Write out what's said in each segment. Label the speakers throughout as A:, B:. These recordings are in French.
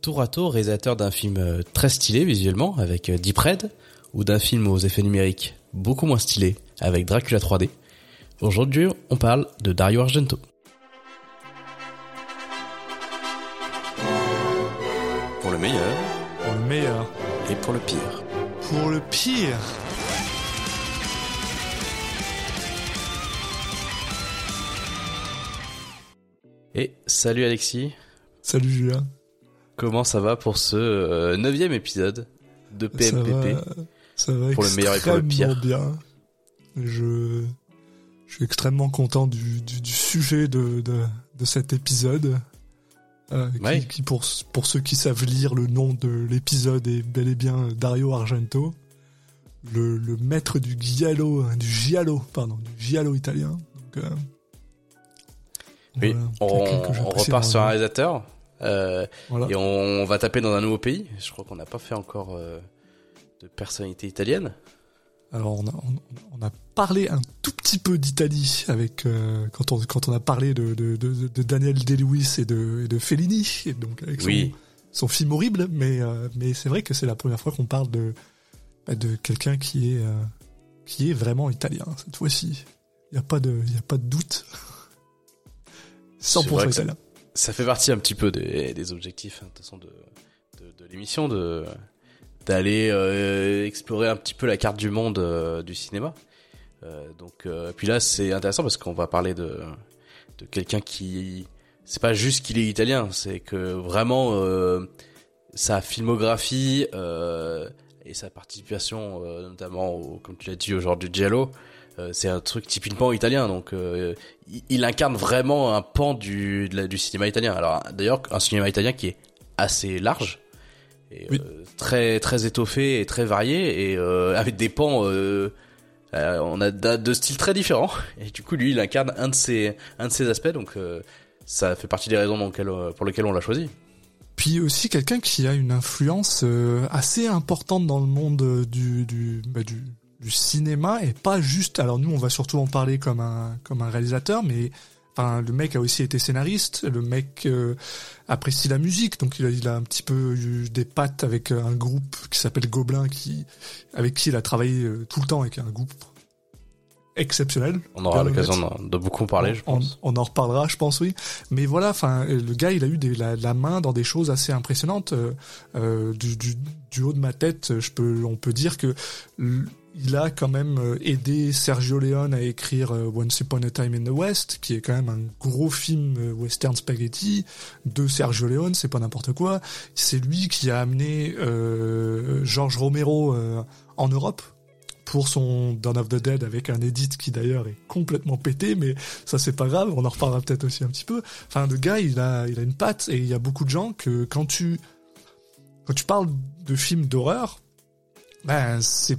A: tour à tour réalisateur d'un film euh, très stylé visuellement avec euh, Deep Red ou d'un film aux effets numériques beaucoup moins stylé avec Dracula 3D. Aujourd'hui, on parle de Dario Argento. Pour le meilleur
B: Pour le meilleur.
A: et pour le pire.
B: Pour le pire.
A: Et salut Alexis,
B: Salut Julien.
A: Comment ça va pour ce euh, neuvième épisode de PMPP
B: Ça va, ça va
A: Pour le meilleur et pour le pire.
B: bien. Je, je suis extrêmement content du, du, du sujet de, de, de cet épisode. Euh, qui-
A: Ouais.
B: qui, pour, pour ceux qui savent lire le nom de l'épisode est bel et bien Dario Argento, le, le maître du giallo, du giallo, pardon, du giallo italien. Donc, euh,
A: Oui,
B: voilà,
A: on, repart sur un réalisateur euh,
B: Voilà.
A: et on, va taper dans un nouveau pays. Je crois qu'on n'a pas fait encore euh, de personnalité italienne.
B: Alors on a, on, on a parlé un tout petit peu d'Italie avec euh, quand on quand on a parlé de, de, de, de Daniel Day-Lewis et de, et de Fellini et donc avec son,
A: Oui,
B: son film horrible mais mais c'est vrai que c'est la première fois qu'on parle de bah, de quelqu'un qui est qui est vraiment italien cette fois-ci il y a pas de il y a pas de doute 100%
A: vrai que ça-
B: italien
A: ça fait partie un petit peu des, objectifs hein, de toute façon de, l'émission de d'aller euh, explorer un petit peu la carte du monde euh, du cinéma. Euh, donc puis là c'est intéressant parce qu'on va parler de de quelqu'un qui c'est pas juste qu'il est italien, c'est que vraiment sa filmographie et sa participation notamment comme tu l'as dit au genre du giallo c'est un truc typiquement italien donc euh, il, il incarne vraiment un pan du de la- du cinéma italien. Alors d'ailleurs un cinéma italien qui est assez large et
B: Oui.
A: euh, très très étoffé et très varié et euh, avec des pans euh, euh, on a de, de styles très différents. Et du coup lui il incarne un de ces un de ces aspects donc euh, ça fait partie des raisons dans euh, pour lesquelles on l'a choisi.
B: Puis aussi quelqu'un qui a une influence euh, assez importante dans le monde euh, du du, bah, du du cinéma et pas juste alors nous on va surtout en parler comme un comme un réalisateur mais enfin le mec a aussi été scénariste le mec euh, apprécie la musique donc il a, il a un petit peu eu des pattes avec euh, un groupe qui s'appelle Gobelin qui avec qui il a travaillé euh, tout le temps avec un groupe exceptionnel
A: on aura l'occasion de beaucoup en parler je pense
B: on en reparlera, je pense, oui. Mais voilà, enfin, le gars, il a eu des, la, la main dans des choses assez impressionnantes. Euh, euh, du, du, du haut de ma tête, je peux, on peut dire que il a quand même euh, aidé Sergio Leone à écrire euh, Once Upon a Time in the West, qui est quand même un gros film euh, western spaghetti de Sergio Leone, c'est pas n'importe quoi. C'est lui qui a amené euh, George Romero en Europe pour son Dawn of the Dead avec un edit qui d'ailleurs est complètement pété, mais ça c'est pas grave, on en reparlera peut-être aussi un petit peu. Enfin, le gars, il a, il a une patte et il y a beaucoup de gens que quand tu, quand tu parles de films d'horreur, ben c'est,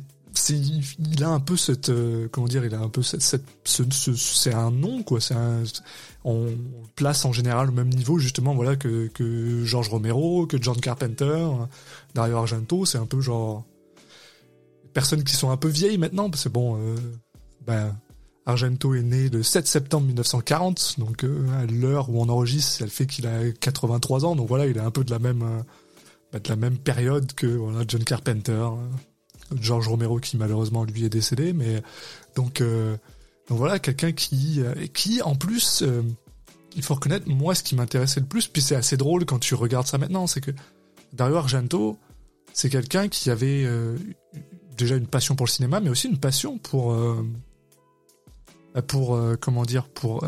B: il a un peu cette, euh, comment dire, il a un peu cette, cette ce, ce- c'est un nom quoi, c'est on place en général au même niveau justement voilà que que George Romero, que John Carpenter, Dario Argento, c'est un peu genre personnes qui sont un peu vieilles maintenant, parce que bon, euh, ben, Argento est né le 7 septembre 1940, donc euh, à l'heure où on enregistre, elle fait qu'il a 83 ans, donc voilà, il est un peu de la même, ben, de la même période que voilà, John Carpenter, euh, George Romero qui malheureusement lui est décédé, mais donc, euh, donc voilà, quelqu'un qui, euh, qui en plus, euh, il faut reconnaître, moi, ce qui m'intéressait le plus, puis c'est assez drôle quand tu regardes ça maintenant, c'est que Dario Argento, c'est quelqu'un qui avait euh, déjà une passion pour le cinéma, mais aussi une passion pour euh, pour euh, comment dire pour,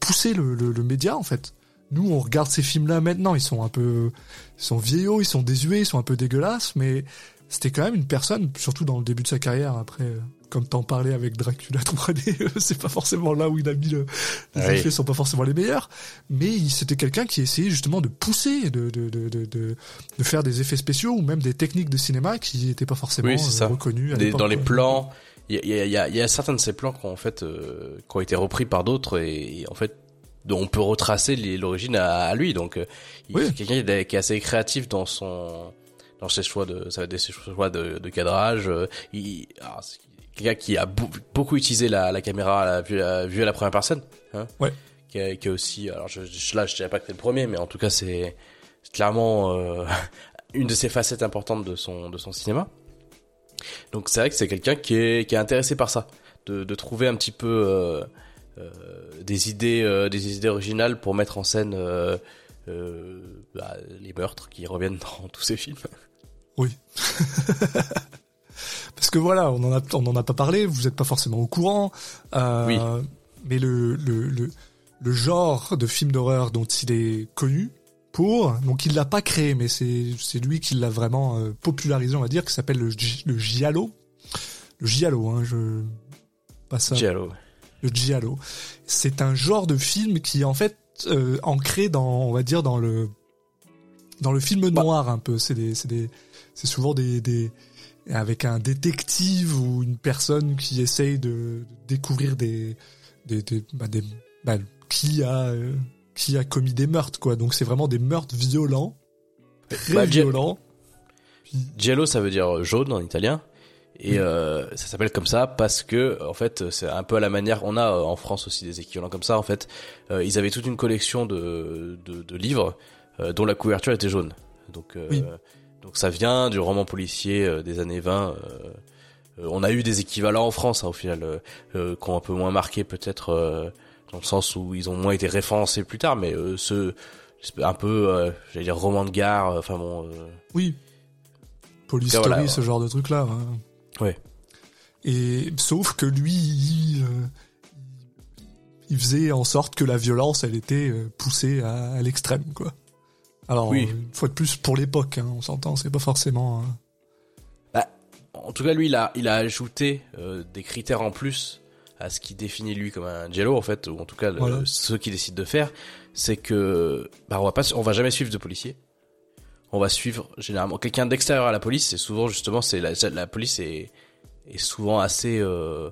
B: pousser le, le, le média en fait. Nous, on regarde ces films-là maintenant, ils sont un peu, ils sont vieillots, ils sont désuets, ils sont un peu dégueulasses, mais c'était quand même une personne, surtout dans le début de sa carrière. Après, euh, comme t'en parlais avec Dracula 3D, euh, c'est pas forcément là où il a mis le, les
A: Oui.
B: effets sont pas forcément les meilleurs, mais c'était quelqu'un qui essayait justement de pousser, de de, de, de, de faire des effets spéciaux ou même des techniques de cinéma qui étaient pas forcément
A: Oui,
B: euh,
A: ça.
B: reconnues à
A: Des-
B: l'époque,
A: dans les plans il y a, y, a, y a- certains de ces plans qui ont en fait euh, qui ont été repris par d'autres et, et en fait dont on peut retracer l'origine à, à lui donc
B: Oui.
A: c'est quelqu'un qui est assez créatif dans son dans ses choix de ça va être ses choix de, de cadrage euh, il alors, c'est quelqu'un qui a beau- beaucoup utilisé la, la caméra la vue, à- vue à la première personne hein
B: Ouais.
A: qui a, qui a aussi alors je, je- là je dirais pas que c'est le premier mais en tout cas c'est clairement une de ses facettes importantes de son de son cinéma. Donc c'est vrai que c'est quelqu'un qui est qui est intéressé par ça, de, de trouver un petit peu des idées des idées originales pour mettre en scène bah, les meurtres qui reviennent dans tous ses films.
B: Oui. Parce que voilà, on en a, on en a pas parlé, vous n'êtes pas forcément au courant. Euh, oui. Mais le, le, le, le, genre de film d'horreur dont il est connu pour, donc il l'a pas créé, mais c'est, c'est lui qui l'a vraiment euh, popularisé, on va dire, qui s'appelle le, le giallo. Le giallo, hein, je
A: pas ça. Giallo.
B: Le giallo. C'est un genre de film qui en fait euh, ancré dans, on va dire, dans le dans le film bah. noir un peu. C'est des, c'est des, c'est souvent des, des avec un détective ou une personne qui essaye de découvrir des des, des, bah, des bah, qui a euh, qui a commis des meurtres quoi. Donc c'est vraiment des meurtres violents, très bah, violents.
A: Giallo ça veut dire jaune en italien et euh, ça s'appelle comme ça parce que en fait c'est un peu à la manière on a euh, en France aussi des équivalents comme ça en fait euh, ils avaient toute une collection de de, de livres euh, dont la couverture était jaune donc oui. Donc ça vient du roman policier euh, des années 20. Euh, euh, on a eu des équivalents en France hein, au final, qui ont un peu moins marqué peut-être dans le sens où ils ont moins été référencés plus tard, mais ce un peu, j'allais dire roman de gare, enfin bon.
B: Oui. Police story, ce genre de truc là. Hein.
A: Ouais.
B: Et sauf que lui, il, il, faisait en sorte que la violence, elle était poussée à, à l'extrême, quoi. Alors, oui. une fois de plus, pour l'époque, hein, on s'entend, c'est pas forcément... Hein.
A: Bah, en tout cas, lui, il a, il a ajouté euh, des critères en plus à ce qui définit lui comme un jello en fait, ou en tout cas ce qu'il décide de faire, c'est que bah, on va pas, on va jamais suivre de policier. On va suivre généralement quelqu'un d'extérieur à la police. C'est souvent justement, c'est la, la police est, est souvent assez euh,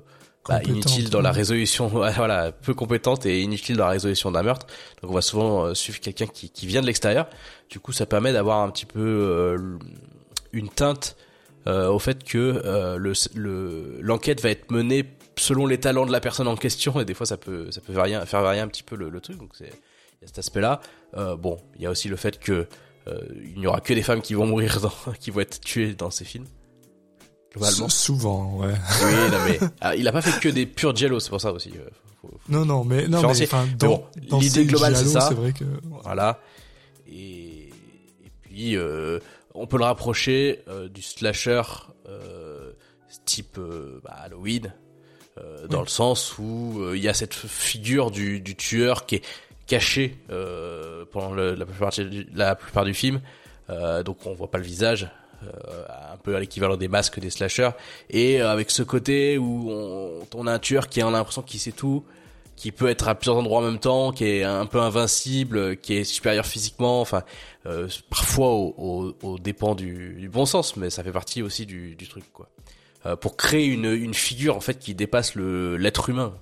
A: bah, inutile dans la résolution, voilà, peu compétente et inutile dans la résolution d'un meurtre. Donc on va souvent euh, suivre quelqu'un qui, qui vient de l'extérieur. Du coup, ça permet d'avoir un petit peu euh, une teinte au fait que le l'enquête va être menée selon les talents de la personne en question et des fois ça peut ça peut varier, faire varier un petit peu le, le truc. Donc c'est il y a cet aspect-là. bon, il y a aussi le fait que il n'y aura que des femmes qui vont mourir dans, qui vont être tuées dans ces films
B: souvent, ouais.
A: Oui, non, mais ah, il a pas fait que des purs jello, c'est pour ça aussi.
B: Euh, non, non, mais non, mais enfin, dans,
A: l'idée globale, c'est ça.
B: Vrai que,
A: Voilà. Et, et puis, euh, on peut le rapprocher euh, du slasher euh, type euh, bah, Halloween, euh, dans le sens où il y a cette figure du, du tueur qui est caché pendant le, la, plupart, la plupart du film. donc on voit pas le visage, euh, un peu à l'équivalent des masques des slashers, et euh, avec ce côté où on, on, a un tueur qui a l'impression qu'il sait tout, qui peut être à plusieurs endroits en même temps, qui est un peu invincible, qui est supérieur physiquement, enfin euh, parfois au, au, au dépend du, du, bon sens, mais ça fait partie aussi du, du truc quoi. Euh, pour créer une, une figure en fait qui dépasse le l'être humain.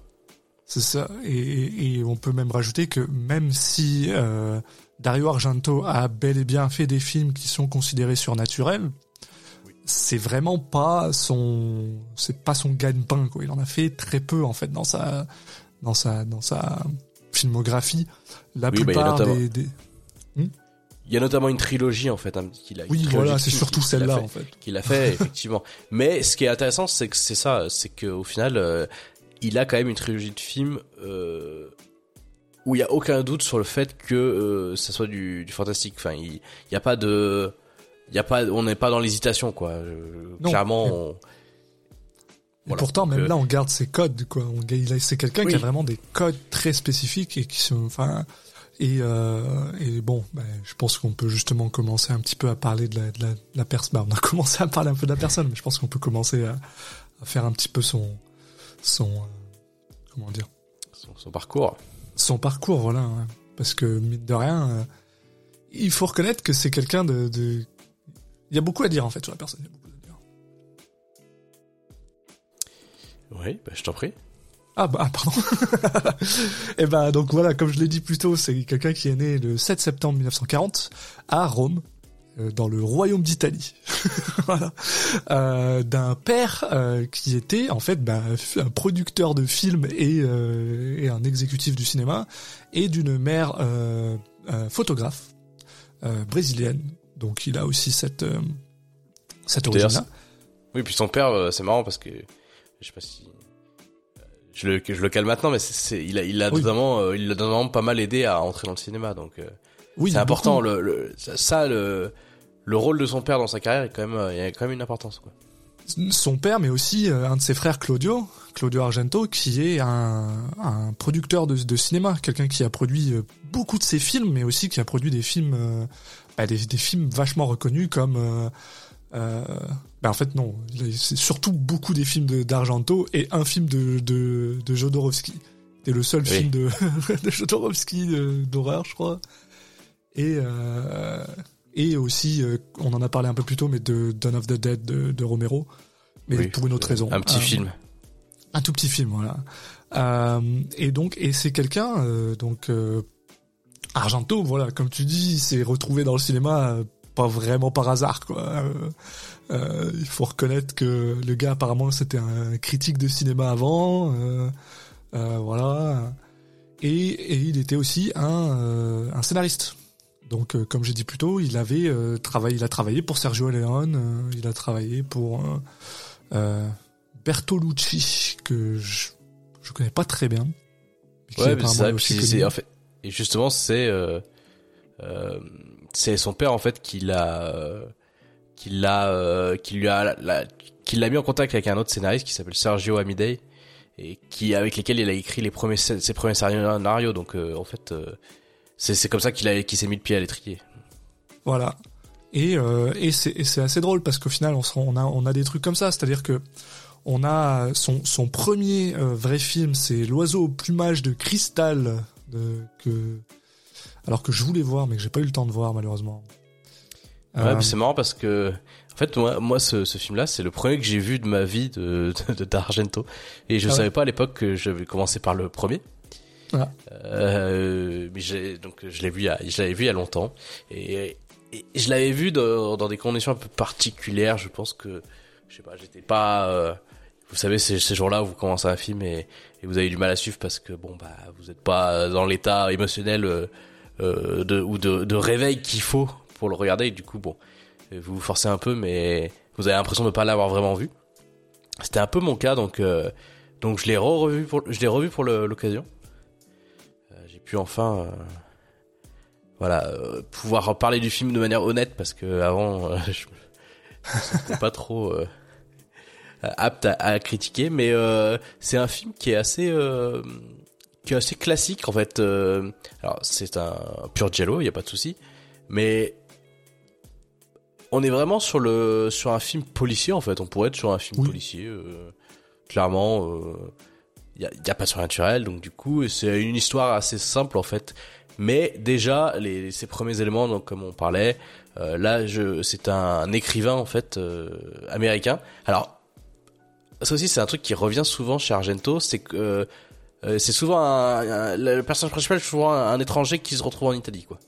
B: C'est ça, et, et, on peut même rajouter que même si euh, Dario Argento a bel et bien fait des films qui sont considérés surnaturels. C'est vraiment pas son, c'est pas son gagne-pain quoi. Il en a fait très peu en fait dans sa, dans sa, dans sa filmographie. La bah, plupart des,
A: hmm? Il y a notamment une trilogie en fait hein,
B: qu'il a. Oui, voilà, c'est surtout celle-là en fait.
A: Qu'il a fait effectivement. Mais ce qui est intéressant, c'est que c'est ça, c'est qu'au final, euh, il a quand même une trilogie de films euh, où il y a aucun doute sur le fait que euh, ça soit du, du fantastique. Enfin, il y a pas de, il y a pas, on n'est pas dans l'hésitation quoi. clairement. On...
B: Pourtant, même euh, là, on garde ses codes, quoi. On, c'est quelqu'un qui a vraiment des codes très spécifiques et qui sont, enfin, et, euh, et bon, ben, je pense qu'on peut justement commencer un petit peu à parler de la, de la, la personne. Bah, on a commencé à parler un peu de la personne, mais je pense qu'on peut commencer à, à, faire un petit peu son, son, euh, comment dire,
A: son, son parcours
B: son parcours, voilà. Hein. Parce que, mine de rien, euh, il faut reconnaître que c'est quelqu'un de, de, Il y a beaucoup à dire, en fait, sur la personne. Il y a beaucoup à dire.
A: Oui, bah, je t'en prie.
B: Ah bah pardon. et eh bah donc voilà, comme je l'ai dit plus tôt, c'est quelqu'un qui est né le 7 septembre 1940 à Rome, dans le royaume d'Italie, voilà, euh, d'un père euh, qui était en fait bah, un producteur de films et, et, un exécutif du cinéma, et d'une mère photographe brésilienne. Donc il a aussi cette cette origine-là.
A: Oui, puis son père, c'est marrant parce que je sais pas si je le je le cale maintenant, mais c'est il a il a notamment il a notamment pas mal aidé à entrer dans le cinéma, donc oui, c'est important. Le, le, ça le le rôle de son père dans sa carrière est quand même il y a quand même une importance quoi
B: son père, mais aussi euh, un de ses frères Claudio, Claudio Argento, qui est un, un producteur de, de cinéma, quelqu'un qui a produit euh, beaucoup de ses films, mais aussi qui a produit des films, euh, bah, des, des, films vachement reconnus comme, euh, bah en fait non, c'est surtout beaucoup des films d'Argento et un film de, de, de Jodorowsky. C'est le seul film de, de Jodorowsky d'horreur, je crois. Et euh, et aussi, euh, on en a parlé un peu plus tôt, mais de Dawn of the Dead de, Romero, mais pour une autre raison.
A: Un petit euh, film.
B: Un tout petit film, voilà. Euh, et donc, et c'est quelqu'un, donc Argento, voilà, comme tu dis, s'est retrouvé dans le cinéma pas vraiment par hasard, quoi. il faut reconnaître que le gars, apparemment, c'était un critique de cinéma avant, voilà. Et, et, il était aussi un, un scénariste. Donc, euh, comme j'ai dit plus tôt, il avait euh, travaillé, il a travaillé pour Sergio Leone, euh, il a travaillé pour Bertolucci, que je, je connais pas très bien.
A: Ouais, mais ça, c'est, en fait, et justement, c'est c'est son père en fait qui l'a qui l'a qui lui a qui l'a mis en contact avec un autre scénariste qui s'appelle Sergio Amidei et qui avec lesquels il a écrit les premiers ses premiers scénarios donc en fait c'est comme ça qu'il a qu'il s'est mis le pied à l'étrier.
B: Voilà. Et, euh, et c'est assez drôle parce qu'au final on, on, a, on a des trucs comme ça, c'est-à-dire que on a son, son premier euh, vrai film, c'est L'oiseau au plumage de cristal, de, que, alors que je voulais voir mais que j'ai pas eu le temps de voir malheureusement.
A: Ouais, euh, c'est marrant parce que en fait moi, moi ce, ce film-là c'est le premier que j'ai vu de ma vie de d'Argento et je ah savais pas à l'époque que j'avais commencé par le premier. Euh, mais donc je l'ai vu, je l'avais vu il y a longtemps et, je l'avais vu dans, dans, des conditions un peu particulières. Je pense que je sais pas, j'étais pas. Euh, vous savez, ces, ces jours-là où vous commencez un film et, et, vous avez du mal à suivre parce que bon bah vous n'êtes pas dans l'état émotionnel euh, euh, de ou de, de réveil qu'il faut pour le regarder. Et du coup bon, vous vous forcez un peu, mais vous avez l'impression de pas l'avoir vraiment vu. C'était un peu mon cas donc. Euh, donc je l'ai revu pour je l'ai revu pour l'occasion pu enfin euh, voilà euh, pouvoir parler du film de manière honnête parce que avant euh, je n'étais pas trop apte à, critiquer. Mais c'est un film qui est assez qui est assez classique en fait alors c'est un pur jello il y a pas de souci. Mais on est vraiment sur le sur un film policier en fait. On pourrait être sur un film policier clairement il y a, pas de surnaturel, donc du coup c'est une histoire assez simple en fait. Mais déjà les, ces premiers éléments, donc comme on parlait, euh, là c'est un, écrivain en fait euh, américain. Alors ça aussi c'est un truc qui revient souvent chez Argento, c'est que euh, c'est souvent un, le personnage principal est souvent un, étranger qui se retrouve en Italie quoi.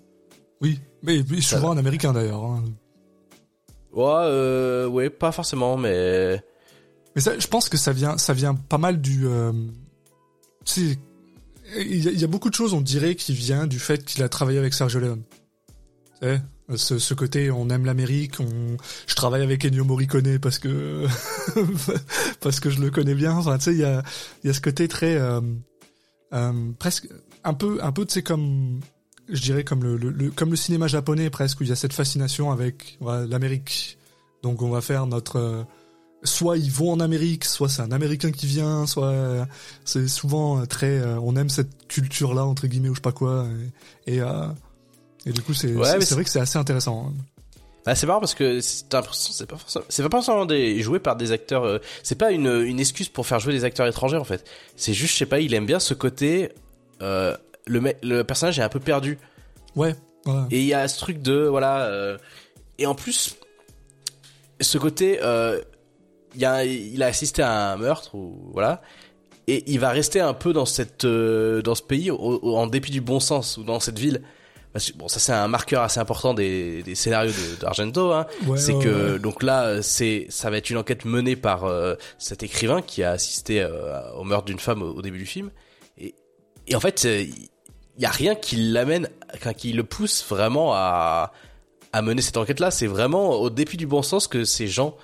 B: Oui, mais, souvent un américain d'ailleurs. Hein.
A: Ouais, ouais, pas forcément, mais
B: mais ça, je pense que ça vient, ça vient pas mal du. Euh, il y, a beaucoup de choses, on dirait, qui vient du fait qu'il a travaillé avec Sergio Leone. Ce, côté, on aime l'Amérique, je travaille avec Ennio Morricone parce que parce que je le connais bien. Enfin, tu sais, il y a, y a ce côté très euh, euh, presque un peu, un peu, tu sais, comme je dirais comme le, comme le cinéma japonais presque où il y a cette fascination avec l'Amérique. Donc on va faire notre soit ils vont en Amérique, soit c'est un Américain qui vient, soit euh, c'est souvent très, euh, on aime cette culture là entre guillemets ou je sais pas quoi, et et, euh, et du coup c'est c'est vrai que c'est assez intéressant. Hein.
A: Bah, c'est marrant parce que c'est pas forcément, c'est pas forcément des, joué par des acteurs, c'est pas une, une excuse pour faire jouer des acteurs étrangers en fait. C'est juste, je sais pas, il aime bien ce côté, le, le personnage est un peu perdu.
B: Ouais.
A: Et il y a ce truc de, voilà, et en plus, ce côté, il, a, il a assisté à un meurtre ou voilà et il va rester un peu dans cette euh, dans ce pays en dépit du bon sens ou dans cette ville parce que, bon ça c'est un marqueur assez important des, des scénarios d'Argento hein. c'est que donc là c'est ça va être une enquête menée par euh, cet écrivain qui a assisté euh, au meurtre d'une femme au, début du film et, et en fait il y a rien qui l'amène, qui le pousse vraiment à, à mener cette enquête-là. C'est vraiment au début du bon sens que ces gens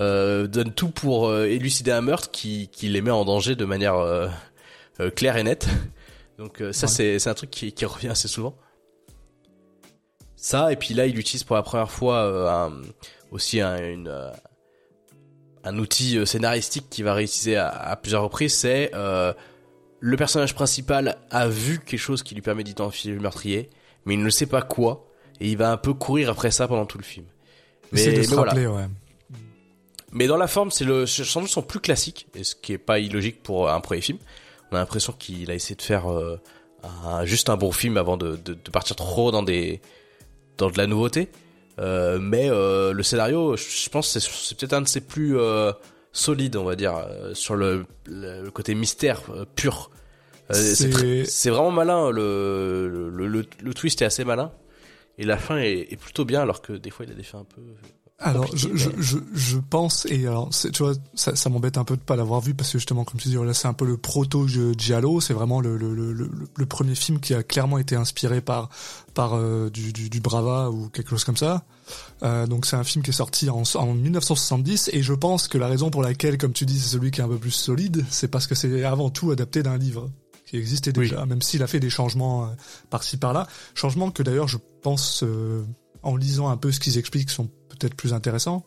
A: euh, donnent tout pour euh, élucider un meurtre qui, qui les met en danger de manière euh, claire et nette. Donc ça, c'est, c'est un truc qui, qui revient assez souvent. Ça, et puis là, il utilise pour la première fois un, aussi un, une, un outil scénaristique qui va réutiliser à, à plusieurs reprises, c'est le personnage principal a vu quelque chose qui lui permet d'identifier le meurtrier, mais il ne sait pas quoi, et il va un peu courir après ça pendant tout le film.
B: Mais, rappeler, ouais.
A: Mais dans la forme, c'est le sans doute son plus classique, et ce qui est pas illogique pour un premier film. On a l'impression qu'il a essayé de faire euh, un, juste un bon film avant de, de, de, partir trop dans des dans de la nouveauté. Euh, mais euh, le scénario, je pense, c'est, c'est peut-être un de ses plus euh, solides, on va dire, euh, sur le, le, côté mystère euh, pur. c'est, c'est vraiment malin. Le, le, le, le, twist est assez malin. Et la fin est, est, plutôt bien, alors que des fois il a des fins un peu
B: alors, je, je, je, je, pense, et alors, tu vois, ça, ça m'embête un peu de pas l'avoir vu parce que justement, comme tu dis, là, c'est un peu le proto Giallo, c'est vraiment le, le, le, le, premier film qui a clairement été inspiré par, par euh, du, du, du, Brava ou quelque chose comme ça. Euh, donc, c'est un film qui est sorti en, en 1970 et je pense que la raison pour laquelle, comme tu dis, c'est celui qui est un peu plus solide, c'est parce que c'est avant tout adapté d'un livre qui existait déjà, même s'il a fait des changements euh, par-ci par-là. Changements que d'ailleurs, je pense, euh, en lisant un peu ce qu'ils expliquent, sont peut-être plus intéressant.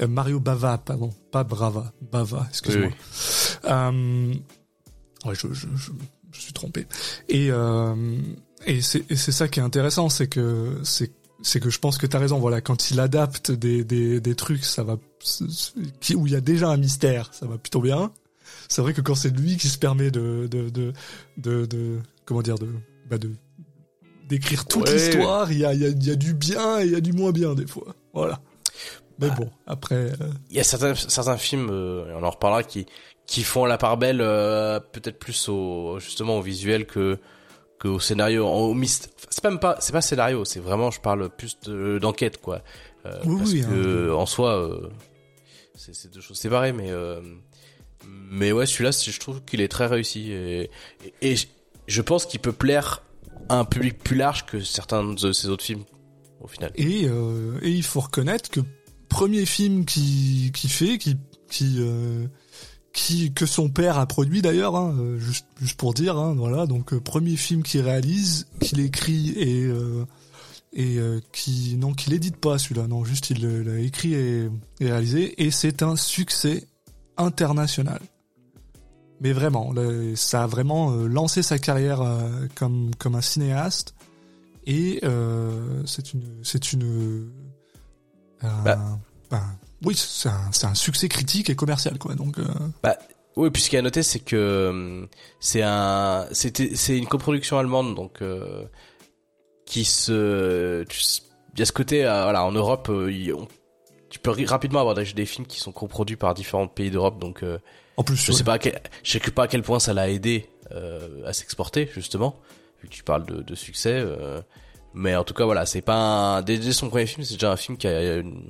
B: Euh, Mario Bava, pardon, pas Brava, Bava, excuse-moi. Euh, ouais, je, je, je, je, suis trompé. Et euh, et c'est ça qui est intéressant, c'est que c'est c'est que je pense que tu as raison. Voilà, quand il adapte des des des trucs, ça va où il y a déjà un mystère, ça va plutôt bien. C'est vrai que quand c'est lui qui se permet de de de de, de comment dire de bah de d'écrire toute l'histoire, il y a, y, a, y a du bien et il y a du moins bien des fois. Voilà. Mais bah, bon, après. Euh,
A: il y a certains certains films, euh, on en reparlera, qui qui font la part belle euh, peut-être plus au justement au visuel que que au scénario. Au mist... C'est même pas c'est pas scénario, c'est vraiment je parle plus d'enquête quoi. oui, parce oui, que hein. en soi c'est deux choses séparées, mais mais ouais celui-là je trouve qu'il est très réussi et, et, et je pense qu'il peut plaire à un public plus large que certains de ses autres films
B: Et, euh, et il faut reconnaître que premier film qui qui fait, qui qui euh, que son père a produit d'ailleurs, hein, euh, juste juste pour dire, hein, voilà, donc premier film qu'il réalise, qu'il écrit et et qui non qu'il édite pas celui-là, non juste il l'a écrit et, et réalisé et c'est un succès international mais vraiment, ça a vraiment lancé sa carrière comme comme un cinéaste. Et euh, c'est une, c'est une, euh, bah. bah, oui, c'est un, un succès critique et commercial, quoi. Donc. Euh...
A: Bah. Oui, puis ce qu'il y a à noter, c'est que euh, c'est un, c'était, c'est une coproduction allemande, donc euh, qui se, il y a ce côté, voilà, en Europe, tu peux rapidement avoir des, films qui sont coproduits par différents pays d'Europe, donc.
B: en plus,
A: je sais pas, quel, je sais pas à quel point ça l'a aidé à s'exporter justement tu parles de, de succès. Euh, mais en tout cas, voilà, c'est pas un... dès, son premier film, c'est déjà un film qui a une...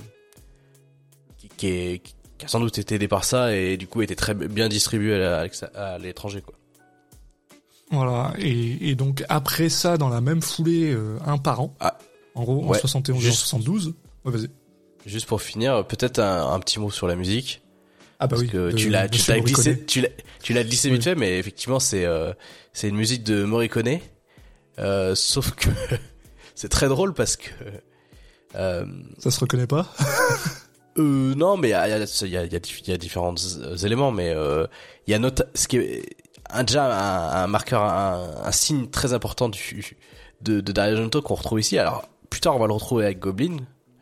A: qui, qui, est... qui, a sans doute été aidé par ça et du coup était très bien distribué à l'étranger, quoi.
B: Voilà, et, et, donc après ça, dans la même foulée, euh, un par an, ah, en gros, en 71 et en 72. Ouais, vas-y.
A: Juste pour finir, peut-être un, un, petit mot sur la musique.
B: Ah bah
A: Parce
B: oui.
A: Que tu l'as, tu l'as glissé, tu l'as, tu l'as glissé vite fait, mais effectivement c'est, euh, c'est une musique de Morricone. Euh, sauf que c'est très drôle parce que
B: euh, ça se reconnaît pas?
A: euh, non, mais il y a, y, a, y, a, y a différents éléments, mais euh, il y a note, ce qui est un, déjà un, un marqueur, un, un, signe très important du de, de Dario qu'on retrouve ici. Alors plus tard, on va le retrouver avec Goblin,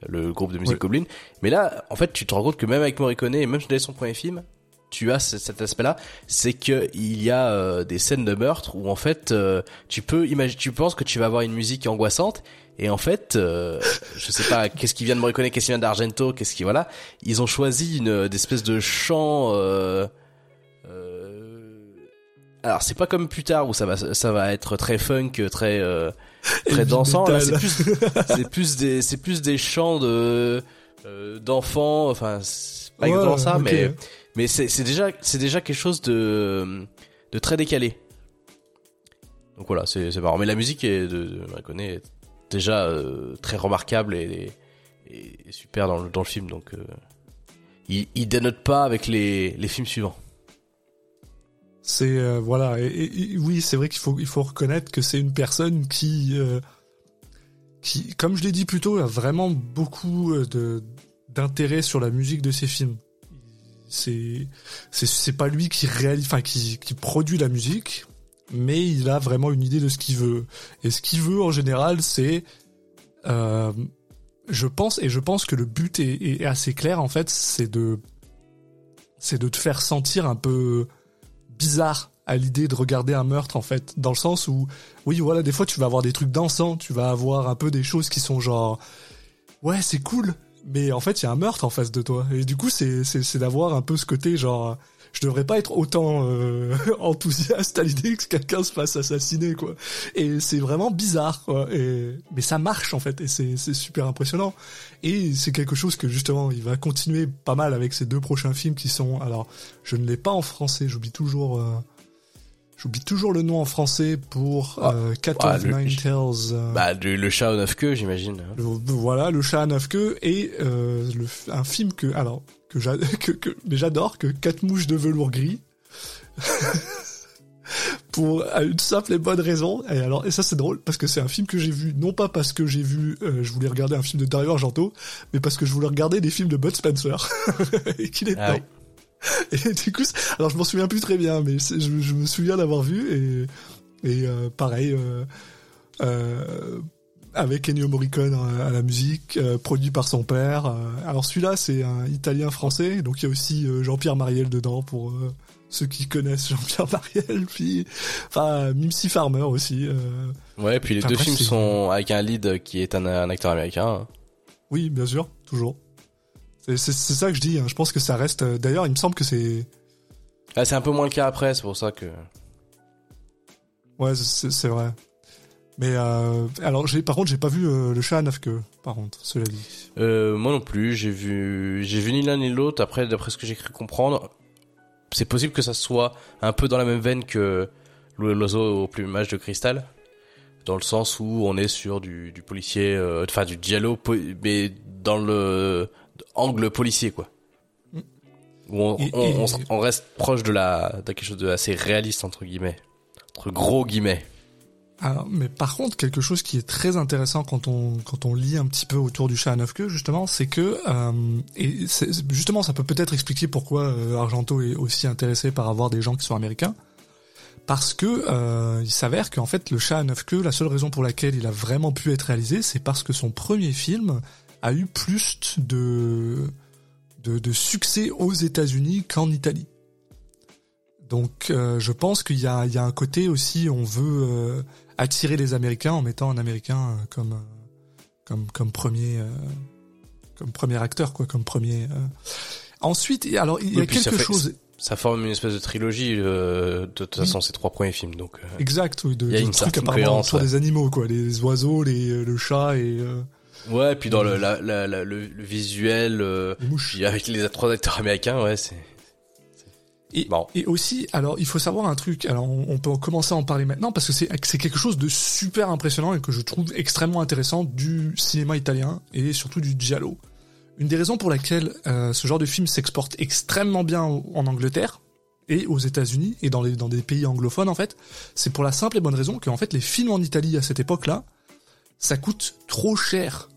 A: le groupe de musique. Goblin. Mais là, en fait, tu te rends compte que même avec Morricone et même dès son premier film, tu as cet aspect-là, c'est que il y a euh, des scènes de meurtre où en fait, euh, tu peux imaginer, tu penses que tu vas avoir une musique angoissante et en fait, euh, je sais pas, qu'est-ce qui vient de Morricone, qu'est-ce qui vient d'Argento, qu'est-ce qui voilà, ils ont choisi une espèce de chant. Euh, alors c'est pas comme plus tard où ça va ça va être très funk, très très dansant. Là, c'est plus c'est plus des c'est plus des chants de euh, d'enfants. Enfin, c'est pas exactement ça, okay. mais mais c'est déjà déjà quelque chose de de très décalé. donc voilà, c'est marrant. Mais la musique est de, de est déjà euh, très remarquable et, et, super dans le dans le film. Donc euh, il, il dénote pas avec les les films suivants.
B: C'est euh, voilà, et, oui, c'est vrai qu'il faut il faut reconnaître que c'est une personne qui qui, comme je l'ai dit plus tôt, a vraiment beaucoup de d'intérêt sur la musique de ses films. C'est c'est pas lui qui réalise, enfin qui qui produit la musique, mais il a vraiment une idée de ce qu'il veut. Et ce qu'il veut en général, c'est euh, je pense et je pense que le but est, est assez clair en fait, c'est de c'est de te faire sentir un peu bizarre à l'idée de regarder un meurtre en fait dans le sens où oui voilà des fois tu vas avoir des trucs dansants tu vas avoir un peu des choses qui sont genre ouais c'est cool mais en fait il y a un meurtre en face de toi. Et du coup c'est c'est c'est d'avoir un peu ce côté genre je devrais pas être autant euh, enthousiaste à l'idée que quelqu'un se fasse assassiner quoi. Et c'est vraiment bizarre quoi. Et mais ça marche en fait. Et c'est c'est super impressionnant. Et c'est quelque chose que justement il va continuer pas mal avec ces deux prochains films qui sont alors je ne l'ai pas en français j'oublie toujours euh, j'oublie toujours le nom en français pour
A: Ah.
B: euh, Cat
A: Ah,
B: of
A: le-
B: Nine Tails euh,
A: Bah le, le chat aux neuf queues, j'imagine.
B: le- voilà, le chat à neuf queues et euh, le, un film que alors que j'a- que, que j'adore quatre mouches de velours gris pour à une simple et bonne raison et alors et ça c'est drôle parce que c'est un film que j'ai vu non pas parce que j'ai vu euh, je voulais regarder un film de Dario Argento mais parce que je voulais regarder des films de Bud Spencer et qu'il est
A: Ah
B: dedans. Et du coup, alors je m'en souviens plus très bien, mais je, je me souviens d'avoir vu et et euh, pareil euh, euh, avec Ennio Morricone à la musique, produit par son père. alors celui-là, c'est un Italien-français, donc il y a aussi Jean-Pierre Mariel dedans pour ceux qui connaissent Jean-Pierre Mariel, puis enfin Mimsy Farmer aussi.
A: Ouais, puis les
B: Enfin,
A: deux
B: bref,
A: films sont avec un lead qui est un, un acteur américain. hein.
B: Oui, bien sûr, toujours. C'est ça que je dis. hein. Je pense que ça reste. euh, D'ailleurs, il me semble que c'est
A: Ah, c'est un peu moins le cas après, c'est pour ça que.
B: Ouais, c'est vrai. Mais euh, alors, par contre, j'ai pas vu euh, le chat à neuf queues. Par contre, cela dit.
A: Euh, moi non plus, j'ai vu, j'ai vu ni l'un ni l'autre. Après, d'après ce que j'ai cru comprendre, c'est possible que ça soit un peu dans la même veine que l'oiseau au plumage de cristal, dans le sens où on est sur du, du policier, enfin du giallo, po- mais dans le angle policier quoi.
B: Mm.
A: Où on,
B: Et-
A: on,
B: et-
A: on s- on reste proche de la, de quelque chose de assez réaliste entre guillemets, entre gros guillemets.
B: Alors, mais par contre, quelque chose qui est très intéressant quand on quand on lit un petit peu autour du chat à neuf queues, justement, c'est que euh, et justement, ça peut peut-être expliquer pourquoi euh, Argento est aussi intéressé par avoir des gens qui sont américains, parce que euh, il s'avère qu'en fait, le chat à neuf queues, la seule raison pour laquelle il a vraiment pu être réalisé, c'est parce que son premier film a eu plus de de, de succès aux États-Unis qu'en Italie. Donc, euh, je pense qu'il y y a un côté aussi, on veut euh, attirer les Américains en mettant un Américain euh, comme comme comme premier euh, comme premier acteur quoi, comme premier. Ensuite, alors il y
A: Oui,
B: a
A: ça
B: quelque
A: fait-
B: chose
A: Ça forme une espèce de trilogie de toute
B: Oui.
A: façon ces trois premiers films donc.
B: exact, oui, de,
A: Il y a
B: de
A: une
B: trucs
A: certaine
B: apparemment
A: cohérence,
B: autour
A: ouais.
B: des animaux quoi, les oiseaux, les le chat et
A: Ouais, puis dans le, la, la, la- le, le visuel, euh, avec les trois acteurs américains, ouais, c'est.
B: Et,
A: Bon.
B: et aussi, alors il faut savoir un truc. Alors on, on peut commencer à en parler maintenant parce que c'est c'est quelque chose de super impressionnant et que je trouve extrêmement intéressant du cinéma italien et surtout du giallo. Une des raisons pour laquelle euh, ce genre de film s'exporte extrêmement bien en Angleterre et aux États-Unis et dans les dans des pays anglophones en fait, c'est pour la simple et bonne raison que en fait les films en Italie à cette époque-là, ça coûte trop cher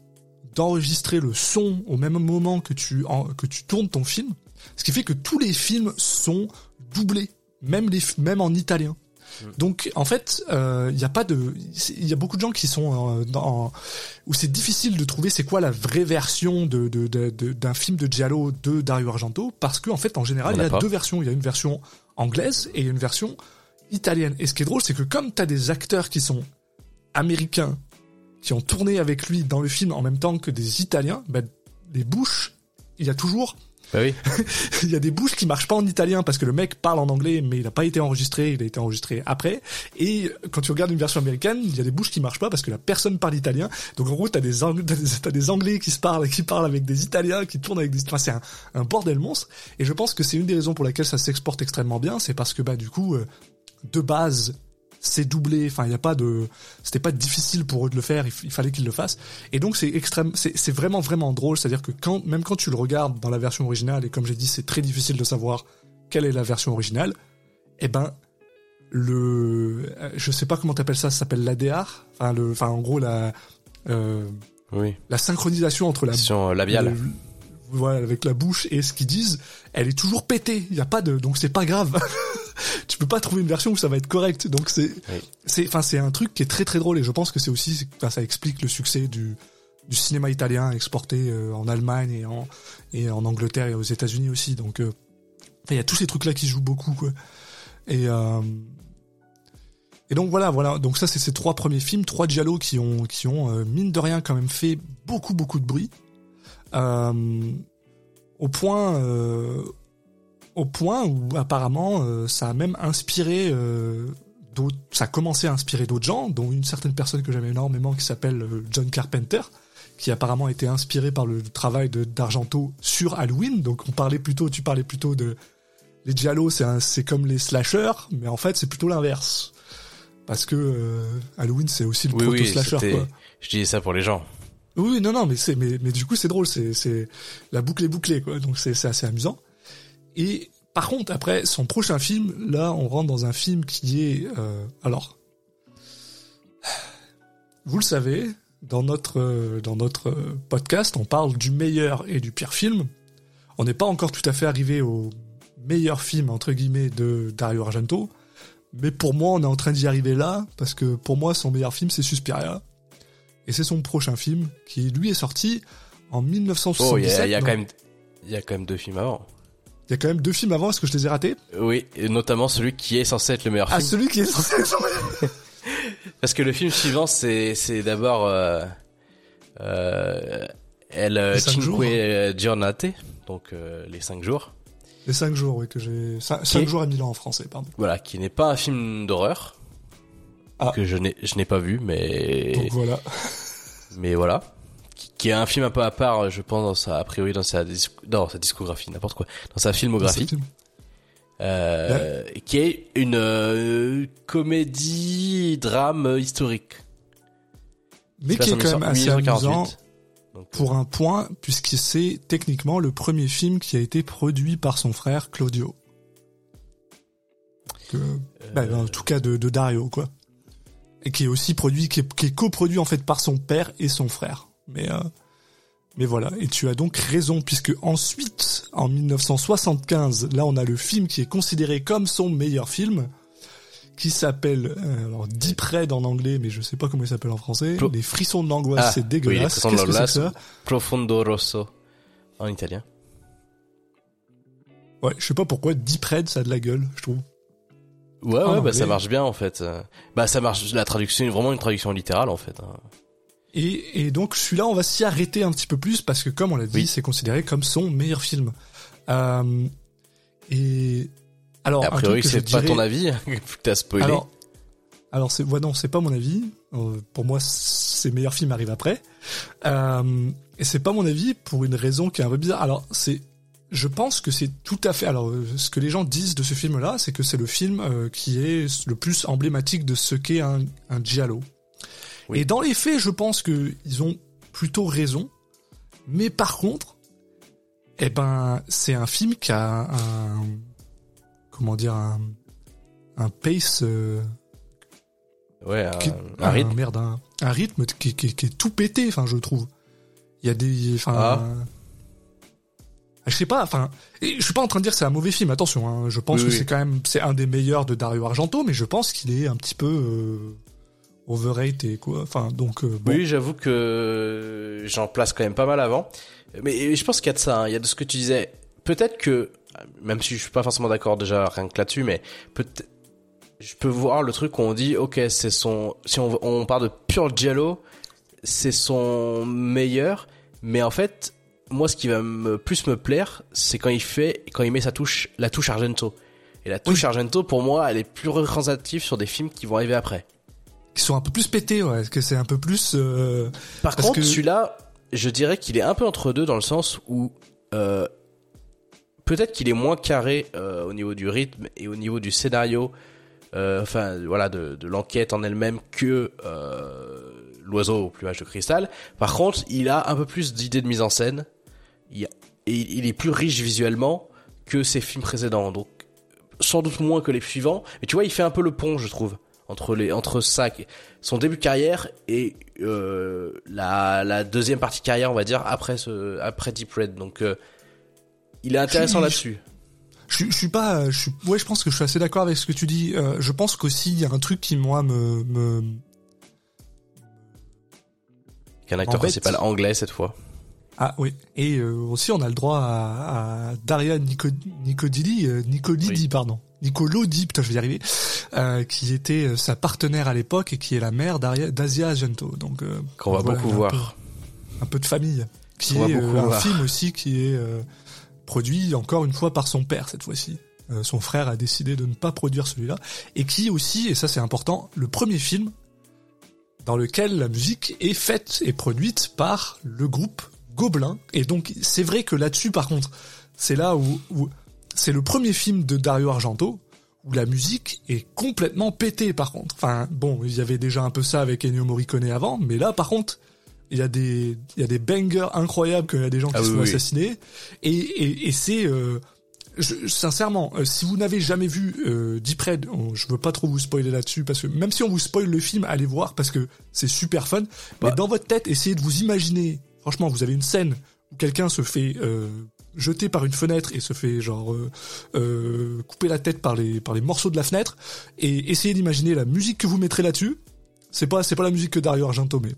B: d'enregistrer le son au même moment que tu en- que tu tournes ton film. Ce qui fait que tous les films sont doublés, même les même en italien.
A: Mm.
B: Donc en fait, euh, il y a pas de, il y a beaucoup de gens qui sont euh, dans, où c'est difficile de trouver c'est quoi la vraie version de de- d'un film de giallo de Dario Argento parce que en fait en général
A: Il y a
B: a
A: pas.
B: deux versions. Il y a une version anglaise et une version italienne. Et ce qui est drôle, c'est que comme t'as des acteurs qui sont américains qui ont tourné avec lui dans le film en même temps que des Italiens, ben, les bouches, il y a toujours
A: Bah oui.
B: il y a des bouches qui marchent pas en italien parce que le mec parle en anglais mais il a pas été enregistré, il a été enregistré après. Et quand tu regardes une version américaine, il y a des bouches qui marchent pas parce que la personne parle italien. Donc en gros, t'as des, Ang- t'as des, t'as des anglais qui se parlent, qui parlent avec des italiens, qui tournent avec des, enfin c'est un, un bordel monstre. Et je pense que c'est une des raisons pour laquelle ça s'exporte extrêmement bien, c'est parce que bah du coup, euh, de base, c'est doublé. Enfin, il y a pas de, c'était pas difficile pour eux de le faire. Il, fallait qu'ils le fassent. Et donc c'est extrême, c'est vraiment vraiment drôle. C'est-à-dire que quand même quand tu le regardes dans la version originale et comme j'ai dit, c'est très difficile de savoir quelle est la version originale. Eh ben le, je sais pas comment t'appelles ça, ça s'appelle l'ADR. Enfin le, enfin en gros la, euh,
A: oui.
B: la synchronisation entre la
A: labiale.
B: Voilà, avec la bouche et ce qu'ils disent, elle est toujours pétée. Il y a pas de, donc c'est pas grave. tu peux pas trouver une version où ça va être correct. Donc c'est, c'est, enfin c'est un truc qui est très très drôle et je pense que c'est aussi, enfin, ça explique le succès du du cinéma italien exporté euh, en Allemagne et en et en Angleterre et aux États-Unis aussi. Donc euh, il y a tous ces trucs là qui jouent beaucoup quoi. Et euh, et donc voilà, voilà. Donc ça, c'est ces trois premiers films, trois giallo qui ont, qui ont euh, mine de rien quand même fait beaucoup, beaucoup de bruit. Euh, au point, euh, au point où apparemment, euh, ça a même inspiré d'autres. Ça a commencé à inspirer d'autres gens, dont une certaine personne que j'aime énormément qui s'appelle John Carpenter, qui apparemment a été inspiré par le travail de d'Argento sur Halloween. Donc on parlait plutôt, tu parlais plutôt de les giallo, c'est c'est comme les slashers, mais en fait c'est plutôt l'inverse parce que euh, Halloween c'est aussi le proto slasher quoi.
A: Je disais ça pour les gens.
B: Oui, non, non, mais c'est, mais, mais du coup c'est drôle, c'est, c'est la boucle est bouclée quoi, donc c'est, c'est assez amusant. Et par contre après son prochain film, là on rentre dans un film qui est, euh, alors, vous le savez, dans notre dans notre podcast, on parle du meilleur et du pire film. On n'est pas encore tout à fait arrivé au meilleur film entre guillemets de Dario Argento. Mais pour moi, on est en train d'y arriver là, parce que pour moi, son meilleur film, c'est Suspiria. Et c'est son prochain film, qui lui est sorti en 1977. Oh, il
A: y, a, quand même, il y a quand même deux films avant.
B: Il y a quand même deux films avant, est-ce que je les ai ratés?
A: Oui, et notamment celui qui est censé être le meilleur
B: ah,
A: film.
B: Ah, celui qui est censé être le
A: Parce que le film suivant, c'est, c'est d'abord, euh, euh, El Cinque Giornate, donc euh, les cinq jours.
B: Les 5 jours, oui, que j'ai. 5 jours à Milan en français, pardon.
A: Voilà, qui n'est pas un film d'horreur. Ah. Que je n'ai, je n'ai pas vu, mais.
B: Donc voilà.
A: mais voilà. Qui, est un film un peu à part, je pense, dans sa, a priori, dans sa, dans sa discographie, n'importe quoi. Dans sa filmographie. Euh, qui est une euh, comédie drame historique.
B: Mais qui est quand même assez amusant pour un point, puisque c'est techniquement le premier film qui a été produit par son frère Claudio. Que, bah, en tout cas de, Dario, quoi. Et qui est aussi produit, qui est, coproduit en fait par son père et son frère. Mais, euh, mais voilà. Et tu as donc raison, puisque ensuite, en 1975, là on a le film qui est considéré comme son meilleur film, qui s'appelle euh, alors Deep Red en anglais, mais je sais pas comment il s'appelle en français. les frissons de l'angoisse, ah, c'est dégueulasse. Qu'est-ce que c'est ça?
A: Profondo rosso en italien.
B: Ouais, je sais pas pourquoi Deep Red ça a de la gueule, je trouve.
A: Ouais, ouais, bah ça marche bien en fait. Bah ça marche, la traduction est vraiment une traduction littérale en fait. Hein.
B: Et, et donc celui-là, on va s'y arrêter un petit peu plus parce que comme on l'a dit, c'est considéré comme son meilleur film. Euh, et
A: alors, a priori, c'est pas ton avis, que t'as spoilé.
B: Alors, alors c'est, ouais, non, c'est pas mon avis. Euh, pour moi, ses meilleurs films arrivent après. Euh, et c'est pas mon avis pour une raison qui est un peu bizarre. Alors, c'est, je pense que c'est tout à fait. Alors, ce que les gens disent de ce film-là, c'est que c'est le film euh, qui est le plus emblématique de ce qu'est un, un giallo. Et dans les faits, je pense que ils ont plutôt raison. Mais par contre, eh ben, c'est un film qui a un comment dire un, un pace euh,
A: ouais un, rythme
B: merde un, rythme qui, qui, qui, est tout pété enfin je trouve il y a des enfin ah. Je sais pas enfin je suis pas en train de dire que c'est un mauvais film attention hein, je pense que c'est quand même c'est un des meilleurs de Dario Argento mais je pense qu'il est un petit peu euh, overrated quoi. Enfin donc euh,
A: oui j'avoue que j'en place quand même pas mal avant. Mais je pense qu'il y a de ça hein. il y a de ce que tu disais. Peut-être que même si je suis pas forcément d'accord déjà rien que là-dessus, mais peut je peux voir le truc où on dit, ok, c'est son, si on, on parle de pure Jello, c'est son meilleur, mais en fait, moi, ce qui va me, plus me plaire, c'est quand il fait, quand il met sa touche, la touche Argento. Et la touche Argento, pour moi, elle est plus représentative sur des films qui vont arriver après.
B: Qui sont un peu plus pétés, ouais, que c'est un peu plus. Euh...
A: Par contre, celui-là, je dirais qu'il est un peu entre deux dans le sens où euh, peut-être qu'il est moins carré euh, au niveau du rythme et au niveau du scénario enfin voilà, de, de l'enquête en elle-même que l'oiseau au plumage de cristal. Par contre, il a un peu plus d'idées de mise en scène. Il, est plus riche visuellement que ses films précédents. Donc sans doute moins que les suivants. Mais tu vois, il fait un peu le pont, je trouve, entre les entre ça, son début de carrière et euh, la, la deuxième partie de carrière, on va dire après ce après Deep Red. Donc euh, il est intéressant là-dessus.
B: Je, je, suis pas, je suis, ouais, je pense que je suis assez d'accord avec ce que tu dis. Euh, je pense qu'aussi il y a un truc qui moi me, me...
A: Qu'un acteur principal anglais cette fois.
B: Ah oui, et euh, aussi on a le droit à, à Daria Nico, Nicodili, euh, Nicolidi, pardon, Nicolodi, putain je vais y arriver, euh, qui était euh, sa partenaire à l'époque et qui est la mère d'Asia Argento. Donc
A: qu'on va beaucoup voir.
B: Un peu, de famille, qui est un film aussi qui est produit encore une fois par son père cette fois-ci. son frère a décidé de ne pas produire celui-là. Et qui aussi, et ça c'est important, le premier film dans lequel la musique est faite et produite par le groupe Gobelin. Et donc, c'est vrai que là-dessus, par contre, c'est là où, c'est le premier film de Dario Argento où la musique est complètement pétée, par contre. Enfin, bon, il y avait déjà un peu ça avec Ennio Morricone avant, mais là, par contre, il y a des, il y a des bangers incroyables qu'il y a des gens qui ah sont assassinés. Et, et, et c'est, euh, sincèrement, euh, si vous n'avez jamais vu euh, Deep Red, je veux pas trop vous spoiler là-dessus parce que même si on vous spoil le film, allez voir parce que c'est super fun. Mais bah. dans votre tête, essayez de vous imaginer Franchement, vous avez une scène où quelqu'un se fait euh, jeter par une fenêtre et se fait genre euh, euh, couper la tête par les par les morceaux de la fenêtre et essayez d'imaginer la musique que vous mettrez là-dessus. C'est pas c'est pas la musique que Dario Argento met.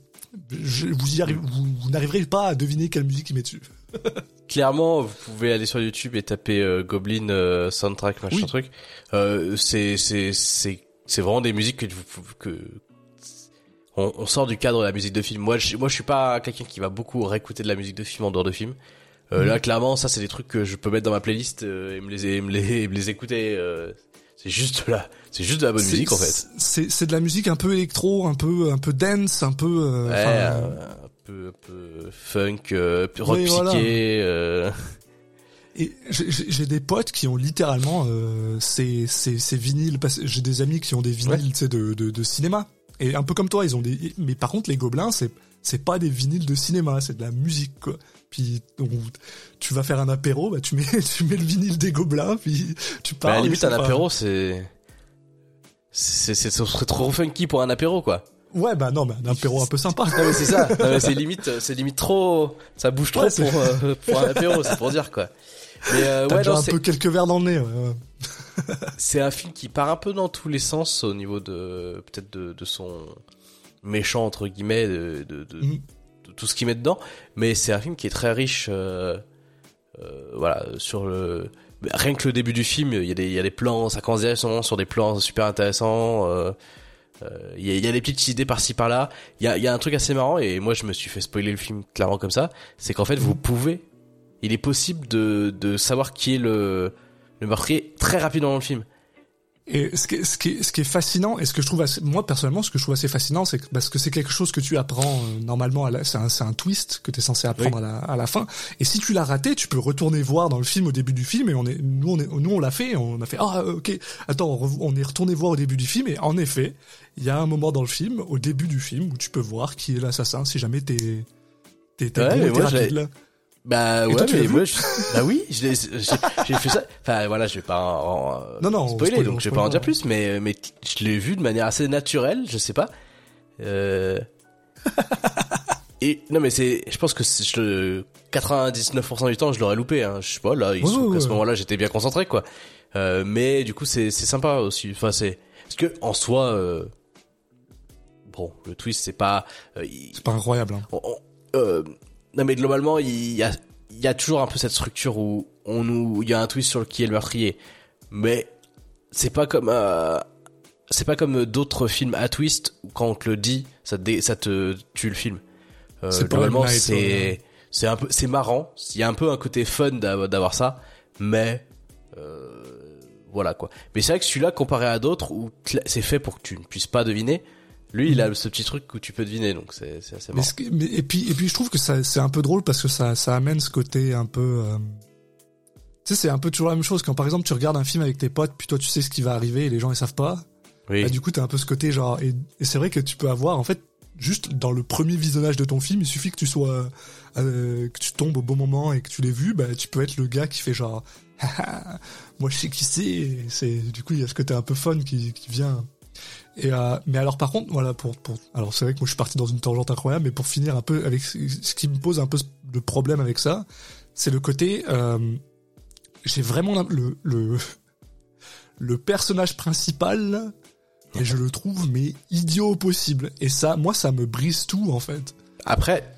B: vous y vous, n'arriverez pas à deviner quelle musique il met dessus.
A: Clairement, vous pouvez aller sur YouTube et taper Goblin soundtrack machin truc. c'est c'est c'est c'est vraiment des musiques que que on, on, sort du cadre de la musique de film. Moi, je, moi, je suis pas quelqu'un qui va beaucoup réécouter de la musique de film en dehors de film. Euh, mm. Là, clairement, ça, c'est des trucs que je peux mettre dans ma playlist euh, et me les, me les, me les écouter. Euh, c'est juste là, c'est juste de la bonne musique en fait.
B: C'est, c'est de la musique un peu électro, un peu, un peu dance, un peu.
A: Euh, ouais, un, peu, un peu funk, euh, rock piqué.
B: Et j'ai des potes qui ont littéralement euh, ces, ces, ces vinyles. J'ai des amis qui ont des vinyles, tu sais, de, de, de cinéma. Et un peu comme toi, ils ont des. Mais par contre, les gobelins, c'est c'est pas des vinyles de cinéma, c'est de la musique quoi. Puis donc, tu vas faire un apéro, bah tu mets tu mets le vinyle des gobelins, puis tu parles.
A: Bah, à limite un apéro, c'est c'est c'est ce serait trop funky pour un apéro quoi.
B: Ouais bah non, mais un apéro un peu sympa.
A: non mais c'est ça. c'est limite c'est limite trop ça bouge trop pour euh, pour un apéro, c'est pour dire quoi.
B: Mais euh, ouais, déjà un peu quelques verres dans le nez. Ouais,
A: c'est un film qui part un peu dans tous les sens au niveau de peut-être de, de, son méchant entre guillemets de, de, de, mm. tout ce qu'il met dedans, mais c'est un film qui est très riche. Euh, euh, voilà sur le rien que le début du film, il y a des il y a des plans, ça commence directement sur des plans super intéressants. Euh, euh, il y, a, y, a, des petites idées par-ci par-là. Il y a, y a un truc assez marrant et moi je me suis fait spoiler le film clairement comme ça. C'est qu'en fait vous pouvez, il est possible de, de savoir qui est le le meurtrier très rapidement dans le film.
B: Et ce qui, est, ce, qui est, ce qui est fascinant, et ce que je trouve assez, moi personnellement, ce que je trouve assez fascinant, c'est que parce que c'est quelque chose que tu apprends euh, normalement, c'est un, un, twist que tu es censé apprendre à, la, à, la, fin. Et si tu l'as raté, tu peux retourner voir dans le film au début du film. Et on est, nous, on est, nous, on l'a fait. On a fait ah ok, attends, on, est retourné voir au début du film. Et en effet, il y a un moment dans le film, au début du film, où tu peux voir qui est l'assassin si jamais t'es t'es
A: ouais, bon, là. Bah ouais, mais moi, je... bah oui, j'ai fait ça. Enfin voilà, je vais pas en,
B: non, non,
A: spoiler, donc je vais pas en dire plus, mais mais je l'ai vu de manière assez naturelle, je sais pas. Euh... Et non mais c'est, je pense que je, 99% du temps je l'aurais loupé. Hein. Je sais pas là, ils sont, à ce moment-là j'étais bien concentré quoi. Euh, mais du coup c'est c'est sympa aussi. Enfin c'est parce que en soi, euh... bon le twist c'est pas.
B: Euh, c'est pas incroyable. Hein.
A: euh, non mais globalement, il y a, il y a toujours un peu cette structure où on nous, il y a un twist sur qui est le meurtrier. Mais c'est pas comme, euh, c'est pas comme d'autres films à twist où quand on te le dit, ça te, ça te tue le film. Euh, globalement, c'est, c'est un peu, c'est marrant. Il y a un peu un côté fun d'avoir ça, mais euh, voilà quoi. Mais c'est vrai que celui-là comparé à d'autres où c'est fait pour que tu ne puisses pas deviner, lui, il a ce petit truc où tu peux deviner, donc c'est assez marrant.
B: Mais, et puis et puis je trouve que c'est un peu drôle parce que ça ça amène ce côté un peu. Euh... Tu sais, c'est un peu toujours la même chose quand par exemple tu regardes un film avec tes potes, puis toi tu sais ce qui va arriver et les gens ils savent pas.
A: Oui.
B: Bah, du coup, t'as un peu ce côté genre, et, et c'est vrai que tu peux avoir, en fait, juste dans le premier visionnage de ton film, il suffit que tu sois, euh, que tu tombes au bon moment et que tu l'aies vu, bah, tu peux être le gars qui fait genre, moi je sais qui c'est. C'est du coup il y a ce côté un peu fun qui, qui vient. Euh, mais alors par contre voilà pour pour alors c'est vrai que moi je suis parti dans une tangente incroyable, mais pour finir un peu avec ce qui me pose un peu de problème avec ça, c'est le côté euh, j'ai vraiment le le le personnage principal et je le trouve mais idiot possible et ça moi ça me brise tout en fait.
A: Après,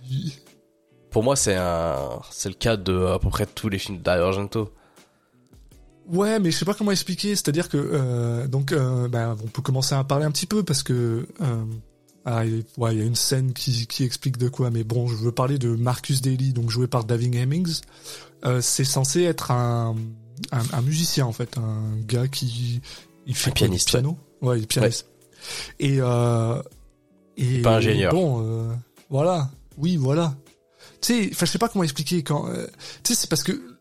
A: pour moi, c'est un, c'est le cas de à peu près tous les films d'Ario Argento.
B: Ouais, mais je sais pas comment expliquer. C'est-à-dire que euh, donc, euh, ben, on peut commencer à en parler un petit peu parce que euh, ah, il, ouais, il y a une scène qui, qui explique de quoi. Mais bon, je veux parler de Marcus Daly, donc joué par David Hemmings. Euh, c'est censé être un, un un musicien en fait, un gars qui il fait
A: Un
B: quoi,
A: pianiste,
B: piano? Ouais, il est pianiste. Et euh, et
A: Pas ingénieur.
B: Bon, euh, voilà. Oui, voilà. Tu sais, enfin, je sais pas comment expliquer quand. euh, tu sais, c'est parce que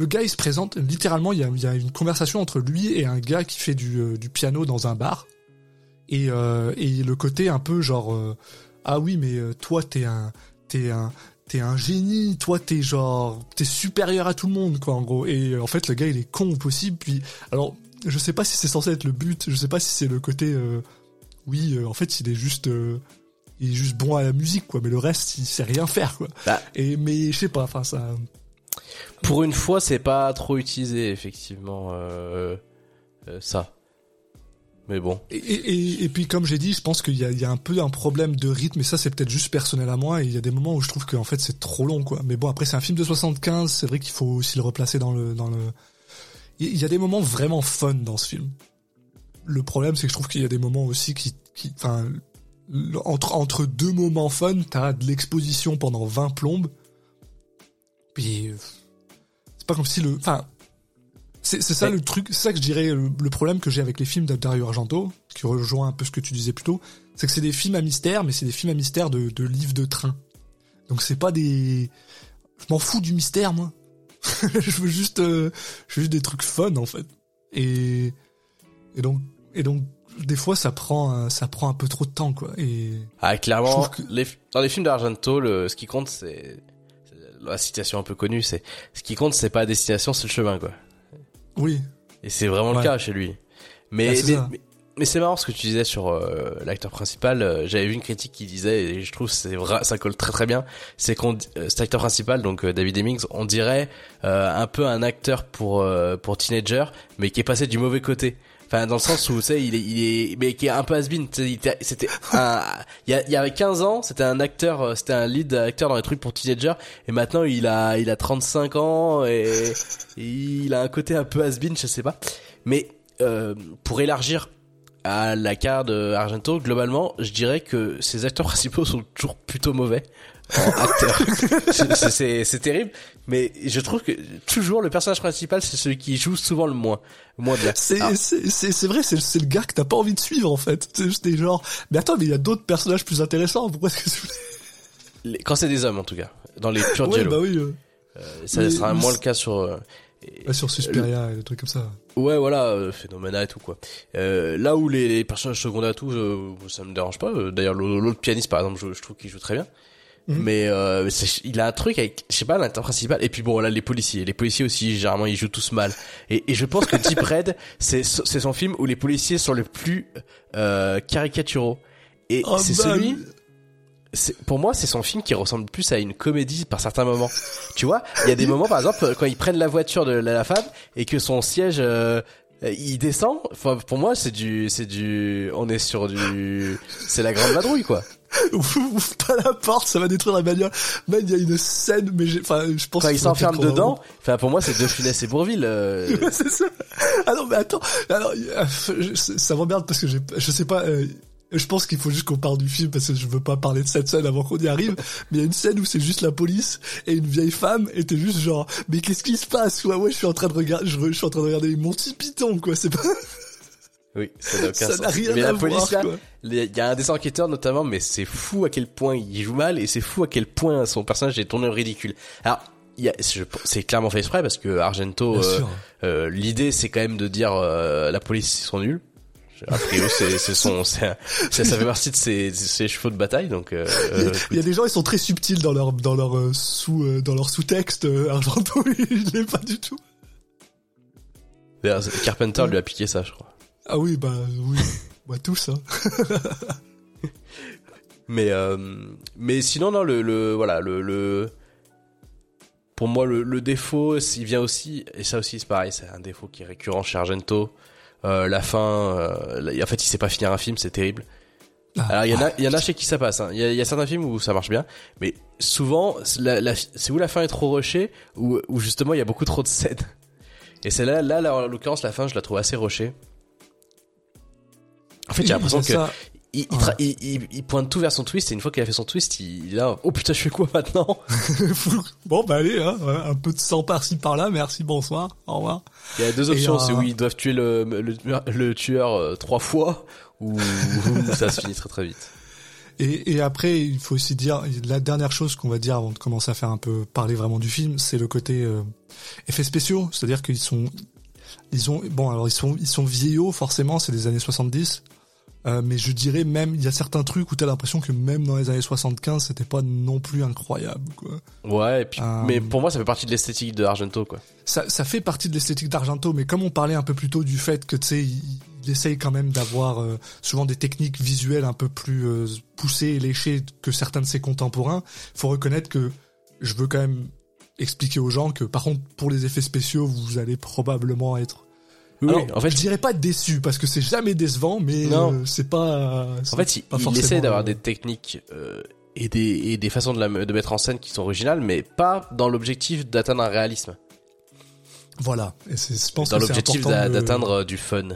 B: le gars il se présente littéralement il y a, il y a une conversation entre lui et un gars qui fait du, euh, du piano dans un bar. Et, euh, et le côté un peu genre euh, ah oui mais toi t'es un t'es un t'es un génie toi t'es genre t'es supérieur à tout le monde quoi en gros. Et euh, en fait le gars il est con au possible puis alors je sais pas si c'est censé être le but je sais pas si c'est le côté oui en fait il est juste il est juste bon à la musique quoi mais le reste il sait rien faire quoi.
A: Bah.
B: et mais je sais pas enfin ça
A: Pour une fois, c'est pas trop utilisé, effectivement, euh, euh, ça. Mais bon.
B: Et, et, et puis comme j'ai dit, je pense qu'il y a, un peu un problème de rythme, et ça c'est peut-être juste personnel à moi, et il y a des moments où je trouve qu'en fait c'est trop long, quoi. Mais bon, après c'est un film de 75, c'est vrai qu'il faut aussi le replacer dans le... Dans le... Il y a des moments vraiment fun dans ce film. Le problème c'est que je trouve qu'il y a des moments aussi qui... qui enfin, entre, entre deux moments fun, t'as de l'exposition pendant 20 plombes, puis... pas comme si le... Enfin, c'est ça le truc, c'est ça que je dirais le, le problème que j'ai avec les films de Dario Argento, qui rejoint un peu ce que tu disais plus tôt, c'est que c'est des films à mystère, mais c'est des films à mystère de, de livres de train. Donc c'est pas des... Je m'en fous du mystère, moi. je veux juste, euh, je veux juste des trucs fun, en fait. Et, et donc, et donc, des fois, ça prend, ça prend un peu trop de temps, quoi. Et
A: Ah, clairement,
B: trouve que-
A: les, dans les films d'Argento, le, ce qui compte, c'est la citation un peu connue, c'est, ce qui compte, c'est pas la destination, c'est le chemin, quoi.
B: oui,
A: Et c'est vraiment le cas chez lui. Mais,
B: Ah, c'est
A: mais, mais, mais c'est marrant ce que tu disais sur euh, l'acteur principal. euh, J'avais vu une critique qui disait, et je trouve que c'est vrai, ça colle très très bien, c'est qu'on, euh, cet acteur principal, donc David Hemmings, on dirait euh, un peu un acteur pour pour teenager, mais qui est passé du mauvais côté. Enfin, dans le sens où, tu sais, il est, il est, mais qui est un peu has-been. C'était un, il y, a, il y avait 15 ans, c'était un acteur, euh, c'était un lead acteur dans les trucs pour teenager, et maintenant il a, il a 35 ans, et, il a un côté un peu has-been, je sais pas. Mais, euh, pour élargir à la carte Argento, globalement, je dirais que ses acteurs principaux sont toujours plutôt mauvais en acteurs. C'est- terrible, mais je trouve que toujours le personnage principal, c'est celui qui joue souvent le moins, le moins bien.
B: c'est,
A: Alors,
B: c'est, vrai, c'est, c'est le gars que t'as pas envie de suivre, en fait. C'est genres, mais attends, mais il y a d'autres personnages plus intéressants, pourquoi est-ce que tu
A: les- quand c'est des hommes, en tout cas, dans les purs
B: Ouais, bah oui, euh,
A: Euh, ça
B: mais-
A: sera
B: mais
A: moins le cas sur. euh,
B: ouais, sur Suspiria et des trucs comme ça.
A: Ouais, voilà, euh, Phénoména et tout quoi. Euh, là où les, les personnages secondaires et tout, euh, ça me dérange pas. Euh, D'ailleurs, l'au- l'autre pianiste, par exemple, je, je trouve qu'il joue très bien.
B: Mhm.
A: Mais euh, il a un truc avec, je sais pas, l'acteur principal. Et puis bon, là, les policiers. Les policiers aussi, généralement, ils jouent tous mal. Et, et je pense que Deep Red, c'est c'est son film où les policiers sont les plus euh, caricaturaux. Et
B: Oh,
A: c'est
B: bah,
A: celui pour moi, c'est son film qui ressemble plus à une comédie par certains moments. Tu vois, il y a des moments, par exemple, quand ils prennent la voiture de la, la femme et que son siège, euh, il descend. Enfin, pour moi, c'est du, c'est du, on est sur du, c'est la grande vadrouille, quoi.
B: ouvre, pas la porte, ça va détruire la bagnole. Man, il y a une scène, mais j'ai, enfin, je pense
A: Quand il s'enferme dedans, enfin, pour moi, c'est De Funès et Bourville. euh,
B: Ouais, c'est ça. Ah non, mais attends. Alors, je- ça m'emmerde parce que j'ai, je sais pas. euh, je pense qu'il faut juste qu'on parle du film parce que je veux pas parler de cette scène avant qu'on y arrive. Mais il y a une scène où c'est juste la police et une vieille femme et t'es juste genre, mais qu'est-ce qui se passe? Ouais, ouais, je suis en train de regarder, je, je suis en train de regarder Monty Python, quoi. C'est pas,
A: Oui, ça n'a aucun
B: ça
A: sens.
B: rien
A: mais
B: à
A: la police, là, il y a un des enquêteurs notamment, mais c'est fou à quel point il joue mal et c'est fou à quel point son personnage est tourné au ridicule. Alors, c'est clairement fait exprès parce que Argento, euh. Euh, L'idée, c'est quand même de dire euh, la police ils sont nuls. A priori, c'est son, ça, ça fait partie de ses, ses chevaux de bataille, donc. Euh, euh,
B: Il y a des gens, ils sont très subtils dans leur dans leur euh, sous euh, dans leur sous-texte. Argento, il l'est pas du tout.
A: Carpenter lui a piqué ça, je crois.
B: Ah oui, bah oui, bah tous. Hein.
A: Mais euh, mais sinon non le, le voilà le, le pour moi le, le défaut il vient aussi et ça aussi c'est pareil c'est un défaut qui est récurrent chez Argento euh, la fin euh, en fait il sait pas finir un film c'est terrible
B: Ah,
A: alors il y en a il y en a chez qui ça passe hein. il y, a, il y a certains films où ça marche bien mais souvent la, la- c'est où la fin est trop rushée ou où justement il y a beaucoup trop de scènes et c'est là là, là en l'occurrence la fin je la trouve assez rushée en fait j'ai
B: a
A: l'impression que
B: ça.
A: il, il, il, il- il pointe tout vers son twist et une fois qu'il a fait son twist, il, là, oh putain, je fais quoi maintenant?
B: Bon, bah allez, hein, un peu de sang par-ci par-là. Merci, bonsoir, au revoir.
A: Il y a deux options,
B: euh,
A: c'est où ils doivent tuer le, le, le tueur euh, trois fois ou, ou ça se finit très très vite.
B: Et, et après, il faut aussi dire la dernière chose qu'on va dire avant de commencer à faire un peu parler vraiment du film, c'est le côté euh, effets spéciaux. C'est-à-dire qu'ils sont, ils ont, bon, alors ils sont, ils sont vieillots forcément, c'est des années 70. Euh, mais je dirais même, il y a certains trucs où t'as l'impression que même dans les années 75, c'était pas non plus incroyable, quoi.
A: Ouais, et puis,
B: Euh,
A: mais pour moi, ça fait partie de l'esthétique de Argento, quoi.
B: Ça, ça fait partie de l'esthétique d'Argento, mais comme on parlait un peu plus tôt du fait que tu sais, il, il essaye quand même d'avoir euh, souvent des techniques visuelles un peu plus poussées et léchées que certains de ses contemporains, faut reconnaître que je veux quand même expliquer aux gens que par contre pour les effets spéciaux, vous allez probablement être
A: Oui,
B: Alors,
A: en fait,
B: je dirais pas déçu parce que c'est jamais décevant, mais euh, c'est pas.
A: en fait, il, il essaie d'avoir
B: euh,
A: des techniques euh, et, des, et des façons de, la, de mettre en scène qui sont originales, mais pas dans l'objectif d'atteindre un réalisme.
B: Voilà. Et c'est, je pense
A: Dans l'objectif
B: de-
A: d'atteindre euh, du fun.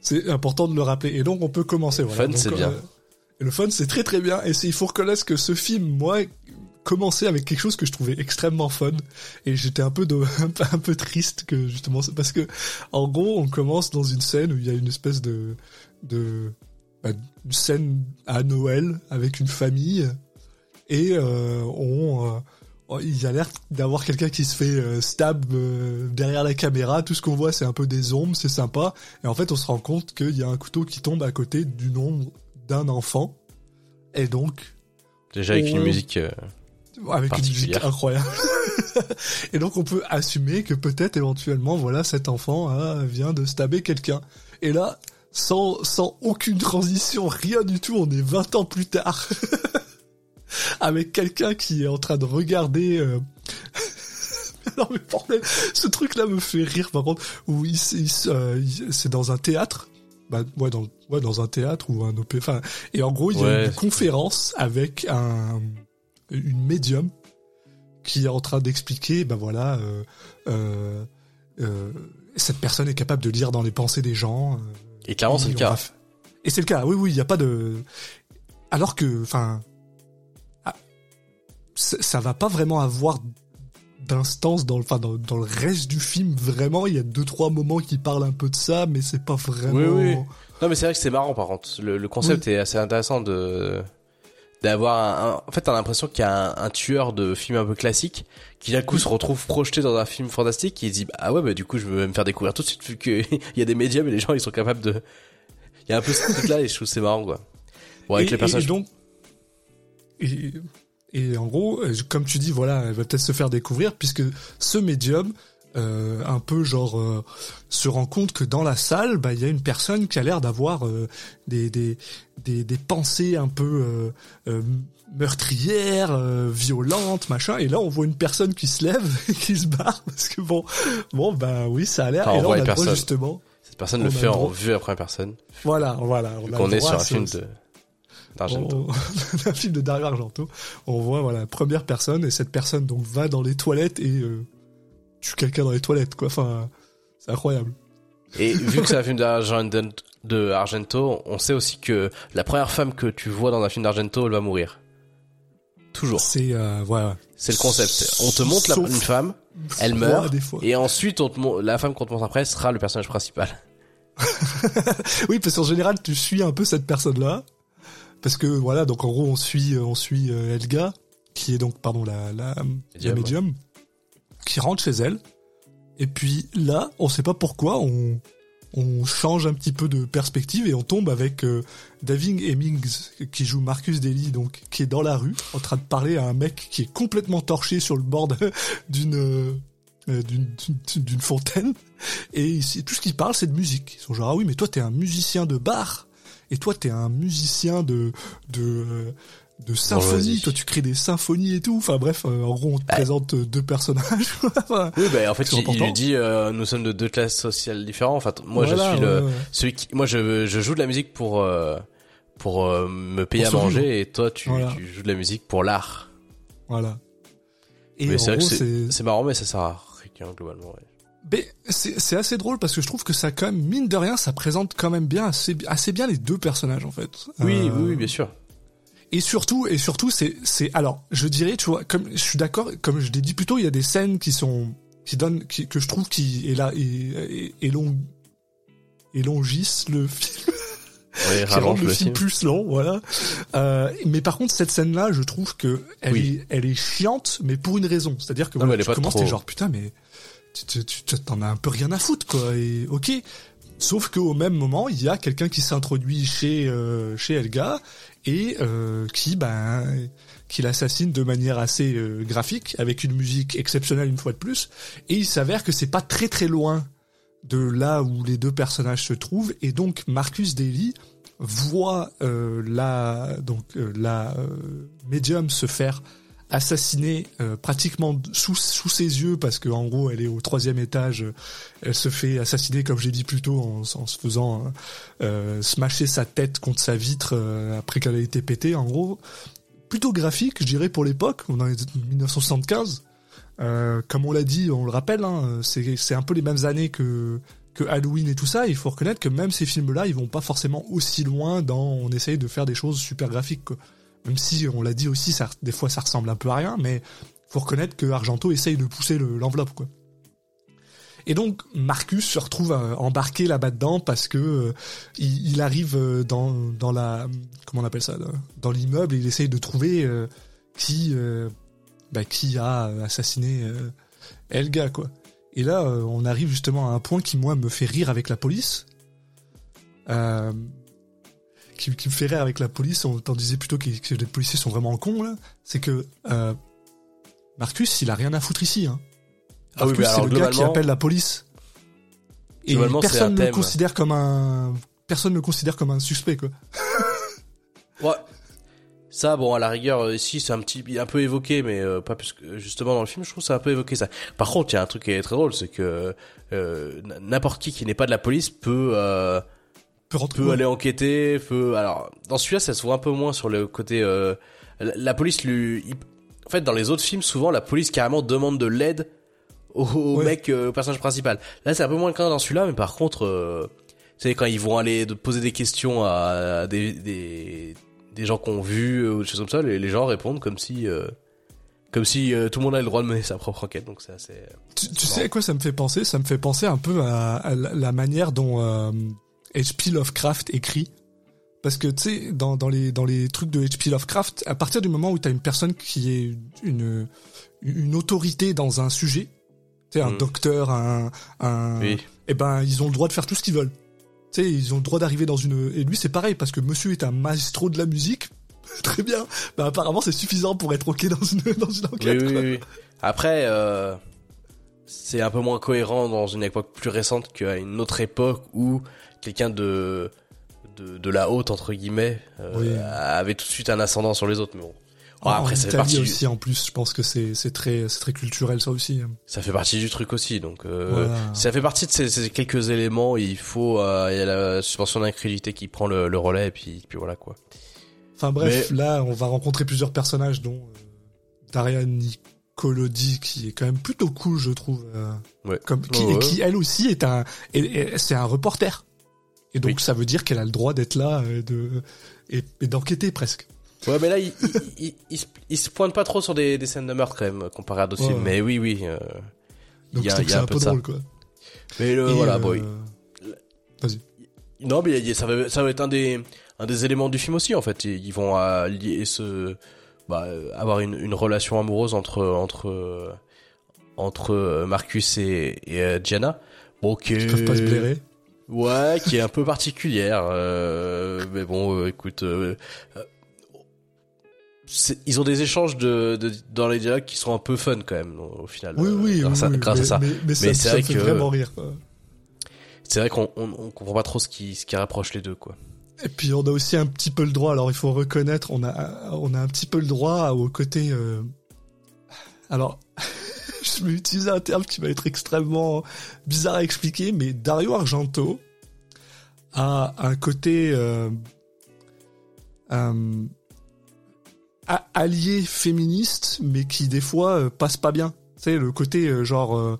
B: C'est important de le rappeler. Et donc on peut commencer. Voilà.
A: Fun, c'est bien.
B: le fun, c'est très très bien. Et il faut reconnaître que ce film, moi, commençait avec quelque chose que je trouvais extrêmement fun. Et j'étais un peu de, un peu, un peu triste que justement, parce que en gros, on commence dans une scène où il y a une espèce de, de, bah, une scène à Noël avec une famille et euh, on euh, Oh, il y a l'air d'avoir quelqu'un qui se fait euh, stab euh, derrière la caméra. Tout ce qu'on voit, c'est un peu des ombres, c'est sympa. Et en fait, on se rend compte qu'il y a un couteau qui tombe à côté du nombre d'un enfant. Et donc,
A: Déjà avec une musique. euh,
B: avec une musique incroyable. et donc, on peut assumer que peut-être éventuellement, voilà, cet enfant hein, vient de stabber quelqu'un. Et là, sans, sans aucune transition, rien du tout, on est 20 ans plus tard. avec quelqu'un qui est en train de regarder... euh, non mais bordel, ce truc-là me fait rire par contre, où il, il euh, il- c'est dans un théâtre, bah ouais dans, ouais dans un théâtre ou un opé, enfin et en gros il y a
A: Ouais.
B: une conférence avec un une médium qui est en train d'expliquer, ben voilà, euh, euh, euh, cette personne est capable de lire dans les pensées des gens.
A: Et clairement, c'est le cas.
B: f- Et c'est le cas, oui, oui, il n'y a pas de... Alors que, enfin... ah, ça va pas vraiment avoir d'instance dans le, enfin, dans, dans le reste du film, vraiment, il y a deux, trois moments qui parlent un peu de ça, mais c'est pas vraiment...
A: Oui, oui. Non, mais c'est vrai que c'est marrant par contre. Le, le concept est assez intéressant de d'avoir un, En fait, t'as l'impression qu'il y a un, un tueur de film un peu classique qui d'un coup se retrouve projeté dans un film fantastique et il dit ah ouais bah du coup je veux me faire découvrir tout de suite vu qu'il y a des médiums et les gens ils sont capables de. Il y a un peu ce truc là et je trouve c'est marrant quoi. Bon avec
B: et,
A: les personnages.
B: et donc, et, et en gros, euh, comme tu dis, voilà, elle va peut-être se faire découvrir puisque ce médium, euh, un peu genre, euh, se rend compte que dans la salle, bah, il y a une personne qui a l'air d'avoir euh, des, des, des, des pensées un peu euh, euh, meurtrières, euh, violentes, machin. Et là, on voit une personne qui se lève et qui se barre parce que bon, bon, bah oui, ça a l'air.
A: Enfin, on
B: et là, on
A: voit
B: a droit,
A: personnes.
B: justement.
A: Cette personne
B: on
A: le fait en vue à première personne.
B: Voilà, voilà. On, le
A: est sur un film de d'Argento.
B: on- un film de Dario Argento. On voit voilà première personne et cette personne donc va dans les toilettes et euh, tue quelqu'un dans les toilettes quoi. Enfin, c'est incroyable.
A: Et vu que c'est un film d'Argento, de Argento, on sait aussi que la première femme que tu vois dans un film d'Argento, elle va mourir. Toujours.
B: C'est euh.
A: C'est le concept. On te montre la- une femme, elle meurt,
B: des fois.
A: et ensuite on te la femme qu'on te montre après sera le personnage principal.
B: Oui, parce qu'en général, tu suis un peu cette personne-là. Parce que voilà, donc en gros, on suit, on suit euh, Elga, qui est donc, pardon, la, la, la
A: Médium,
B: médium, qui rentre chez elle. Et puis là, on sait pas pourquoi, on, on change un petit peu de perspective et on tombe avec euh, David Hemmings qui joue Marcus Daly, donc qui est dans la rue en train de parler à un mec qui est complètement torché sur le bord d'une euh, d'une d'une- fontaine et tout ce qu'ils parlent c'est de musique. Ils sont genre ah oui mais toi t'es un musicien de bar et toi t'es un musicien de de euh, de symphonie,
A: Bourgeoisie.
B: toi tu crées des symphonies et tout. Enfin bref, euh, en gros on te présente euh, deux personnages. Enfin,
A: Oui, bah, en fait, il, il
B: important.
A: lui dit, euh, nous sommes de deux classes sociales différentes. Enfin, moi,
B: voilà,
A: je suis le,
B: ouais, ouais.
A: celui qui, moi, je, je joue de la musique pour, euh, pour euh, me payer
B: Pour
A: à manger, et toi, tu,
B: Voilà.
A: tu joues de la musique pour l'art.
B: Voilà. Et
A: Mais c'est
B: c'est
A: C'est marrant, mais ça sert à rien globalement. Ouais.
B: Mais c'est c'est assez drôle parce que je trouve que ça quand même mine de rien ça présente quand même bien assez assez bien les deux personnages en fait.
A: Oui,
B: Euh,
A: oui, oui, bien sûr.
B: Et surtout et surtout c'est c'est alors je dirais tu vois comme je suis d'accord comme je l'ai dit plus tôt il y a des scènes qui sont qui donnent qui, que je trouve qui est là et et, et long élongissent le film
A: Ouais,
B: qui rendent le, film
A: film.
B: plus long, voilà. Euh, mais par contre, cette scène-là, je trouve que elle
A: Oui.
B: est, elle est chiante, mais pour une raison. C'est-à-dire que
A: Non,
B: voilà,
A: mais elle est
B: tu commences,
A: trop-
B: t'es genre putain, mais tu tu- tu- tu- t'en as un peu rien à foutre, quoi. Et ok. Sauf qu'au même moment, il y a quelqu'un qui s'introduit chez euh, chez Elga et euh, qui ben qui l'assassine de manière assez euh, graphique avec une musique exceptionnelle une fois de plus. Et il s'avère que c'est pas très très loin de là où les deux personnages se trouvent et donc Marcus Daly voit euh, la donc euh, la médium se faire assassiner euh, pratiquement sous sous ses yeux parce que en gros elle est au troisième étage euh, elle se fait assassiner comme j'ai dit plus tôt en, en se faisant euh, smasher sa tête contre sa vitre euh, après qu'elle a été pétée en gros plutôt graphique je dirais pour l'époque on est en 1975 euh, comme on l'a dit, on le rappelle, hein, c'est c'est un peu les mêmes années que que Halloween et tout ça. Il faut reconnaître que même ces films-là, ils vont pas forcément aussi loin dans on essaye de faire des choses super graphiques. Quoi. Même si on l'a dit aussi, des fois ça ressemble un peu à rien, mais faut reconnaître que Argento essaye de pousser le- l'enveloppe. quoi. Et donc Marcus se retrouve embarqué là-bas dedans parce que euh, il, arrive euh, dans dans la comment on appelle ça dans l'immeuble et il essaye de trouver euh, qui bah, qui a assassiné Elga quoi. Et là on arrive justement à un point qui moi me fait rire avec la police. Qui, qui me fait rire avec la police, on t'en disait plutôt que, que les policiers sont vraiment cons là, c'est que euh, Marcus il a rien à foutre ici hein.
A: Ah oui, alors,
B: c'est le gars qui appelle la police. Et personne ne le considère comme un personne ne le considère comme un suspect quoi.
A: Ouais. Ça, bon, à la rigueur, euh, ici, c'est un petit, un peu évoqué, mais euh, pas plus que justement dans le film, je trouve c'est un peu évoqué ça. Par contre, il y a un truc qui est très drôle, c'est que euh, n'importe qui qui n'est pas de la police peut euh,
B: Peut
A: peut aller enquêter, peut. Alors, dans celui-là, ça se voit un peu moins sur le côté. euh, la, la police lui. il- En fait, dans les autres films, souvent, la police carrément demande de l'aide au, au
B: Ouais.
A: mec, euh, au personnage principal. Là, c'est un peu moins le cas dans celui-là, mais par contre, euh, tu sais, quand ils vont aller poser des questions à, des, des des gens qu'on vu euh, ou des choses comme ça, les, les gens répondent comme si. euh, comme si tout le monde a le droit de mener sa propre enquête, donc c'est assez.
B: Tu, tu sais à quoi ça me fait penser? Ça me fait penser un peu à, à la manière dont H.P. Lovecraft écrit. Parce que tu sais, dans, dans les dans les trucs de H.P. Lovecraft, à partir du moment où t'as une personne qui est une une autorité dans un sujet, tu sais, un
A: Mm.
B: docteur, un un,
A: Oui.
B: eh ben ils ont le droit de faire tout ce qu'ils veulent. Tu sais, ils ont le droit d'arriver dans une et lui c'est pareil parce que monsieur est un maestro de la musique. Très bien. Bah apparemment c'est suffisant pour être ok dans une dans une enquête.
A: oui, oui, oui. Après, euh, c'est un peu moins cohérent dans une époque plus récente qu'à une autre époque où quelqu'un de, de de la haute entre guillemets euh,
B: Oui.
A: avait tout de suite un ascendant sur les autres. Mais bon,
B: En-
A: après
B: en
A: ça fait partie du,
B: aussi en plus, je pense que c'est c'est très c'est très culturel ça aussi.
A: ça fait partie du truc aussi. Donc euh,
B: Voilà.
A: ça fait partie de ces, ces quelques éléments. Il faut euh, il y a la suspension d'incrédulité qui prend le, le relais et puis puis voilà quoi.
B: Enfin bref, là on va rencontrer plusieurs personnages dont euh, Daria Nicolodi qui est quand même plutôt cool je trouve. euh,
A: Ouais.
B: Comme qui,
A: ouais.
B: qui elle aussi est un c'est un reporter. Et donc
A: Oui.
B: ça veut dire qu'elle a le droit d'être là euh, de et, et d'enquêter presque.
A: Ouais, mais là, il, il, il, il se, il se pointe pas trop sur des, des scènes de meurtre quand même, comparé à d'autres
B: Ouais,
A: films.
B: ouais.
A: Mais oui, oui. euh,
B: Donc c'est
A: un
B: un
A: peu de ça.
B: drôle quoi.
A: mais le,
B: Et,
A: voilà,
B: euh,
A: bon, oui.
B: Vas-y.
A: Non, mais ça va, ça va être un des, un des éléments du film aussi, en fait. Ils ils vont euh, lier ce, bah, euh, avoir une, une relation amoureuse entre, entre, euh, entre euh, Marcus et, et euh, Gianna. Bon, que...
B: Ils peuvent pas se blairer.
A: Ouais, qui est un peu particulière. mais bon, écoute, ils ont des échanges de, de, dans les dialogues qui sont un peu fun quand même au final.
B: Oui, oui, grâce,
A: à,
B: grâce
A: à ça.
B: Mais, c'est vrai que vraiment rire.
A: C'est vrai qu'on on, on, comprend pas trop ce qui ce qui rapproche les deux quoi.
B: Et puis on a aussi un petit peu le droit. Alors il faut reconnaître, on a on a un petit peu le droit au côté. Euh... Alors je vais utiliser un terme qui va être extrêmement bizarre à expliquer, mais Dario Argento a un côté euh, euh, allié féministe, mais qui des fois euh, passe pas bien. Sais, le côté genre,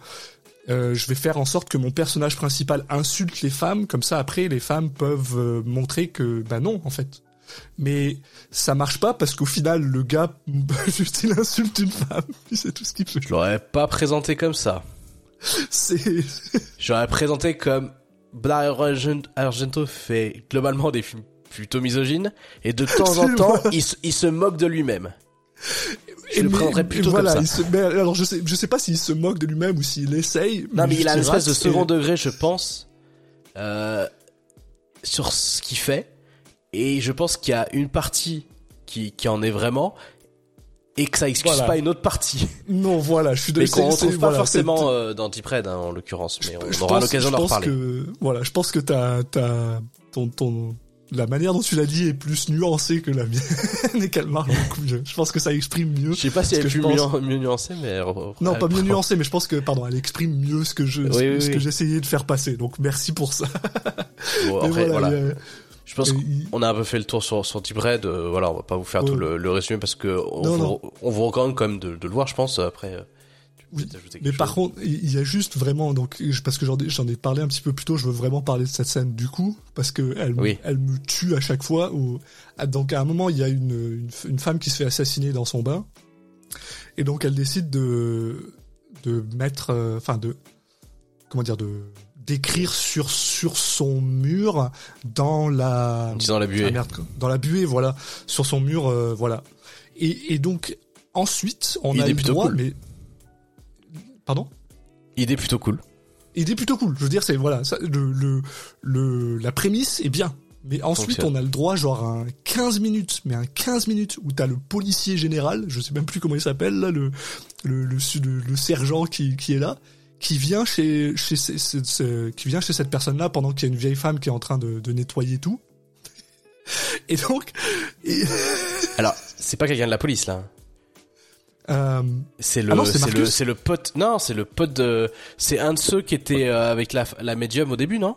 B: je vais faire en sorte que mon personnage principal insulte les femmes, comme ça après les femmes peuvent montrer que bah non en fait. Mais ça marche pas parce qu'au final le gars juste il insulte une femme, c'est tout ce qu'il fait.
A: Je l'aurais pas présenté comme ça.
B: C'est.
A: J'aurais présenté comme Blair Argento fait globalement des films plutôt misogyne, et de temps en temps, il, il, se moque de lui-même. Je le prendrais plutôt comme ça.
B: mais alors je sais, je sais pas s'il se moque de lui-même ou s'il essaye.
A: Non, mais, il a une espèce de second degré, je pense, euh, sur ce qu'il fait. Et je pense qu'il y a une partie qui, qui en est vraiment, et que ça excuse pas une autre partie.
B: Non, voilà, je suis de
A: Mais qu'on retrouve pas forcément euh, dans Deep Red, hein, en l'occurrence, mais on aura l'occasion d'en reparler.
B: Que, voilà, je pense que t'as, t'as, ton, ton, la manière dont tu l'as dit est plus nuancée que la mienne et qu'elle marche beaucoup mieux. Je pense que ça exprime mieux.
A: Je sais pas si elle est plus mieux nuancée, mais
B: non, pas mieux nuancée, mais je pense que pardon, elle exprime mieux ce que je ce, que j'essayais de faire passer. Donc merci pour ça.
A: Bon, après, voilà. Je pense qu'on a un peu fait le tour sur, sur Deep Red. Euh, voilà, on va pas vous faire tout le, le, résumé parce que on, vous, on vous recommande quand même de, de, le voir, je pense. Après, euh,
B: oui. Mais par contre, il y a juste vraiment donc parce que j'en ai, parlé un petit peu plus tôt, je veux vraiment parler de cette scène du coup parce que elle, elle me tue à chaque fois. Où, ah, donc à un moment, il y a une, une, femme qui se fait assassiner dans son bain et donc elle décide de de mettre, euh, enfin de comment dire de d'écrire sur sur son mur dans la
A: dans la buée.
B: Ah, dans la buée voilà. Sur son mur euh, voilà. Et, et donc ensuite on a le droit mais Pardon?
A: Idée plutôt cool.
B: Idée plutôt cool. Je veux dire, c'est voilà, ça, le, le, le, la prémisse est bien. Mais ensuite, on a le droit, genre, un 15 minutes, mais un 15 minutes où t'as le policier général, je sais même plus comment il s'appelle, là, le, le, le, le, sergent qui, qui est là, qui vient chez, chez, qui vient chez cette personne-là pendant qu'il y a une vieille femme qui est en train de, de nettoyer tout. Et donc,
A: alors, c'est pas quelqu'un de la police, là.
B: Euh...
A: C'est le, ah c'est le, c'est le pote. Non, c'est le pote de. C'est un de ceux qui était euh, avec la, la médium au début, non?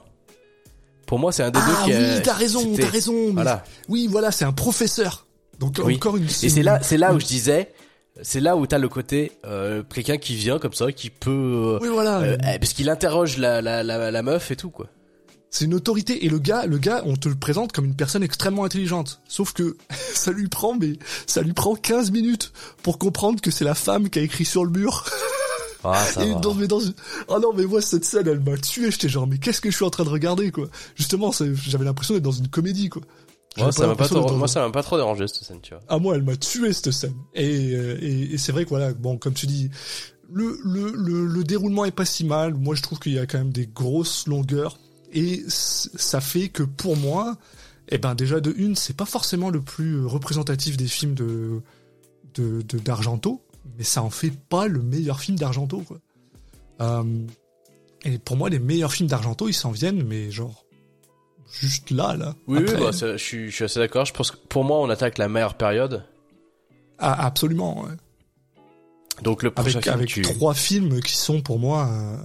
A: Pour moi, c'est un des deux qui.
B: Ah oui, t'as raison, t'as raison. Voilà. Oui, voilà, c'est un professeur. Donc encore une.
A: Et c'est là, c'est là où je disais. C'est là où t'as le côté euh, quelqu'un qui vient comme ça, qui peut.
B: Euh, oui, voilà.
A: Euh, eh, parce qu'il interroge la, la, la, la meuf et tout quoi.
B: C'est une autorité et le gars, le gars, on te le présente comme une personne extrêmement intelligente. Sauf que ça lui prend, mais ça lui prend 15 minutes pour comprendre que c'est la femme qui a écrit sur le mur.
A: Ah, ça
B: et Dans, mais dans... Ah non, mais moi cette scène, elle m'a tué. J'étais genre, mais qu'est-ce que je suis en train de regarder quoi Justement, j'avais l'impression d'être dans une comédie quoi.
A: Moi, ça m'a pas trop, moi, ça m'a pas trop dérangé cette scène, tu vois.
B: Ah moi, elle m'a tué cette scène. Et, euh, et, et c'est vrai que voilà, bon, comme tu dis, le, le, le, le déroulement est pas si mal. Moi, je trouve qu'il y a quand même des grosses longueurs et ça fait que pour moi, eh ben déjà de une, c'est pas forcément le plus représentatif des films de de d'Argento, mais ça en fait pas le meilleur film d'Argento quoi. Euh, et pour moi, les meilleurs films d'Argento, ils s'en viennent, mais genre juste là, là.
A: Oui, oui bah, je, suis, je suis assez d'accord. Je pense que pour moi, on attaque la meilleure période.
B: Ah, absolument. Ouais.
A: Donc le prochain
B: avec,
A: film,
B: avec trois films qui sont pour moi euh,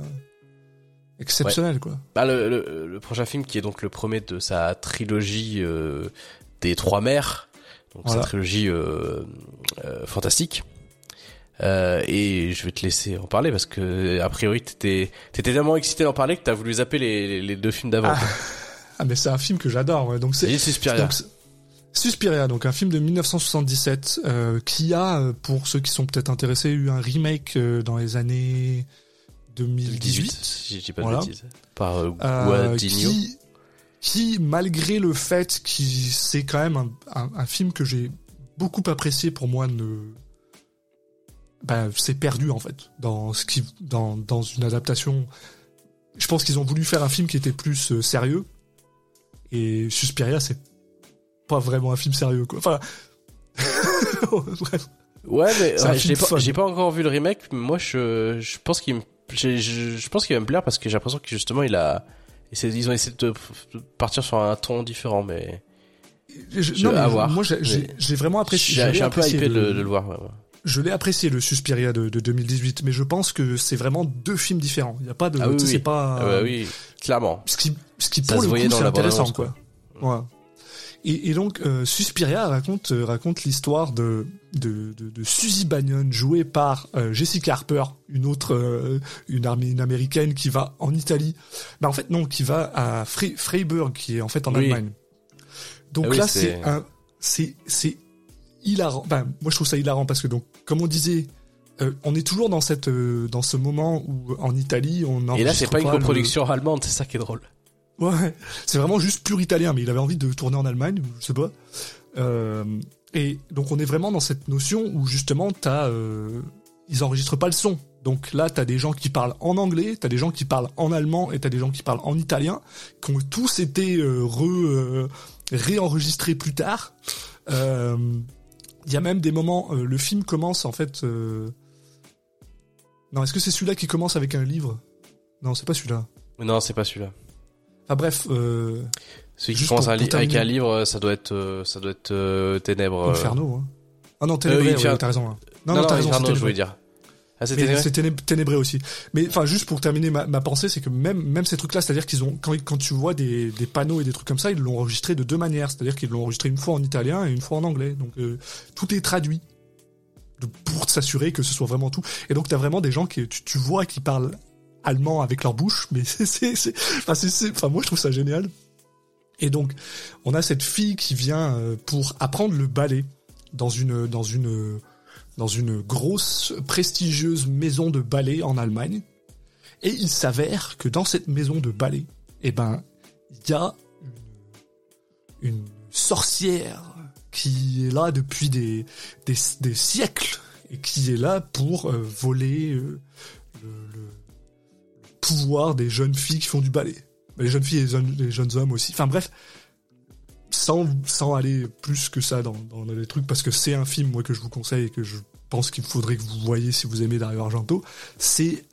B: exceptionnel quoi.
A: Bah, le, le, prochain film qui est donc le premier de sa trilogie euh, des trois mères, donc sa trilogie euh, euh, fantastique. Euh, et je vais te laisser en parler parce que a priori t'étais t'étais tellement excité d'en parler que t'as voulu zapper les, les deux films d'avant.
B: Ah. ah, mais c'est un film que j'adore. Ouais. Donc c'est
A: Suspiria.
B: Suspiria, donc un film de 1977 euh, qui a, pour ceux qui sont peut-être intéressés, eu un remake dans les années 2018,
A: j'ai pas de bêtises, par euh, euh
B: qui, qui, malgré le fait que c'est quand même un, un, film que j'ai beaucoup apprécié, pour moi, ne bah, c'est perdu en fait dans ce qui dans dans une adaptation je pense qu'ils ont voulu faire un film qui était plus euh, sérieux. Et Suspiria, c'est pas vraiment un film sérieux, quoi. Enfin.
A: Bref. Ouais, mais j'ai pas, j'ai pas encore vu le remake. Mais moi, je, je pense qu'il je, je pense qu'il va me plaire parce que j'ai l'impression que justement, il a, ils ont essayé de partir sur un ton différent, mais.
B: Je, non, mais moi, j'ai vraiment apprécié.
A: J'ai un peu hypé de, le voir. Ouais, ouais.
B: Je l'ai apprécié le Suspiria de, de, 2018, mais je pense que c'est vraiment deux films différents. Il y a pas de, ah, oui, c'est pas.
A: Ah, bah oui, clairement.
B: Ce qui, ce qui pour le coup, c'est intéressant, quoi. Ouais. Et, et, donc euh, Suspiria raconte euh, raconte l'histoire de, de, de de Suzy Bannion jouée par euh, Jessica Harper, une autre une armée une américaine qui va en Italie. Bah en fait non, qui va à Freiburg qui est en fait en Allemagne. Donc ah là c'est un c'est c'est hilarant. Moi je trouve ça hilarant parce que donc comme on disait on est toujours dans cette dans ce moment où en Italie on
A: et là c'est pas une coproduction allemande c'est ça qui est drôle
B: ouais c'est vraiment juste pur italien mais il avait envie de tourner en Allemagne je sais pas euh, et donc on est vraiment dans cette notion où justement t'as ils enregistrent pas le son donc là t'as des gens qui parlent en anglais t'as des gens qui parlent en allemand et t'as des gens qui parlent en italien qui ont tous été re réenregistrés plus tard il y a même des moments, euh, le film commence en fait. Euh... Non, est-ce que c'est celui-là qui commence avec un livre? Non, c'est pas celui-là.
A: Non, c'est pas celui-là.
B: Ah bref. Euh...
A: Celui qui commence avec un livre, ça doit être, euh, ça doit être euh, Ténèbres.
B: Inferno. Hein. Ah non, Ténèbres, oui, t'as raison. Hein.
A: Non, non, non t'as raison. Inferno, je voulais dire.
B: Ah, c'est ténébré aussi. Mais enfin, juste pour terminer ma, ma pensée, c'est que même même ces trucs-là, c'est-à-dire qu'ils ont quand quand tu vois des, des panneaux et des trucs comme ça, ils l'ont enregistré de deux manières. C'est-à-dire qu'ils l'ont enregistré une fois en italien et une fois en anglais. Donc euh, tout est traduit pour s'assurer que ce soit vraiment tout. Et donc t'as vraiment des gens qui tu, tu vois qui parlent allemand avec leur bouche, mais c'est c'est enfin moi je trouve ça génial. Et donc on a cette fille qui vient euh, pour apprendre le ballet dans une dans une dans une grosse, prestigieuse maison de ballet en Allemagne. Et il s'avère que dans cette maison de ballet, eh ben, il y a une, sorcière qui est là depuis des, des, siècles et qui est là pour euh, voler euh, pouvoir des jeunes filles qui font du ballet. Les jeunes filles et les jeunes, hommes aussi. Enfin bref, sans, aller plus que ça dans, dans les trucs, parce que c'est un film moi que je vous conseille et que je pense qu'il faudrait que vous voyez si vous aimez Dario Argento, c'est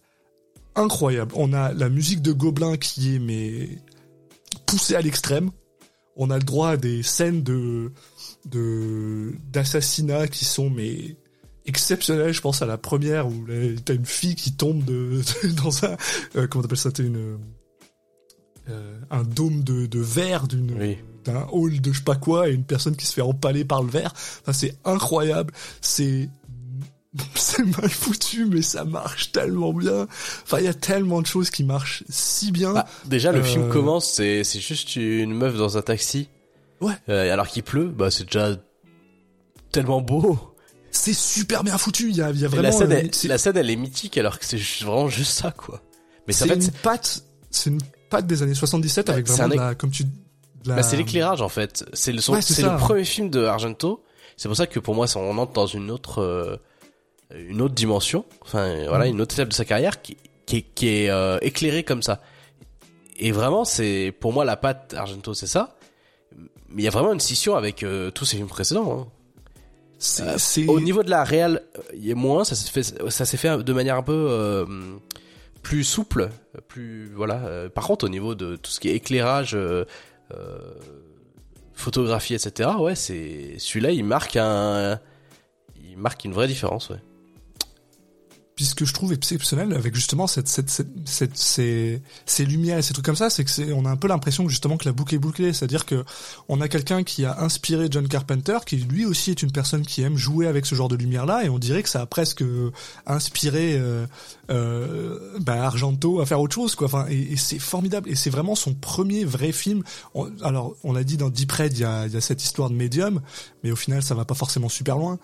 B: incroyable. On a la musique de Gobelin qui est mais poussée à l'extrême. On a le droit à des scènes de de d'assassinats qui sont mais exceptionnelles. Je pense à la première où t'as une fille qui tombe de, dans un euh, comment t'appelles ça, une euh, un dôme de, de verre d'une d'un hall de je sais pas quoi et une personne qui se fait empaler par le verre. Enfin, c'est incroyable. C'est c'est mal foutu, mais ça marche tellement bien. Enfin, il y a tellement de choses qui marchent si bien. Bah,
A: déjà, le film euh, commence, c'est c'est juste une meuf dans un taxi.
B: Ouais.
A: Euh, alors qu'il pleut, bah c'est déjà tellement beau.
B: C'est super bien foutu. Il y a, y a vraiment.
A: La scène, elle, la scène, elle est mythique, alors que c'est vraiment juste ça, quoi.
B: Mais c'est une patte, c'est une patte des années 77 avec vraiment la, comme tu.
A: Bah, c'est l'éclairage en fait. C'est le, c'est le premier film de Argento. C'est pour ça que pour moi, on entre dans une autre. Euh, une autre dimension, enfin voilà, mm. une autre étape de sa carrière qui, qui, qui est euh, éclairée comme ça. Et vraiment, c'est pour moi la patte Argento, c'est ça. Mais il y a vraiment une scission avec euh, tous ces films précédents. Hein. C'est, euh, au niveau de la réelle, il y a moins. Ça s'est fait, ça s'est fait de manière un peu plus souple, plus voilà. par contre, au niveau de tout ce qui est éclairage, photographie, etc. Ouais, c'est celui-là, il marque un, il marque une vraie différence. Ouais
B: puis ce que je trouve exceptionnel avec justement cette, cette, cette, ces, ces lumières et ces trucs comme ça, c'est que c'est, on a un peu l'impression que justement que la boucle est bouclée, c'est-à-dire que on a quelqu'un qui a inspiré John Carpenter, qui lui aussi est une personne qui aime jouer avec ce genre de lumière là, et on dirait que ça a presque inspiré euh, euh, bah, Argento à faire autre chose, quoi. Enfin, et, c'est formidable, et c'est vraiment son premier vrai film. alors, on l'a dit dans Deep Red, il y a, y a cette histoire de médium, mais au final, ça va pas forcément super loin.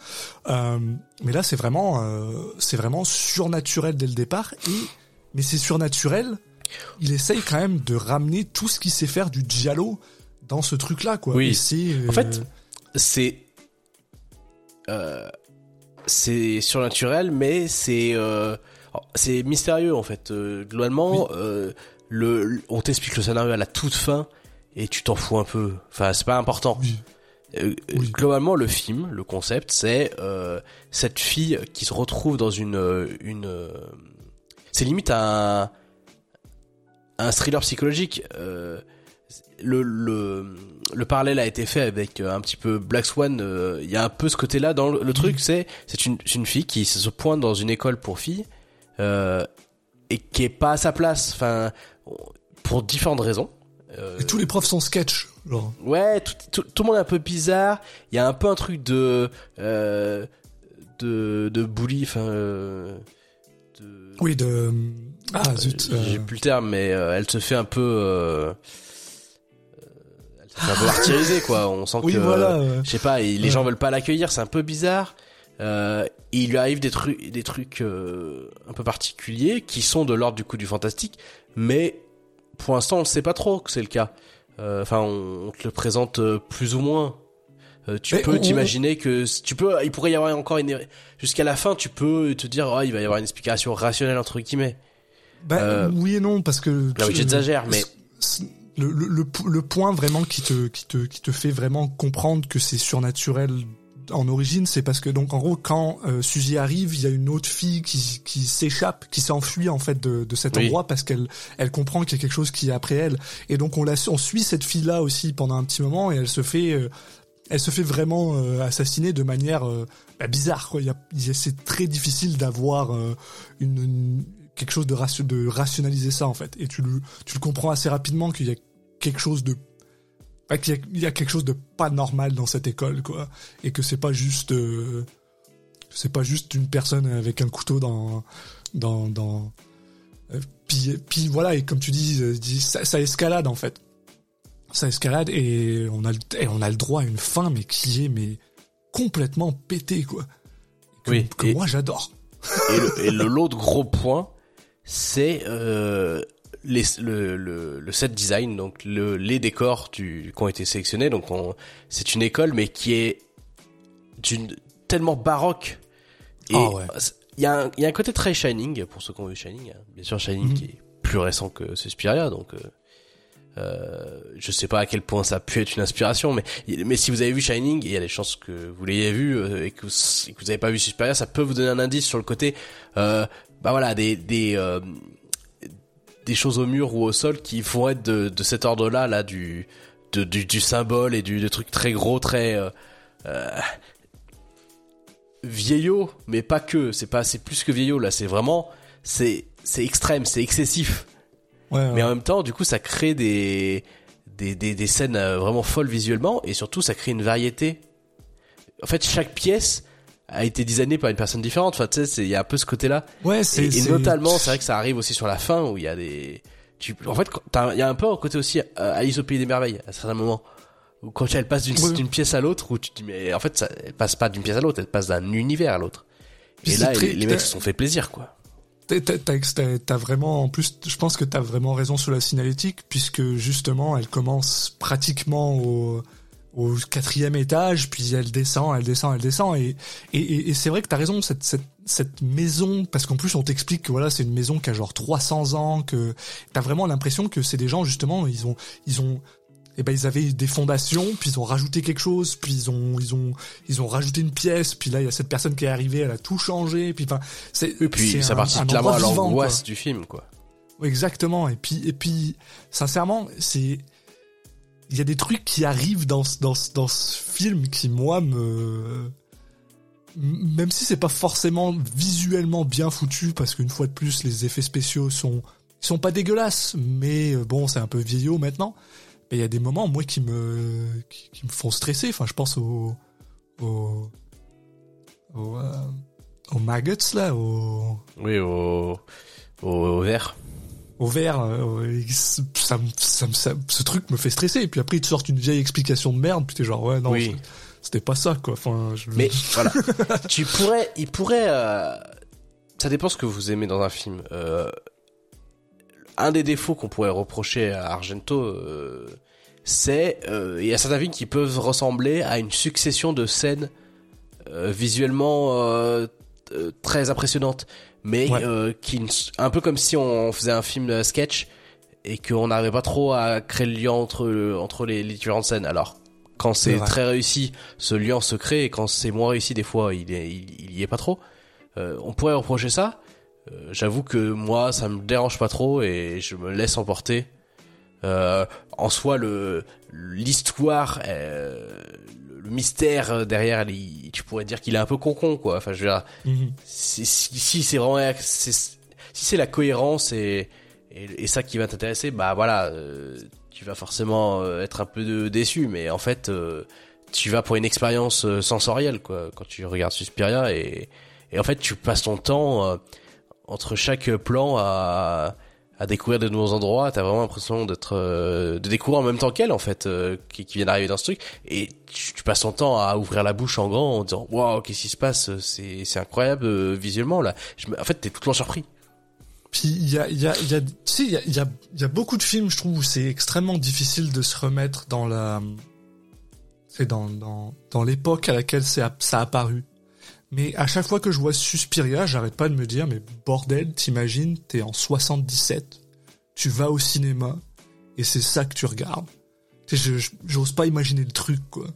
B: Euh, mais là, c'est vraiment, euh, c'est vraiment surnaturel dès le départ. Et mais c'est surnaturel. Il essaye quand même de ramener tout ce qu'il sait faire du giallo dans ce truc-là, quoi.
A: Oui. En fait, c'est euh, c'est surnaturel, mais c'est euh, c'est mystérieux en fait. globalement, le, on t'explique le scénario à la toute fin et tu t'en fous un peu. Enfin, c'est pas important.
B: Oui.
A: Euh,
B: Oui.
A: Globalement, le film, le concept, c'est euh, cette fille qui se retrouve dans une euh, une. c'est limite un un thriller psychologique. Euh, le, le le parallèle a été fait avec un petit peu Black Swan. euh, Il y a un peu ce côté-là dans le, le truc. C'est c'est une une fille qui se pointe dans une école pour filles euh, et qui est pas à sa place. Enfin, pour différentes raisons. Euh,
B: Et tous les profs sont sketch. Genre.
A: Ouais, tout, tout, tout le monde est un peu bizarre. Il y a un peu un truc de euh, de de bully, enfin. Euh, de-
B: Oui, de. Ah zut. euh,
A: J'ai plus le terme, mais euh, elle se fait un peu. Euh, euh, elle se fait un peu martyriser, quoi. On sent
B: Oui,
A: que.
B: voilà. euh,
A: Je sais pas, les
B: Ouais.
A: gens veulent pas l'accueillir, c'est un peu bizarre. Euh, il lui arrive des trucs, des trucs euh, un peu particuliers qui sont de l'ordre du coup du fantastique, mais pour l'instant on ne sait pas trop que c'est le cas. Euh, Enfin, on, on te le présente euh, plus ou moins. Euh, tu
B: Mais
A: peux
B: on-
A: t'imaginer que tu peux, il pourrait y avoir encore une jusqu'à la fin, tu peux te dire, oh, il va y avoir une explication rationnelle entre guillemets.
B: Bah,
A: Euh,
B: oui et non, parce que.
A: Là, j'exagère, mais
B: Le, le, le, le point vraiment qui te, qui, te, qui te fait vraiment comprendre que c'est surnaturel en origine, c'est parce que donc en gros quand euh, Suzy arrive, il y a une autre fille qui, qui s'échappe, qui s'enfuit en fait de, de cet
A: Oui.
B: endroit parce qu'elle elle comprend qu'il y a quelque chose qui est après elle. Et donc on la on suit cette fille là aussi pendant un petit moment et elle se fait euh, elle se fait vraiment euh, assassiner de manière euh, bah, bizarre quoi. Il y a, il y a- c'est très difficile d'avoir une, une- quelque chose de, ratio- de rationaliser ça en fait. Et tu le tu le comprends assez rapidement qu'il y a quelque chose de qu'il y a, il y a quelque chose de pas normal dans cette école quoi. Et que c'est pas juste euh, c'est pas juste une personne avec un couteau dans dans dans euh, puis puis voilà et comme tu dis, euh, ça, ça escalade en fait. Ça escalade et on a le, et on a le droit à une fin mais qui est mais complètement pété quoi. Que,
A: Oui,
B: que
A: et-
B: moi j'adore.
A: Et l'autre gros point, c'est euh, les, le, le, le set design, donc le, les décors du, qui ont été sélectionnés. Donc on- c'est une école, mais qui est d'une tellement baroque. Et
B: Ah ouais.
A: il y, a un- il y a un côté très Shining, pour ceux qui ont vu Shining. hein. Bien sûr, Shining
B: Mhm.
A: qui est plus récent que Suspiria, donc... Euh, euh, je sais pas à quel point ça a pu être une inspiration, mais mais si vous avez vu Shining, il y a des chances que vous l'ayez vu euh, et que vous, et que vous avez pas vu Suspiria, ça peut vous donner un indice sur le côté, euh, bah voilà, des des euh, des choses au mur ou au sol qui vont être de, de cet ordre-là, là, du de, du, du symbole et du de trucs très gros, très euh, euh, vieillot, mais pas que. C'est pas, c'est plus que vieillot là. C'est vraiment, c'est c'est extrême, c'est excessif.
B: ouais, ouais.
A: Mais en même temps, du coup, ça crée des des, des, des scènes euh, vraiment folles visuellement et surtout, ça crée une variété. En fait, chaque pièce a été designée par une personne différente. Enfin, tu sais, c'est- il y a un peu ce côté-là.
B: ouais
A: Et,
B: c'est
A: et
B: c'est-
A: notamment, c'est vrai que ça arrive aussi sur la fin où il y a des. Tu, en fait, il y a un peu un côté aussi euh, Alice au pays des merveilles à certains moments. Où quand elle passe d'une
B: Oui.
A: pièce à l'autre, où tu te dis mais en fait, ça, elle passe pas d'une pièce à l'autre, elle passe d'un univers à l'autre. Et là,
B: très-
A: les, les mecs se sont fait plaisir, quoi.
B: T'as vraiment, en plus, je pense que t'as vraiment raison sur la signalétique, puisque justement, elle commence pratiquement au, au quatrième étage, puis elle descend, elle descend, elle descend, et, et, et, et c'est vrai que t'as raison, cette, cette, cette maison, parce qu'en plus on t'explique que voilà, c'est une maison qui a genre 300 ans, que t'as vraiment l'impression que c'est des gens justement, ils ont, ils ont, eh ben ils avaient des fondations, puis ils ont rajouté quelque chose, puis ils ont, ils ont, ils ont rajouté une pièce, puis là il y a cette personne qui est arrivée, elle a tout changé, puis enfin, c'est,
A: Et puis,
B: c'est
A: ça participe clairement à l'angoisse du film, quoi.
B: Exactement. Et puis, et puis, sincèrement, c'est, il y a des trucs qui arrivent dans ce, film qui, moi, me, même si c'est pas forcément visuellement bien foutu, parce qu'une fois de plus, les effets spéciaux sont, sont pas dégueulasses, mais euh, bon, c'est un peu vieillot maintenant. Mais il y a des moments, moi, qui me, qui, me font stresser. Enfin, je pense au, au, au, euh, aux maggots, là, au,
A: Oui, au, au, au vert.
B: Au vert, euh, ça, me- ça, me- ça, ce truc me fait stresser. Et puis après, ils te sortent une vieille explication de merde, puis t'es genre, ouais, non,
A: Oui.
B: c'était pas ça, quoi. Enfin, je...
A: Mais voilà, tu pourrais, il pourrait, euh, ça dépend ce que vous aimez dans un film. Euh, un des défauts qu'on pourrait reprocher à Argento, c'est, il y a certains films qui peuvent ressembler à une succession de scènes visuellement très impressionnantes, mais
B: Ouais.
A: euh, qui, un peu comme si on faisait un film euh, sketch et qu'on n'arrivait pas trop à créer le lien entre entre les, les différentes scènes. Alors quand c'est très réussi, ce lien se crée et quand c'est moins réussi, des fois il est, il, y est pas trop. Euh, on pourrait reprocher ça. Euh, J'avoue que moi, ça me dérange pas trop et je me laisse emporter. Euh, en soi, le l'histoire, euh, le mystère derrière, elle, tu pourrais dire qu'il est un peu concon, quoi. Enfin, je veux dire, mhm. si, si c'est vraiment, si c'est la cohérence et, et, et ça qui va t'intéresser, bah voilà, euh, tu vas forcément euh, être un peu déçu, mais en fait, euh, tu vas pour une expérience euh, sensorielle, quoi, quand tu regardes Suspiria, et, et en fait, tu passes ton temps entre chaque plan à, à découvrir de nouveaux endroits. T'as vraiment l'impression d'être, de découvrir en même temps qu'elle, en fait, qui, qui vient d'arriver dans ce truc, et tu, passes ton temps à ouvrir la bouche en grand en disant, waouh, qu'est-ce qui se passe? C'est, c'est incroyable visuellement là. Je, en fait, t'es tout le temps surpris.
B: Puis il y a, il y a, y a, tu sais, il y a, il y a, y a beaucoup de films, je trouve, où c'est extrêmement difficile de se remettre dans la, c'est dans, dans, dans l'époque à laquelle ça a apparu. Mais à chaque fois que je vois Suspiria, j'arrête pas de me dire, mais bordel, t'imagines, t'es en 77, tu vas au cinéma, et c'est ça que tu regardes. J'ose pas imaginer le truc, quoi.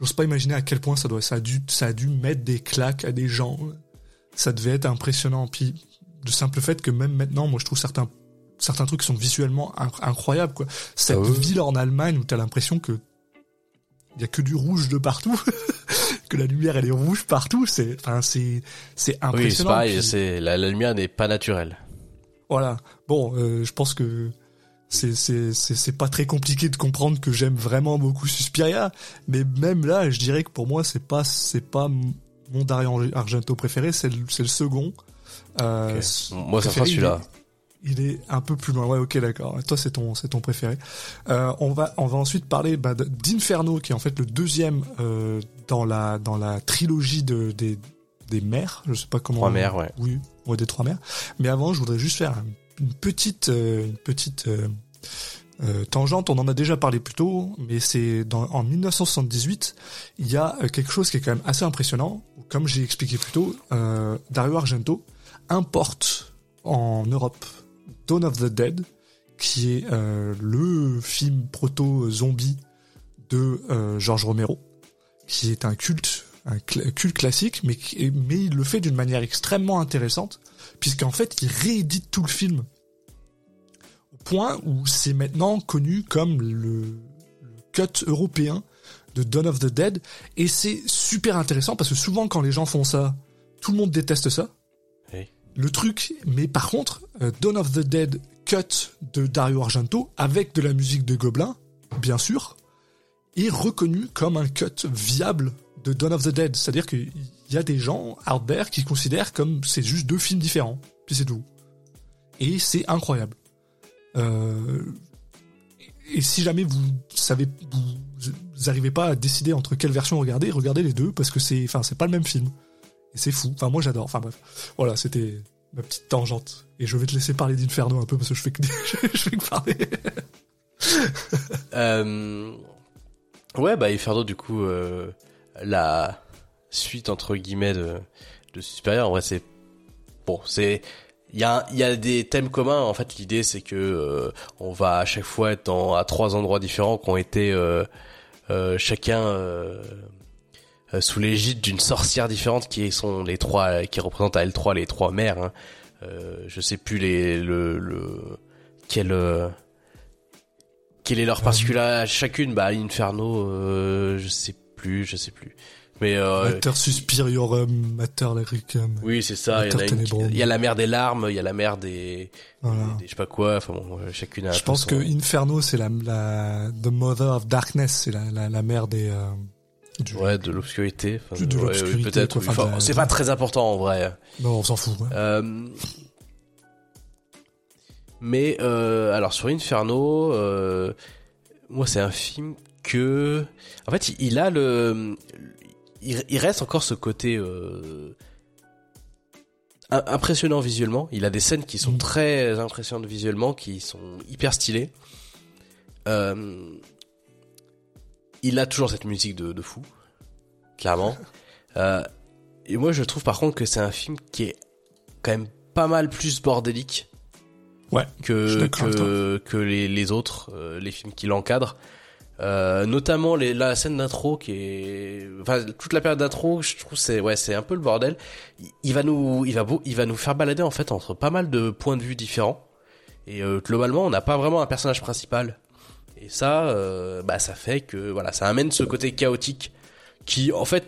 B: J'ose pas imaginer à quel point ça doit, ça a dû, ça a dû mettre des claques à des gens. Ça devait être impressionnant. Puis le simple fait que même maintenant, moi je trouve certains certains trucs sont visuellement incroyables quoi. Cette ah ville en Allemagne où t'as l'impression que y a que du rouge de partout, que la lumière elle est rouge partout, c'est enfin c'est c'est impressionnant.
A: Oui, c'est pareil, c'est la, lumière n'est pas naturelle.
B: Voilà. Bon, euh, je pense que c'est c'est c'est pas très compliqué de comprendre que j'aime vraiment beaucoup Suspiria, mais même là, je dirais que pour moi c'est pas c'est pas mon Dario Argento préféré, c'est le, c'est le second.
A: Euh, Moi, ça sera celui-là.
B: Il est un peu plus loin. Ouais, ok, d'accord. Toi, c'est ton, c'est ton préféré. Euh, on va, on va ensuite parler bah, d'Inferno, qui est en fait le deuxième euh, dans la, dans la trilogie de des, des mères. Je sais pas comment.
A: Trois mères, ouais.
B: Oui, ouais, des trois mères. Mais avant, je voudrais juste faire une petite, euh, une petite euh, euh, tangente. On en a déjà parlé plus tôt, mais c'est dans en 1978, il y a quelque chose qui est quand même assez impressionnant. Comme j'ai expliqué plus tôt, Dario Argento importe en Europe Dawn of the Dead, qui est euh, le film proto-zombie de euh, George Romero, qui est un culte, un culte classique, mais, il le fait d'une manière extrêmement intéressante, puisqu'en fait il réédite tout le film. Au point où c'est maintenant connu comme le, le cut européen de Dawn of the Dead, et c'est super intéressant parce que souvent quand les gens font ça, tout le monde déteste ça le truc, mais par contre, euh, Dawn of the Dead cut de Dario Argento avec de la musique de Gobelin, bien sûr, est reconnu comme un cut viable de Dawn of the Dead. C'est-à-dire qu'il y a des gens out qui considèrent comme c'est juste deux films différents, puis c'est tout. Et c'est incroyable. Euh, et si jamais vous savez, vous, pas à décider entre quelle version regarder, regardez les deux parce que c'est, enfin, c'est pas le même film. Et c'est fou. Enfin, moi, j'adore. Enfin, bref. Voilà, c'était ma petite tangente. Et je vais te laisser parler d'Inferno un peu parce que je fais que, je fais que parler.
A: euh... Ouais, bah, Inferno, du coup, euh, la suite, entre guillemets, de, de Superior, en vrai, c'est, bon, c'est, il y a, y a des thèmes communs. En fait, l'idée, c'est que, euh, on va à chaque fois être dans, à trois endroits différents qui ont été, euh, euh chacun, euh, sous l'égide d'une sorcière différente qui sont les trois qui représentent à L3 les trois mères. Hein. Euh, je sais plus les le, le quel euh, quel est leur particularité chacune bah Inferno euh, je sais plus je sais plus mais euh,
B: Mater Suspiriorum, Mater Lyricum.
A: Oui, c'est ça. Il y, a il y, a la mer des larmes, il y a la mer des, voilà. des, je sais pas quoi. Enfin bon, euh, chacune a.
B: Je pense que Inferno, c'est la, la the mother of darkness, c'est la, la, la mère des. Euh,
A: ouais, de l'obscurité. Enfin, de l'obscurité, peut-être. Enfin, c'est pas très important en vrai.
B: Non, on s'en fout.
A: Euh, mais euh, alors sur Inferno, euh, moi c'est un film que, en fait, il a le, il, reste encore ce côté euh, impressionnant visuellement. Il a des scènes qui sont mm. très impressionnantes visuellement, qui sont hyper stylées. Euh, il a toujours cette musique de, de fou, clairement. Euh, et moi, je trouve par contre que c'est un film qui est quand même pas mal plus bordélique
B: Ouais.
A: Que que, que les, les autres, les films qui l'encadrent. Euh, notamment les, la scène d'intro qui est, enfin toute la période d'intro, je trouve c'est ouais c'est un peu le bordel. Il, va nous, il va beau, il va nous faire balader en fait entre pas mal de points de vue différents. Et euh, globalement, on n'a pas vraiment un personnage principal. Et ça, euh, bah ça fait que voilà, ça amène ce côté chaotique qui en fait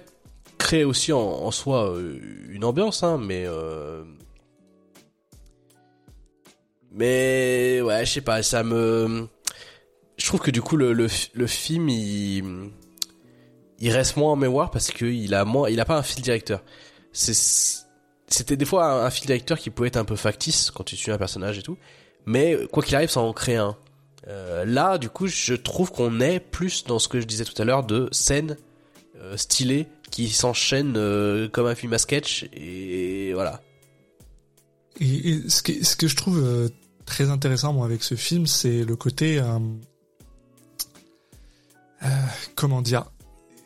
A: crée aussi en, soi euh, une ambiance, hein, mais mais ouais, je sais pas, ça me je trouve que du coup le, le, film il, il reste moins en mémoire parce qu'il a moins, il a pas un fil directeur. c'était des fois un, fil directeur qui pouvait être un peu factice quand tu suis un personnage et tout, mais quoi qu'il arrive, ça en crée un. Euh, là, du coup, je trouve qu'on est plus dans ce que je disais tout à l'heure de scènes euh, stylées qui s'enchaînent euh, comme un film à sketch et voilà.
B: Et, ce, que, je trouve très intéressant moi avec ce film, c'est le côté comment dire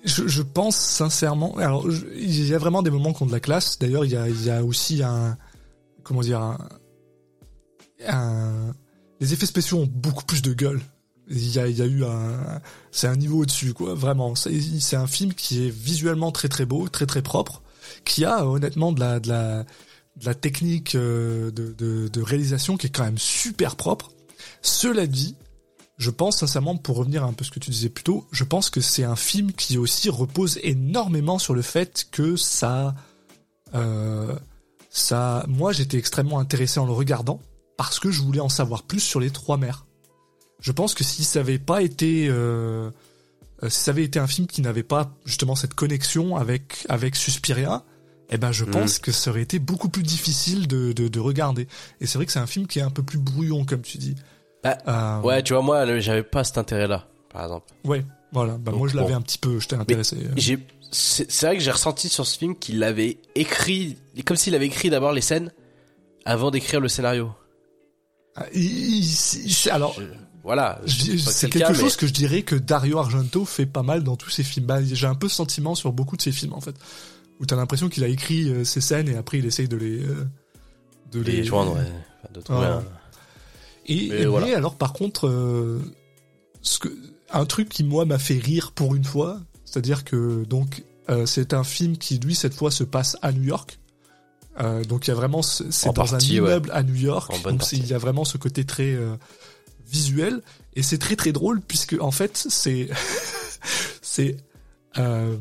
B: je, pense sincèrement. Alors, il y a vraiment des moments qui ont de la classe. D'ailleurs, il y a, aussi un, comment dire, un, les effets spéciaux ont beaucoup plus de gueule. Il y a, y a eu un, c'est un niveau au-dessus, quoi. Vraiment, c'est un film qui est visuellement très très beau, très très propre, qui a honnêtement de la, de la, de la technique euh, de, réalisation qui est quand même super propre. Cela dit, je pense sincèrement, pour revenir un peu ce que tu disais plus tôt, je pense que c'est un film qui aussi repose énormément sur le fait que ça, euh, ça, moi j'étais extrêmement intéressé en le regardant parce que je voulais en savoir plus sur les trois mères. Je pense que si ça avait pas été, euh, si ça avait été un film qui n'avait pas justement cette connexion avec avec Suspiria, eh ben je mm. pense que ça aurait été beaucoup plus difficile de, de, de regarder. Et c'est vrai que c'est un film qui est un peu plus brouillon comme tu dis.
A: Bah, euh, ouais, tu vois, moi, j'avais pas cet intérêt-là, par exemple.
B: Ouais, voilà. Bah, moi, je l'avais un petit peu, j'étais intéressé.
A: J'ai, c'est vrai que j'ai ressenti sur ce film qu'il avait écrit, comme s'il avait écrit d'abord les scènes avant d'écrire le scénario.
B: Ah, alors,
A: voilà.
B: C'est quelque chose que je dirais que Dario Argento fait pas mal dans tous ses films. Bah, j'ai un peu ce sentiment sur beaucoup de ses films, en fait. Où t'as l'impression qu'il a écrit euh, ses scènes et après il essaye de les, euh,
A: de les, joindre, ouais. de trouver un
B: et, mais, alors par contre, euh, ce que, un truc qui moi m'a fait rire pour une fois, c'est-à-dire que donc euh, c'est un film qui lui cette fois se passe à New York. Euh, donc il y a vraiment c'est dans un immeuble à New York. donc il y a vraiment ce côté très euh, visuel. Et c'est très très drôle puisque en fait c'est c'est euh,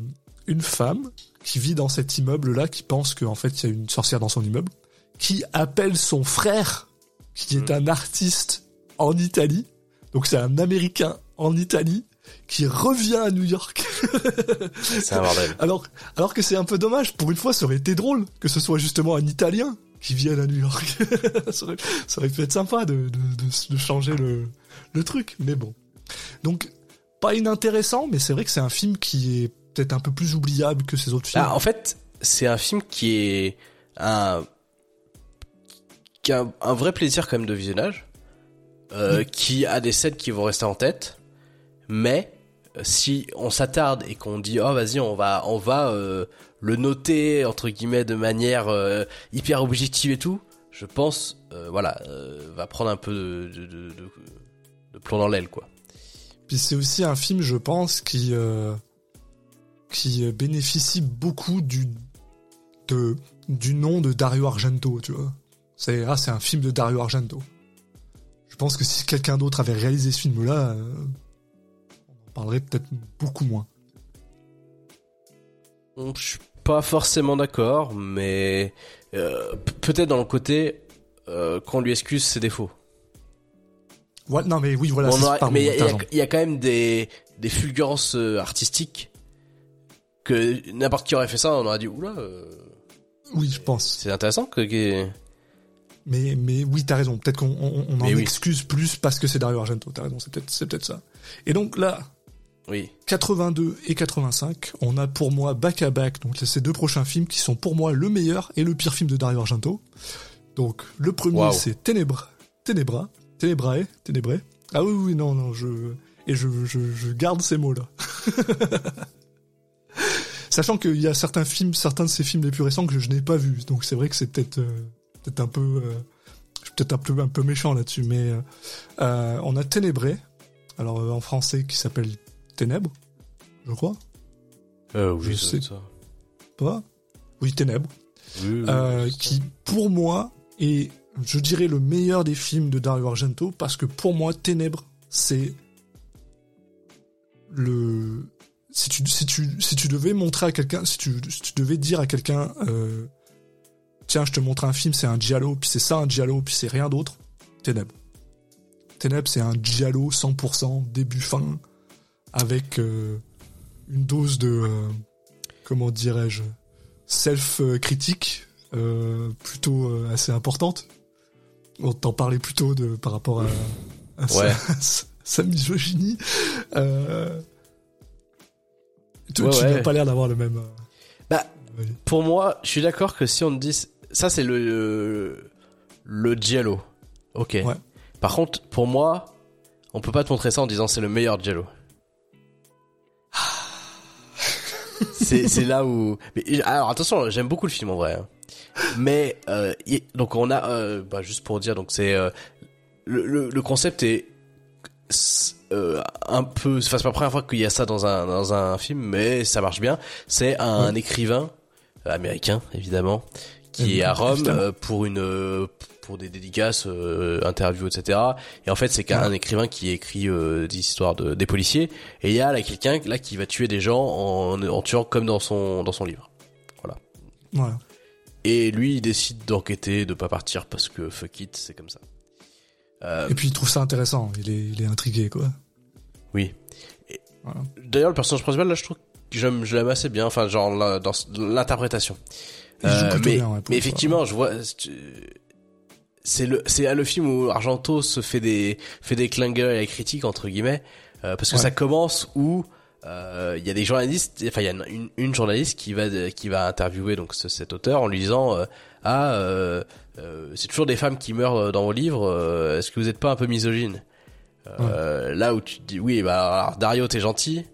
B: une femme qui vit dans cet immeuble là qui pense qu'en fait il y a une sorcière dans son immeuble qui appelle son frère qui est un artiste en Italie. Donc c'est un Américain en Italie qui revient à New York.
A: c'est un bordel.
B: Alors, alors que c'est un peu dommage. Pour une fois, ça aurait été drôle que ce soit justement un Italien qui vienne à New York. ça, aurait, ça, aurait, pu être sympa de, de, de, de changer le, le truc. Mais bon. Donc, pas inintéressant, mais c'est vrai que c'est un film qui est peut-être un peu plus oubliable que ces autres films.
A: Ah, en fait, c'est un film qui est un qui a un, vrai plaisir quand même de visionnage, euh, qui a des scènes qui vont rester en tête, mais euh, si on s'attarde et qu'on dit oh vas-y on va on va euh, le noter entre guillemets de manière euh, hyper objective et tout, je pense voilà va prendre un peu de, plomb dans l'aile quoi.
B: Puis c'est aussi un film je pense qui qui bénéficie beaucoup du du nom de Dario Argento tu vois. C'est ah, c'est un film de Dario Argento. Je pense que si quelqu'un d'autre avait réalisé ce on en parlerait peut-être beaucoup moins.
A: Je suis pas forcément d'accord, mais euh, peut-être dans le côté euh, qu'on lui excuse ses défauts.
B: Ouais, non mais oui voilà.
A: mais il y, a quand même des des fulgurances artistiques que n'importe qui aurait fait ça, on aurait dit oula.
B: oui, je pense.
A: C'est intéressant que
B: mais, mais oui, t'as raison. Peut-être qu'on on, en excuse plus parce que c'est Dario Argento. T'as raison, c'est peut-être, c'est peut-être ça. Et donc là,
A: oui.
B: 82 et 85, on a pour moi back à back, donc ces deux prochains films qui sont pour moi le meilleur et le pire film de Dario Argento. Donc le premier c'est Ténébra, Ténébra, Ténébrae, Ténébrae. Ah oui oui non non je et je je, je garde ces mots là. Sachant qu'il y a certains films, certains de ces films les plus récents que je, n'ai pas vus, donc c'est vrai que c'est peut-être euh, peut-être un peu. Euh, peut-être un peu un peu méchant là-dessus, mais euh, on a Ténébré, alors en français qui s'appelle Ténèbres, je crois.
A: Euh, oui,
B: Je
A: ça
B: sais.
A: ça.
B: Pas Oui, Ténèbres.
A: Oui, oui,
B: euh, qui pour moi est, je dirais, le meilleur des films de Dario Argento parce que pour moi, Ténèbres, c'est le si tu si tu si tu devais montrer à quelqu'un, si tu si tu devais dire à quelqu'un, euh, tiens, je te montre un film, c'est un giallo, puis c'est ça un giallo, puis c'est rien d'autre, Ténèbres. Ténèbres, c'est un giallo 100% début fin avec euh, une dose de euh, comment dirais-je self-critique euh, plutôt assez importante. On t'en parlait plutôt de par rapport à, à sa-
A: Ouais.
B: sa, sa misogynie. Tu
A: Ouais,
B: tu
A: ouais.
B: n'as pas l'air d'avoir le même.
A: Bah, pour moi, je suis d'accord que si on te dit ça, c'est le le giallo. Ok. Par contre, pour moi, on peut pas te montrer ça en disant c'est le meilleur giallo. C'est c'est là où. Mais, alors attention, j'aime beaucoup le film en vrai. hein. Mais euh, y- donc on a euh, bah, juste pour dire donc c'est euh, le, le le concept est euh, un peu enfin c'est pas la première fois qu'il y a ça dans un dans un film mais ça marche bien c'est un écrivain américain évidemment qui est à Rome euh, pour une euh, pour des dédicaces euh, interviews etc et en fait c'est qu'un écrivain qui écrit euh, des histoires de des policiers et il y a là quelqu'un là qui va tuer des gens en, en tuant comme dans son dans son livre
B: Voilà.
A: et lui il décide d'enquêter de pas partir parce que fuck it c'est comme ça euh,
B: Et puis il trouve ça intéressant. Il est, il est intrigué quoi.
A: oui Et-
B: Voilà.
A: d'ailleurs le personnage principal là je trouve que j'aime je l'aime assez bien enfin genre là, dans l'interprétation Euh, mais,
B: bien, ouais,
A: mais effectivement, je vois. C'est le, c'est le film où Argento se fait des, fait des clingers et des critiques entre guillemets, euh, parce que
B: Ouais.
A: ça commence où euh, il y a des journalistes, enfin il y a une, une journaliste qui va, qui va interviewer donc ce- cet auteur en lui disant euh, ah euh, euh, c'est toujours des femmes qui meurent dans vos livres, euh, est-ce que vous êtes pas un peu misogyne Euh, Là où tu te dis oui bah alors, Dario t'es gentil,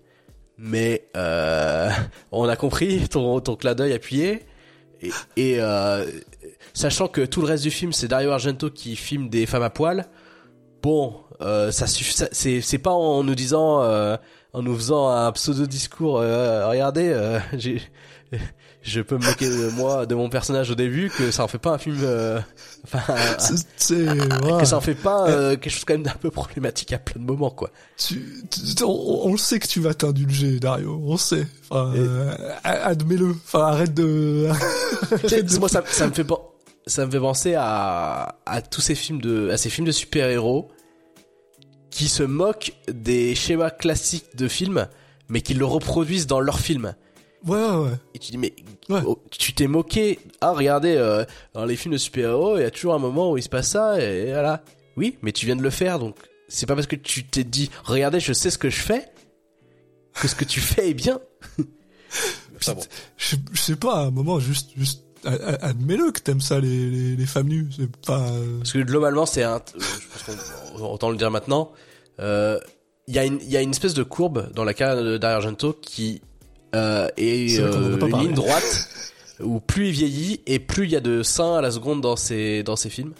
A: mais euh, on a compris ton, ton clin d'œil appuyé. Et, et euh, sachant que tout le reste du film, c'est Dario Argento qui filme des femmes à poil. Bon, euh, ça suffit. ça- C'est c'est pas en nous disant, euh, en nous faisant un pseudo discours. euh, regardez, euh, j'ai, je peux me moquer de moi, de mon personnage au début, que ça en fait pas un film. euh, Enfin,
B: C'est- C'est
A: que ça en fait pas euh, quelque chose quand même d'un peu problématique à plein de moments, quoi.
B: Tu, tu- on, on le sait que tu vas t'indulger, Dario. On sait. Enfin,
A: Et-
B: admets-le. Enfin, arrête de. Arrête de-
A: moi ça, ça me fait pen- ça me fait penser à à tous ces films de à ces films de super-héros qui se moquent des schémas classiques de films mais qui le reproduisent dans leurs films.
B: Ouais, ouais, ouais.
A: Et tu dis mais
B: Ouais.
A: oh, tu t'es moqué. Ah regardez euh, dans les films de super-héros, il y a toujours un moment où il se passe ça et voilà. Oui, mais tu viens de le faire donc c'est pas parce que tu t'es dit regardez, je sais ce que je fais que ce que tu fais est bien. Enfin bon.
B: Je, je sais pas, à un moment, juste, juste, admets-le que t'aimes ça, les, les, les femmes nues. C'est pas. euh,
A: Parce que globalement, c'est un. euh, Je pense autant le dire maintenant. euh, Il y a une, il y a une espèce de courbe dans la carrière de Dario Argento qui euh, est euh, une ligne droite où plus il vieillit et plus il y a de seins à la seconde dans ses dans ses films.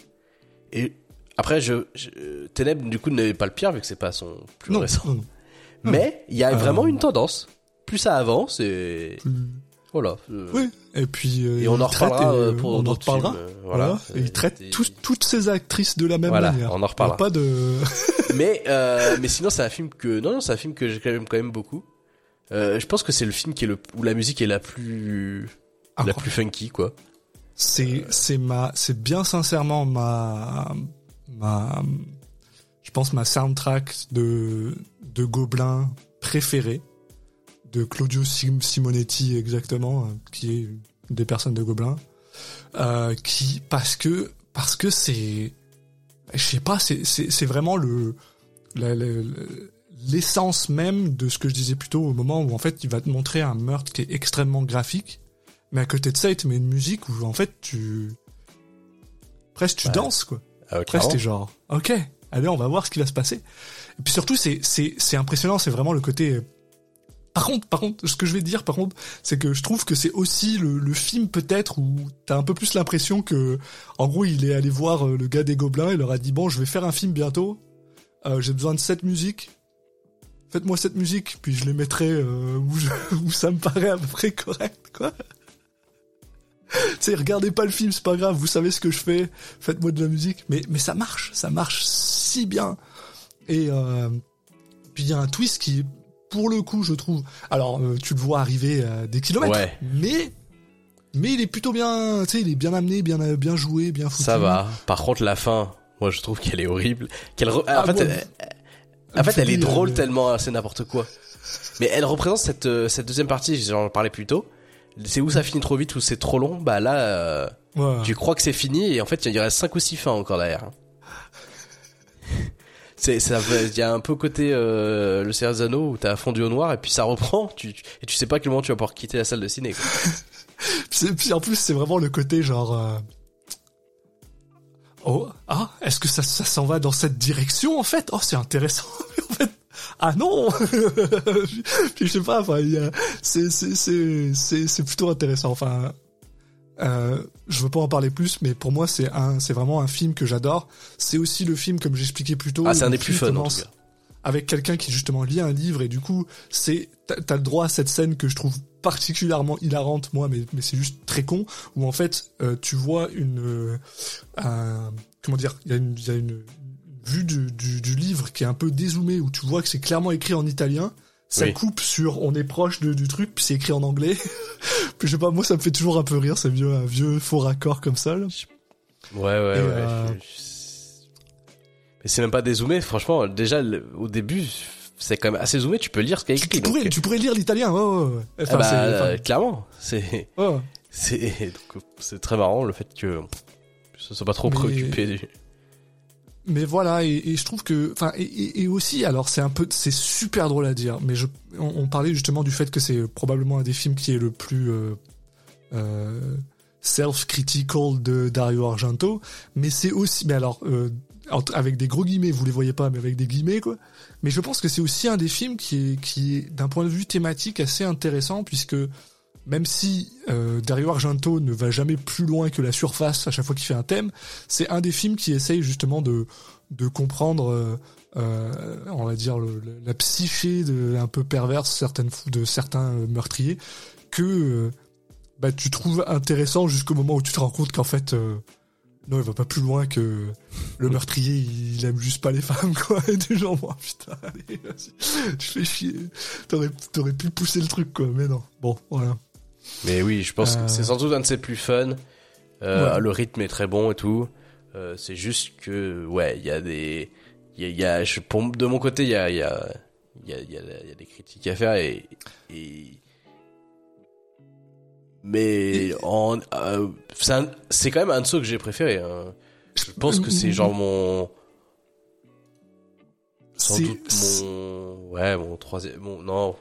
A: Et après, je, je Ténèbres du coup n'est pas le pire vu que c'est pas son plus
B: non,
A: récent.
B: non, non.
A: Mais il y a vraiment une tendance. Plus ça avance et
B: Plus-
A: voilà.
B: Oui. Et puis. euh,
A: Et on en reparlera
B: et,
A: euh,
B: euh,
A: pour
B: on en reparlera.
A: films, euh,
B: Voilà. Et il
A: Euh,
B: traite
A: des-
B: toutes ces actrices de la même
A: Voilà,
B: manière.
A: on en reparlera.
B: Pas de.
A: mais euh, mais sinon c'est un film que non non c'est un film que j'ai quand même beaucoup. Euh, je pense que c'est le film qui est le où la musique est la plus la
B: Incroyable.
A: plus funky quoi.
B: c'est c'est ma c'est bien sincèrement ma ma je pense ma soundtrack de de Gobelin préférée de Claudio Sim- Simonetti exactement euh, qui est des personnes de Gobelin euh, qui parce que parce que c'est je sais pas c'est c'est c'est vraiment le l'essence même de ce que je disais plus tôt au moment où en fait il va te montrer un meurtre qui est extrêmement graphique mais à côté de ça il te met une musique où en fait tu presque tu
A: Ouais.
B: danses quoi.
A: Euh,
B: presque t'es genre ok allez on va voir ce qui va se passer. Et puis surtout c'est c'est c'est impressionnant c'est vraiment le côté par contre, par contre, ce que je vais dire, par contre, c'est que je trouve que c'est aussi le, le film peut-être où t'as un peu plus l'impression que, en gros, il est allé voir euh, le gars des Gobelins et leur a dit bon, je vais faire un film bientôt. Euh, j'ai besoin de cette musique. Faites-moi cette musique, puis je les mettrai euh, où, je- où ça me paraît à peu près correct, quoi. sais, regardez pas le film, c'est pas grave, vous savez ce que je fais, faites-moi de la musique. Mais, mais ça marche, ça marche si bien. Et euh, puis il y a un twist qui pour le coup, je trouve. Alors, euh, tu le vois arriver à des kilomètres,
A: Ouais.
B: mais mais il est plutôt bien, tu sais, il est bien amené, bien bien joué, bien foutu.
A: Ça va. Par contre, la fin, moi, je trouve qu'elle est horrible. Qu'elle, re-
B: Ah,
A: en fait,
B: bon,
A: elle, en fait, elle est drôle
B: euh,
A: tellement, c'est n'importe quoi. Mais elle représente cette, euh, cette deuxième partie, j'en parlais plus tôt. C'est où ça finit trop vite, où c'est trop long? Bah là, euh,
B: Ouais.
A: tu crois que c'est fini et en fait, il y reste cinq ou six fins encore derrière. C'est, ça, il y a un peu côté euh, le Seigneur des Anneaux où t'as fondu au noir et puis ça reprend. Et tu sais pas à quel moment tu vas pouvoir quitter la salle de ciné.
B: Puis, en plus, c'est vraiment le côté genre. euh, Oh, ah, est-ce que ça, s'en va dans cette direction en fait? Oh, c'est intéressant. Ah non. puis je sais pas. Enfin, c'est c'est c'est c'est plutôt intéressant. Enfin, euh, je veux pas en parler plus, mais pour moi, c'est un c'est vraiment un film que j'adore. C'est aussi le film, comme j'expliquais plus tôt.
A: Ah, c'est
B: où
A: un
B: le
A: des plus
B: film
A: fun en
B: commence
A: tout cas.
B: avec quelqu'un qui justement lit un livre et du coup c'est t'as le droit à cette scène que je trouve particulièrement hilarante moi mais mais c'est juste très con où en fait euh, tu vois une euh, un- comment dire il y a une il y a une vue du, du, du livre qui est un peu dézoomée où tu vois que c'est clairement écrit en italien ça
A: Oui.
B: coupe sur on est proche de, du truc puis c'est écrit en anglais puis je sais pas moi ça me fait toujours un peu rire ce vieux un vieux faux raccord comme ça là.
A: Ouais, ouais, ouais.
B: Euh,
A: je- je- Mais c'est même pas dézoomé, franchement. Déjà, le- au début, c'est quand même assez zoomé. Tu peux lire ce qu'il y a
B: tu,
A: écrit.
B: tu pourrais
A: donc,
B: tu pourrais lire l'italien ouais ouais, ouais.
A: ah bah,
B: c'est-
A: euh, clairement, c'est
B: ouais.
A: c'est c'est très marrant le fait que ce soit pas trop
B: Mais-
A: préoccupé du.
B: Mais voilà, et, et je trouve que, enfin, et, et- aussi, alors c'est un peu, c'est super drôle à dire, mais je, on, on parlait justement du fait que c'est probablement un des films qui est le plus euh, euh, self-critical de Dario Argento, mais c'est aussi, mais alors, euh, avec des gros guillemets, vous les voyez pas, mais avec des guillemets quoi. Mais je pense que c'est aussi un des films qui est, qui est d'un point de vue thématique assez intéressant puisque même si euh, Dario Argento ne va jamais plus loin que la surface à chaque fois qu'il fait un thème, c'est un des films qui essaye justement de de comprendre, euh, euh, on va dire le- la psyché de, un peu perverse certaines de certains euh, meurtriers que bah, tu trouves intéressant jusqu'au moment où tu te rends compte qu'en fait non, il va pas plus loin que le meurtrier, il aime juste pas les femmes, quoi. Et des gens, oh, putain, allez, vas-y, tu fais chier. T'aurais, t'aurais pu pousser le truc, quoi. Mais non. Bon, voilà.
A: Mais oui, je pense
B: Euh.
A: que c'est sans doute un de ses plus fun. Euh,
B: Ouais.
A: Le rythme est très bon et tout. Euh, c'est juste que, ouais, il y a des, y a, y a je, pour, de mon côté, il y a, y a, y a, y a, des critiques à faire et, et mais
B: Et-
A: en, euh, c'est quand même un de ceux que j'ai préféré. hein. Je pense que c'est genre mon, sans doute mon, ouais, mon troisième, mon, non,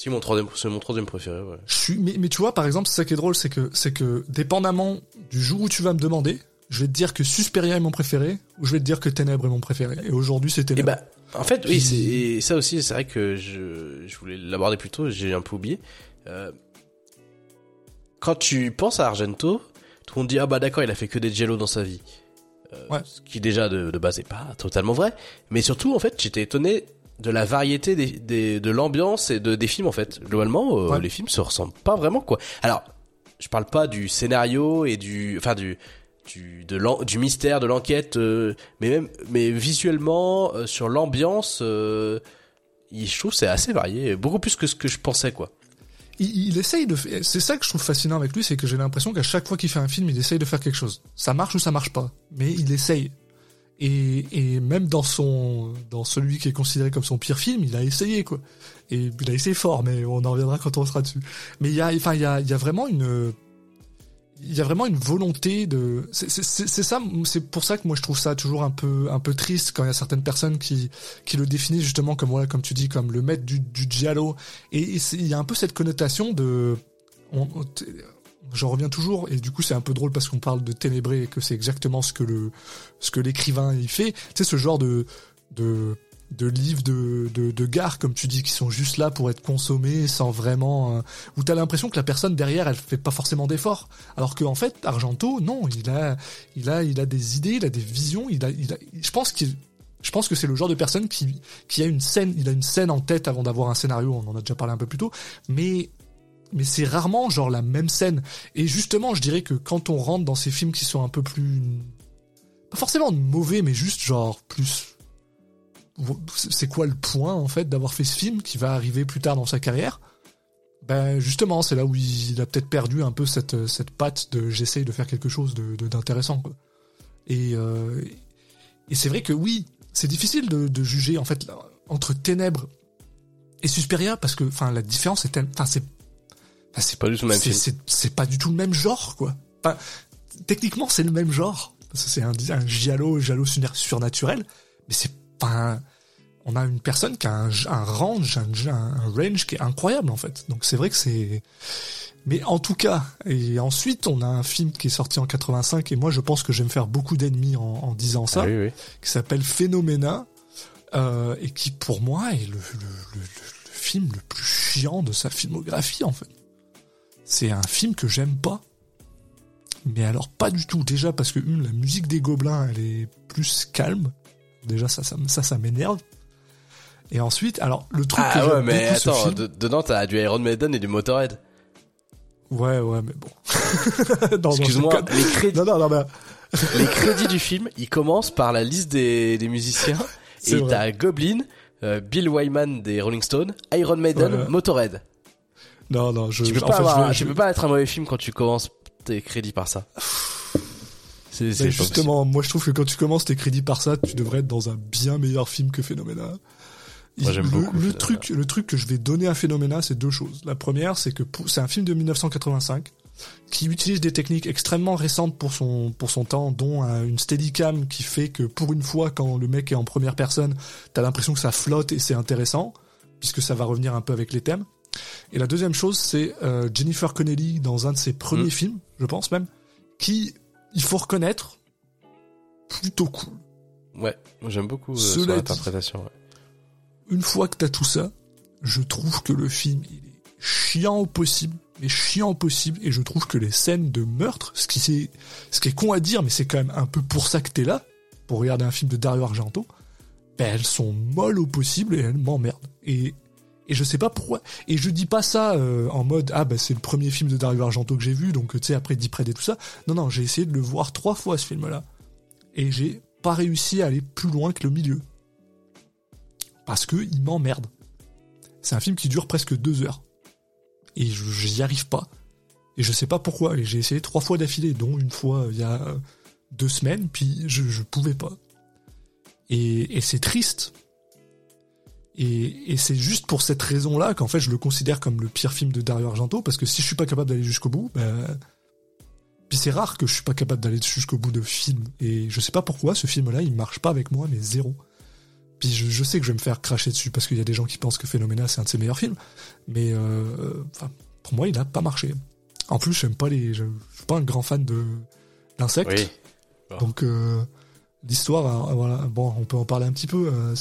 A: si mon troisième, c'est mon troisième préféré, ouais.
B: Je suis, mais, mais tu vois, par exemple, c'est ça qui est drôle, c'est que, c'est que, dépendamment du jour où tu vas me demander, je vais te dire que Susperia est mon préféré, ou je vais te dire que Ténèbres est mon préféré. Et aujourd'hui, c'est
A: Et
B: Ténèbres.
A: bah, en fait, oui, c'est, et ça aussi, c'est vrai que je, je voulais l'aborder plus tôt, j'ai un peu oublié. Euh, quand tu penses à Argento, tout le monde dit, ah bah d'accord, il a fait que des jello dans sa vie. Euh,
B: Ouais.
A: Ce qui déjà de, de base est pas totalement vrai. Mais surtout, en fait, j'étais étonné de la variété des, des- de l'ambiance et de, des films, en fait. Globalement, euh,
B: Ouais.
A: les films se ressemblent pas vraiment, quoi. Alors, je parle pas du scénario et du, enfin, du, du, de l'en- du mystère, de l'enquête, euh, mais même, mais visuellement, euh, sur l'ambiance, euh, il- je trouve c'est assez varié, beaucoup plus que ce que je pensais, quoi.
B: il, il essaye de c'est ça que je trouve fascinant avec lui, c'est que j'ai l'impression qu'à chaque fois qu'il fait un film, il essaye de faire quelque chose. Ça marche ou ça marche pas, mais il essaye. Et, et même dans son, dans celui qui est considéré comme son pire film, il a essayé quoi. Et il a essayé fort, mais on en reviendra quand on sera dessus. Mais il y a, enfin il y a, y a vraiment une, il y a vraiment une volonté de, c'est ça, c'est pour ça que moi je trouve ça toujours un peu, un peu triste quand il y a certaines personnes qui, qui le définissent justement comme voilà, comme tu dis, comme le maître du, du giallo. Et, il y a un peu cette connotation de, j'en reviens toujours, et du coup c'est un peu drôle parce qu'on parle de ténébré et que c'est exactement ce que le, ce que l'écrivain il fait. Tu sais ce genre de, de de livres de, de, de gare, comme tu dis, qui sont juste là pour être consommés sans vraiment... Euh, où t'as l'impression que la personne derrière, elle fait pas forcément d'efforts. Alors qu'en fait, Argento, non, il a, il a, il a des idées, il a des visions, il a, il a je pense qu'il... Je pense que c'est le genre de personne qui, qui a une scène, il a une scène en tête avant d'avoir un scénario, on en a déjà parlé un peu plus tôt, mais mais c'est rarement genre la même scène. Et justement, je dirais que quand on rentre dans ces films qui sont un peu plus pas forcément mauvais, mais juste genre plus c'est quoi le point en fait d'avoir fait ce film qui va arriver plus tard dans sa carrière? Ben justement, c'est là où il a peut-être perdu un peu cette cette patte de j'essaye de faire quelque chose de d'intéressant. Et euh, et c'est vrai que oui, c'est difficile de, de, juger en fait entre Ténèbres et Suspiria parce que enfin la différence est enfin c'est
A: c'est pas du tout le même
B: C'est pas du tout le même genre quoi. Enfin, techniquement c'est le même genre. C'est un, un giallo, giallo surnaturel, mais c'est pas on a une personne qui a un, un range, un, un, range qui est incroyable en fait. Donc c'est vrai que c'est. Mais en tout cas, et ensuite on a un film qui est sorti en 85 et moi je pense que je vais me faire beaucoup d'ennemis en, en, disant ça, qui s'appelle Phénoména euh, et qui pour moi est le, le, le, le, film le plus chiant de sa filmographie en fait. C'est un film que j'aime pas. Mais alors pas du tout. Déjà parce que une, la musique des gobelins elle est plus calme. Déjà ça ça, ça, ça m'énerve. Et ensuite, alors le truc
A: ah que ouais, mais attends, film... dedans t'as du Iron Maiden et du Motorhead.
B: Ouais, ouais, mais bon.
A: Excuse-moi, les crédits. Non, non, non, mais... les crédits du film, ils commencent par la liste des, des musiciens. et t'as Goblin, euh, Bill Wyman des Rolling Stones, Iron Maiden, Motorhead.
B: Non, non, je.
A: Tu peux, pas, avoir, je... peux pas être un mauvais film quand tu commences tes crédits par ça.
B: C'est justement, moi je trouve que quand tu commences tes crédits par ça, tu devrais être dans un bien meilleur film que Phénoména.
A: Moi, j'aime beaucoup.
B: Le truc, le truc que je vais donner à Phénoména, c'est deux choses. La première, c'est que c'est un film de 1985 qui utilise des techniques extrêmement récentes pour son pour son temps, dont une steadicam qui fait que pour une fois, quand le mec est en première personne, t'as l'impression que ça flotte et c'est intéressant, puisque ça va revenir un peu avec les thèmes. Et la deuxième chose, c'est euh, Jennifer Connelly dans un de ses premiers mm. films, je pense même, qui, il faut reconnaître, plutôt cool.
A: Ouais, j'aime beaucoup euh, son interprétation. Ouais
B: une fois que t'as tout ça, je trouve que le film il est chiant au possible, mais chiant au possible, et je trouve que les scènes de meurtre, ce qui c'est, ce qui est con à dire, mais c'est quand même un peu pour ça que t'es là, pour regarder un film de Dario Argento, ben elles sont molles au possible et elles m'emmerdent. Et et je sais pas pourquoi. Et je dis pas ça euh, en mode ah bah c'est le premier film de Dario Argento que j'ai vu, donc tu sais après Deep Red et tout ça. Non non, j'ai essayé de le voir trois fois ce film-là, et j'ai pas réussi à aller plus loin que le milieu parce que il m'emmerde. C'est un film qui dure presque deux heures. Et je n'y arrive pas. Et je sais pas pourquoi. Et j'ai essayé trois fois d'affilée, dont une fois il y a deux semaines, puis je, je pouvais pas. Et c'est triste. Et, et c'est juste pour cette raison-là qu'en fait je le considère comme le pire film de Dario Argento, parce que si je suis pas capable d'aller jusqu'au bout, ben... Puis c'est rare que je suis pas capable d'aller jusqu'au bout de film. Et je sais pas pourquoi ce film-là, il marche pas avec moi, mais zéro. Puis je, sais que je vais me faire cracher dessus parce qu'il y a des gens qui pensent que Phénoména c'est un de ses meilleurs films, mais euh, pour moi il n'a pas marché. En plus j'aime pas les, je, suis pas un grand fan de d'insectes, oui. donc euh, l'histoire, hein, voilà, bon on peut en parler un petit peu. Euh,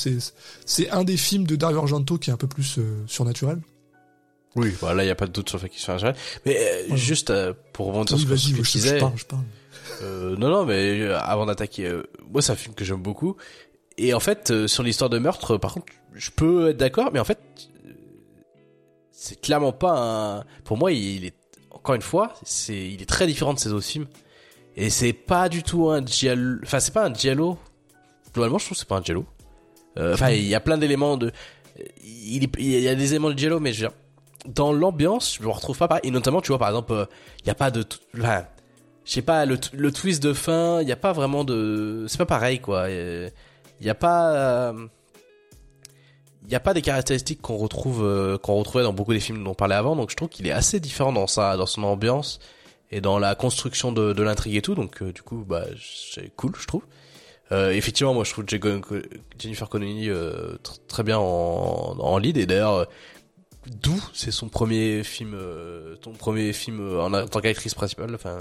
B: c'est un des films de Dario Argento qui est un peu plus euh, surnaturel.
A: Oui, bah là il y a pas de doute sur le fait qu'il soit surnaturel. Mais juste pour rebondir sur ce que tu disais. Je parle, je parle. non non mais avant d'attaquer, moi c'est un film que j'aime beaucoup et en fait, euh, sur l'histoire de meurtre, par contre, je peux être d'accord, mais en fait, c'est clairement pas un. Pour moi, il est encore une fois, c'est il est très différent de ses autres films. Et c'est pas du tout un giallo. Enfin, c'est pas un giallo. Globalement, je trouve que c'est pas un giallo. Euh, enfin, il y a plein d'éléments de. Il, y a des éléments de giallo, mais je veux dire, dans l'ambiance, je me retrouve pas. Et notamment, tu vois, par exemple, euh, il y a pas de. Enfin, je sais pas, le, le twist de fin, il y a pas vraiment de. C'est pas pareil, quoi il n'y a pas euh, il n'y a pas des caractéristiques qu'on retrouve euh, qu'on retrouvait dans beaucoup des films dont on parlait avant donc je trouve qu'il est assez différent dans sa dans son ambiance et dans la construction de, de l'intrigue et tout donc euh, du coup bah c'est cool je trouve effectivement moi je trouve Jennifer Connelly très bien en, en lead et d'ailleurs d'où c'est son premier film ton premier film en, tant qu'actrice principale enfin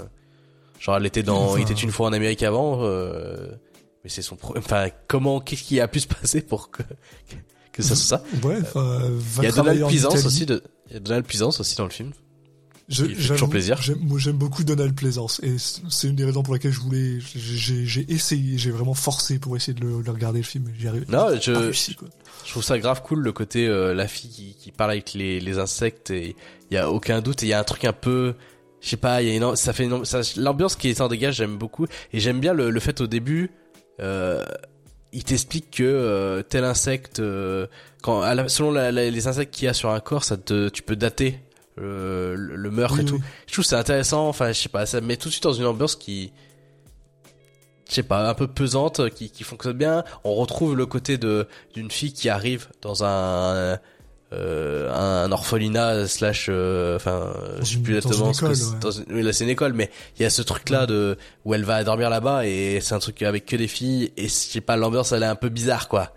A: genre elle était dans il était une fois en Amérique avant mais c'est son problème. Enfin, comment, qu'est-ce qui a pu se passer pour que que ça soit ça?
B: Ouais,
A: Il y a Donald
B: Italie.
A: aussi de, il y a Donald Pleasance aussi dans le film.
B: Je-
A: fait toujours plaisir.
B: j'aime- beaucoup Donald Pleasance et c'est une des raisons pour lesquelles je voulais. j'ai- essayé, j'ai vraiment forcé pour essayer de le, de regarder le film. J'y arrive.
A: Non, je-
B: réussi.
A: Je trouve ça grave cool le côté euh, la fille qui, qui parle avec les, les insectes et il y a aucun doute et il y a un truc un peu je sais pas, il y a une, ça fait une, ça, l'ambiance qui s'en dégage, j'aime beaucoup et j'aime bien le, le fait au début euh, il t'explique que euh, tel insecte euh, quand selon la- la- les insectes qu'il y a sur un corps, ça te tu peux dater le, le meurtre
B: Oui,
A: et tout.
B: oui.
A: Je trouve c'est intéressant, enfin je sais pas, ça me met tout de suite dans une ambiance qui je sais pas, un peu pesante, qui, qui fonctionne bien. On retrouve le côté de d'une fille qui arrive dans un euh, un orphelinat slash euh, enfin je sais plus
B: dans
A: exactement
B: une
A: ce que
B: école,
A: c'est-
B: ouais.
A: dans une- oui, là c'est une école mais il y a ce truc là de où elle va dormir là-bas et c'est un truc avec que des filles et je sais pas l'ambiance elle est un peu bizarre quoi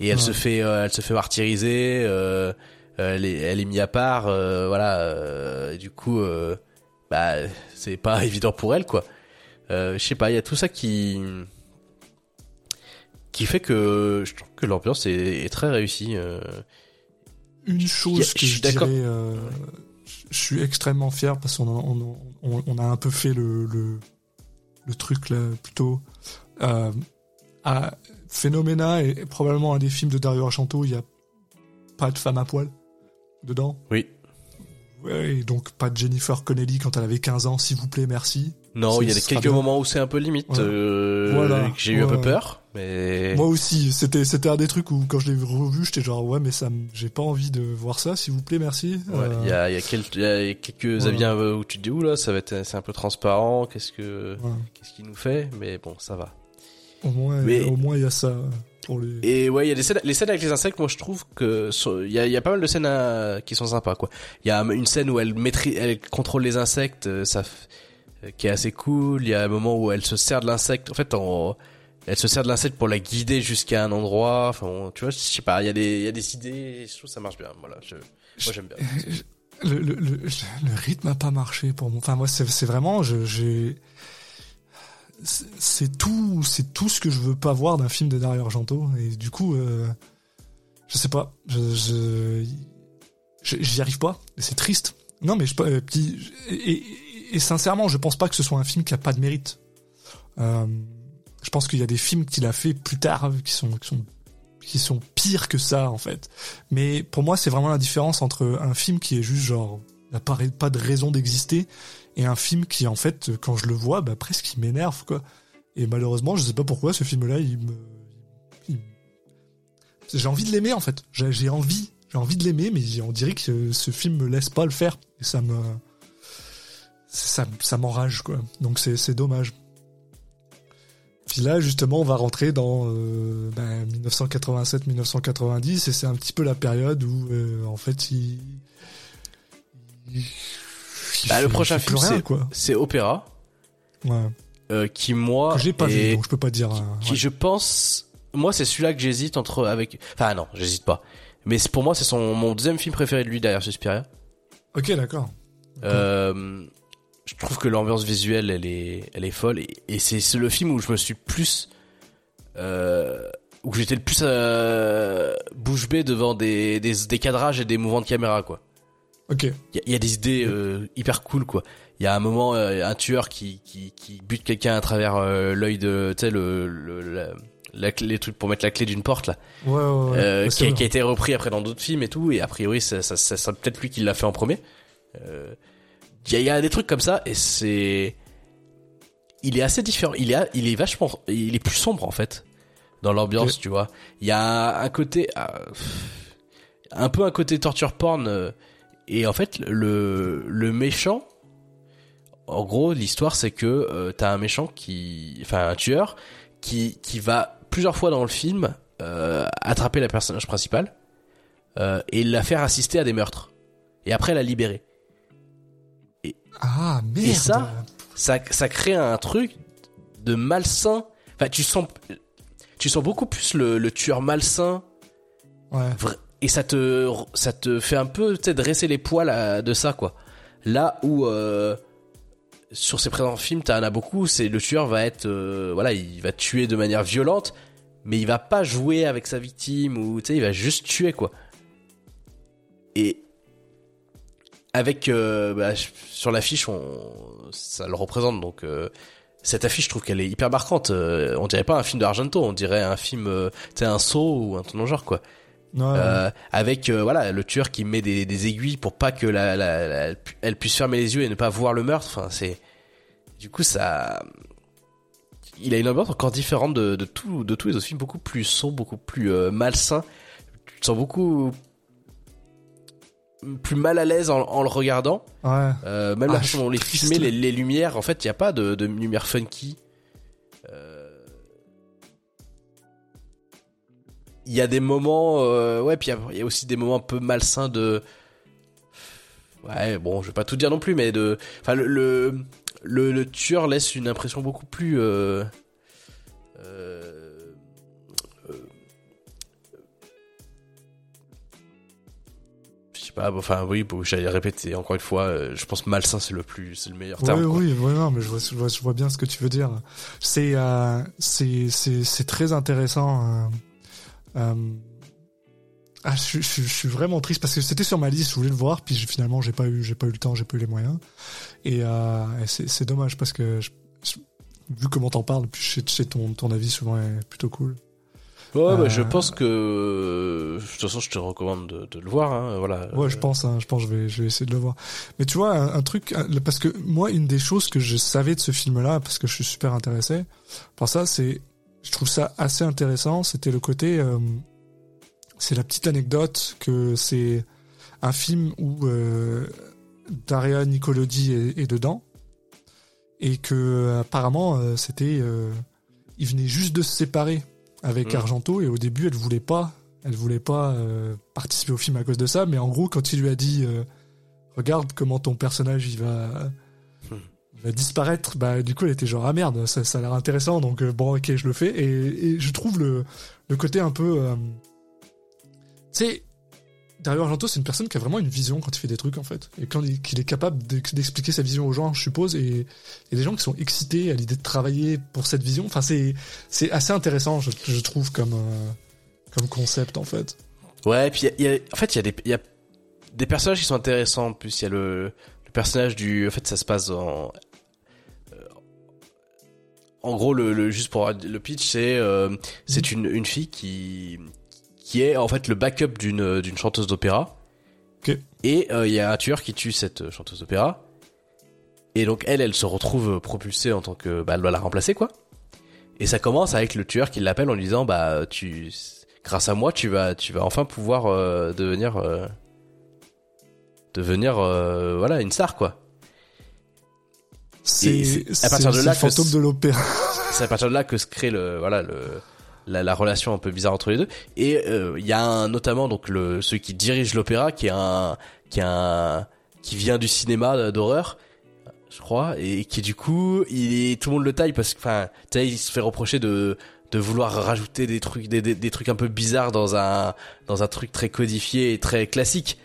A: et elle
B: Ouais.
A: se fait euh, elle se fait martyriser euh, elle est elle est mise à part euh, voilà euh, et du coup euh, bah c'est pas évident pour elle quoi euh, je sais pas il y a tout ça qui qui fait que je trouve que l'ambiance est, est très réussie euh.
B: Une chose que
A: je
B: je,
A: suis d'accord.
B: dirais, euh, je suis extrêmement fier parce qu'on a, on, on- on a un peu fait le, le, le truc là plutôt. Euh, à Phénoména est probablement un des films de Dario Argento. Il y a pas de femme à poil dedans.
A: oui
B: Ouais, donc pas de Jennifer Connelly quand elle avait 15 ans, s'il vous plaît, merci.
A: Non, il y a quelques
B: bien.
A: moments où c'est un peu limite. Euh,
B: Voilà.
A: que J'ai eu un peu peur, mais
B: Moi aussi, c'était c'était un des trucs où quand je l'ai revu, j'étais genre ouais mais ça, j'ai pas envie de voir ça, s'il vous plaît, merci.
A: Ouais,
B: Euh,
A: il y a, y a quelques, y a quelques
B: Voilà.
A: où tu te dis oula, ça va être, c'est un peu transparent. Qu'est-ce que,
B: ouais.
A: qu'est-ce qu'il nous fait Mais bon, ça va.
B: Au moins,
A: Mais-
B: au moins il y a ça pour les.
A: Et ouais, il y a des scènes, les scènes avec les insectes. Moi, je trouve que il y a, il y a pas mal de scènes euh, qui sont sympas, quoi. Il y a une scène où elle maîtrise, elle contrôle les insectes, euh, ça, euh, qui est assez cool. Il y a un moment où elle se sert de l'insecte. En fait, en- elle se sert de l'insecte pour la guider jusqu'à un endroit. Enfin, bon, tu vois, je sais pas. Il y a des, il y a des idées. Je trouve que ça marche bien. Voilà. Je, moi, j'aime bien.
B: le, le, le, le rythme a pas marché pour moi. Enfin moi c'est vraiment j'ai c'est- tout c'est tout ce que je veux pas voir d'un film de Dario Argento et du coup euh, je sais pas je j'y arrive pas c'est triste. Non mais je euh, et, et, sincèrement je pense pas que ce soit un film qui a pas de mérite. Euh, je pense qu'il y a des films qu'il a fait plus tard qui sont qui sont pires que ça en fait. Mais pour moi, c'est vraiment la différence entre un film qui est juste genre n'a pas de raison d'exister et un film qui en fait quand je le vois, bah presque il m'énerve quoi. Et malheureusement, je sais pas pourquoi ce film-là, il me j'ai envie de l'aimer en fait. J'ai envie, j'ai envie de l'aimer, mais on dirait que ce film me laisse pas le faire et ça me ça, ça m'enrage quoi. Donc c'est dommage. Puis là, justement, on va rentrer dans euh, ben, 1987-1990, et c'est un petit peu la période où, euh, en fait, il
A: Bah, le prochain film, c'est-
B: quoi.
A: C'est Opéra,
B: Ouais.
A: euh, qui moi,
B: Que j'ai pas
A: est-
B: vu, donc je peux pas dire. euh,
A: qui
B: ouais.
A: je pense, moi, c'est celui-là que j'hésite entre avec. Enfin non, j'hésite pas. Mais c'est- pour moi, c'est son mon deuxième film préféré de lui derrière Suspiria.
B: Ok, d'accord.
A: Euh, je trouve que l'ambiance visuelle, elle est, elle est folle, et, et c'est c'est le film où je me suis plus, euh, où j'étais le plus euh, bouche bée devant des, des, des cadrages et des mouvements de caméra, quoi.
B: Ok.
A: Il y, a- il y a des idées euh, hyper cool, quoi. Il y a un moment, euh, un tueur qui, qui, qui bute quelqu'un à travers euh, l'œil de, tu sais, le, le, la, les trucs pour mettre la clé d'une porte, là.
B: Ouais, ouais, ouais.
A: Euh, qui, a, qui a été repris après dans d'autres films et tout, et a priori, ça, ça, ça, ça- peut-être lui qui l'a fait en premier. Euh, Il y, a, y a des trucs comme ça, et c'est, il est assez différent. Il est, il est vachement, il est plus sombre en fait dans l'ambiance, tu vois. Il y a un côté, ah, un peu un côté torture porn, euh, et en fait le le méchant. En gros, l'histoire c'est que euh, t'as un méchant qui, enfin un tueur qui qui va plusieurs fois dans le film euh, attraper la personnage principale euh, et la faire assister à des meurtres et après la libérer.
B: Ah, merde.
A: Et ça Ça ça crée un truc de malsain. Enfin, tu sens tu sens beaucoup plus le, le tueur malsain
B: Ouais.
A: vra- et ça te ça te fait un peu dresser les poils de ça quoi. Là où euh, sur ces présents films, t'en as beaucoup. C'est le tueur va être, euh, voilà, il va tuer de manière violente, mais il va pas jouer avec sa victime ou tu sais, il va juste tuer quoi. Et avec euh, bah, sur l'affiche, ça le représente donc. Cette affiche, je trouve qu'elle est hyper marquante. On dirait pas un film de Argento, on dirait un film, tu sais, un saut ou un ton genre quoi.
B: Ouais,
A: Euh, avec euh, voilà le tueur qui met des, des aiguilles pour pas que la, la, la- elle pu- elle puisse fermer les yeux et ne pas voir le meurtre. Enfin, c'est du coup ça. Il a une ambiance encore différente de, de tout de tous les autres films, beaucoup plus sombre, beaucoup plus euh, malsain. Tu te sens beaucoup plus mal à l'aise en, en le regardant.
B: ouais.
A: Euh, même
B: Ah, je
A: on les
B: triste.
A: les, les lumières, en fait, il y a pas de, de lumière funky. Il y a des moments, euh, ouais, puis il y a- il y, a aussi des moments un peu malsains de, ouais, bon, je vais pas tout dire non plus, mais de, enfin, le, le, le, le tueur laisse une impression beaucoup plus, euh, euh, je sais pas, enfin, oui, bon, j'allais répéter encore une fois, je pense malsain c'est le plus, c'est le meilleur terme. quoi.
B: oui, ouais, non, mais je vois, je vois, je vois bien ce que tu veux dire. C'est, c'est, c'est très intéressant. Euh, ah, je, je, je suis vraiment triste parce que c'était sur ma liste, je voulais le voir, puis finalement j'ai pas eu, j'ai pas eu le temps, j'ai pas eu les moyens. Et, euh, et c'est, dommage parce que vu comment t'en parles, puis sais ton, ton avis souvent est plutôt cool.
A: Ouais, bah, je
B: Euh,
A: pense que de toute façon, je te recommande de, de le voir. Hein, voilà.
B: Ouais, je pense, hein, je pense, que je vais, je vais essayer de le voir. Mais tu vois, un, un truc, parce que moi, une des choses que je savais de ce film-là, parce que je suis super intéressé par ça, c'est, je trouve ça assez intéressant. C'était le côté, euh, c'est la petite anecdote que c'est un film où euh, Daria Nicolodi est, est dedans et que euh, apparemment c'était, euh, il venait juste de se séparer avec
A: Mm.
B: Argento et au début elle voulait pas elle voulait pas participer au film à cause de ça, mais en gros, quand il lui a dit Regarde comment ton personnage il va disparaître, bah du coup elle était genre Ah merde, ça, ça a l'air intéressant, donc euh, bon, ok, je le fais. Et, et je trouve le, le côté un peu. euh, tu sais, Dario Argento, c'est une personne qui a vraiment une vision quand il fait des trucs en fait. Et quand il, qu'il est capable d'ex- d'expliquer sa vision aux gens, je suppose, et il y a des gens qui sont excités à l'idée de travailler pour cette vision. Enfin, c'est, c'est assez intéressant, je, trouve, comme, euh, comme concept en fait.
A: Ouais, puis y a- en fait, il y a des, y a des personnages qui sont intéressants. En plus, il y a le, le personnage du, en fait, ça se passe en, euh, en gros, le, le juste pour le pitch, c'est, euh, c'est une, une fille qui, qui est en fait le backup d'une, d'une chanteuse d'opéra. Et euh, il y a un tueur qui tue cette chanteuse d'opéra. Et donc elle, elle se retrouve propulsée en tant que, bah, elle doit la remplacer quoi. Et ça commence avec le tueur qui l'appelle en lui disant, bah, tu, grâce à moi, tu vas, tu vas enfin pouvoir euh, devenir, devenir, voilà, une star quoi.
B: C'est
A: à partir de là
B: le
A: que
B: fantôme de l'opéra.
A: C'est à partir de là que se crée le, voilà, le, la, la relation un peu bizarre entre les deux. Et euh, il y a un, notamment donc le, celui qui dirige l'opéra, qui est un, qui est un, qui vient du cinéma d'horreur, je crois, et qui du coup, il est, tout le monde le taille parce que, enfin, tu sais, il se fait reprocher de de vouloir rajouter des trucs des, des, des trucs un peu bizarres dans un dans un truc très codifié et très classique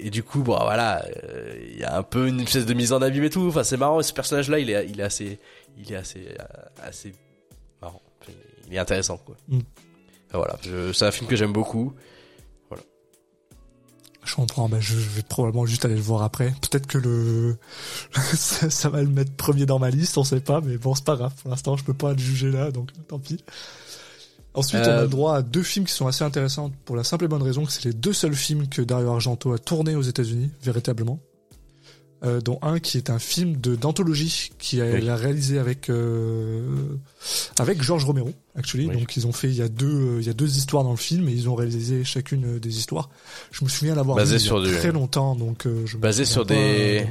A: et du coup bon voilà euh, il y a un peu une espèce de mise en abîme et tout enfin c'est marrant ce personnage là il est il est assez il est assez euh, assez marrant il est intéressant quoi
B: Mm.
A: Enfin, voilà c'est un film que j'aime beaucoup
B: Je comprends, bah, je, je vais probablement juste aller le voir après. Peut-être que le ça, ça va le mettre premier dans ma liste, on sait pas, mais bon, c'est pas grave. Pour l'instant, je peux pas le juger là, donc tant pis. Ensuite, on a
A: Euh,
B: le droit à deux films qui sont assez intéressants pour la simple et bonne raison que c'est les deux seuls films que Dario Argento a tourné aux États-Unis, véritablement. Euh, dont un qui est un film de d'anthologie qui a,
A: Oui.
B: il a réalisé avec euh, avec Georges Romero actually
A: Oui.
B: donc ils ont fait il y a deux il y a deux histoires dans le film et ils ont réalisé chacune des histoires je me souviens l'avoir vu il y a
A: sur du-
B: très longtemps donc je
A: Basé sur des-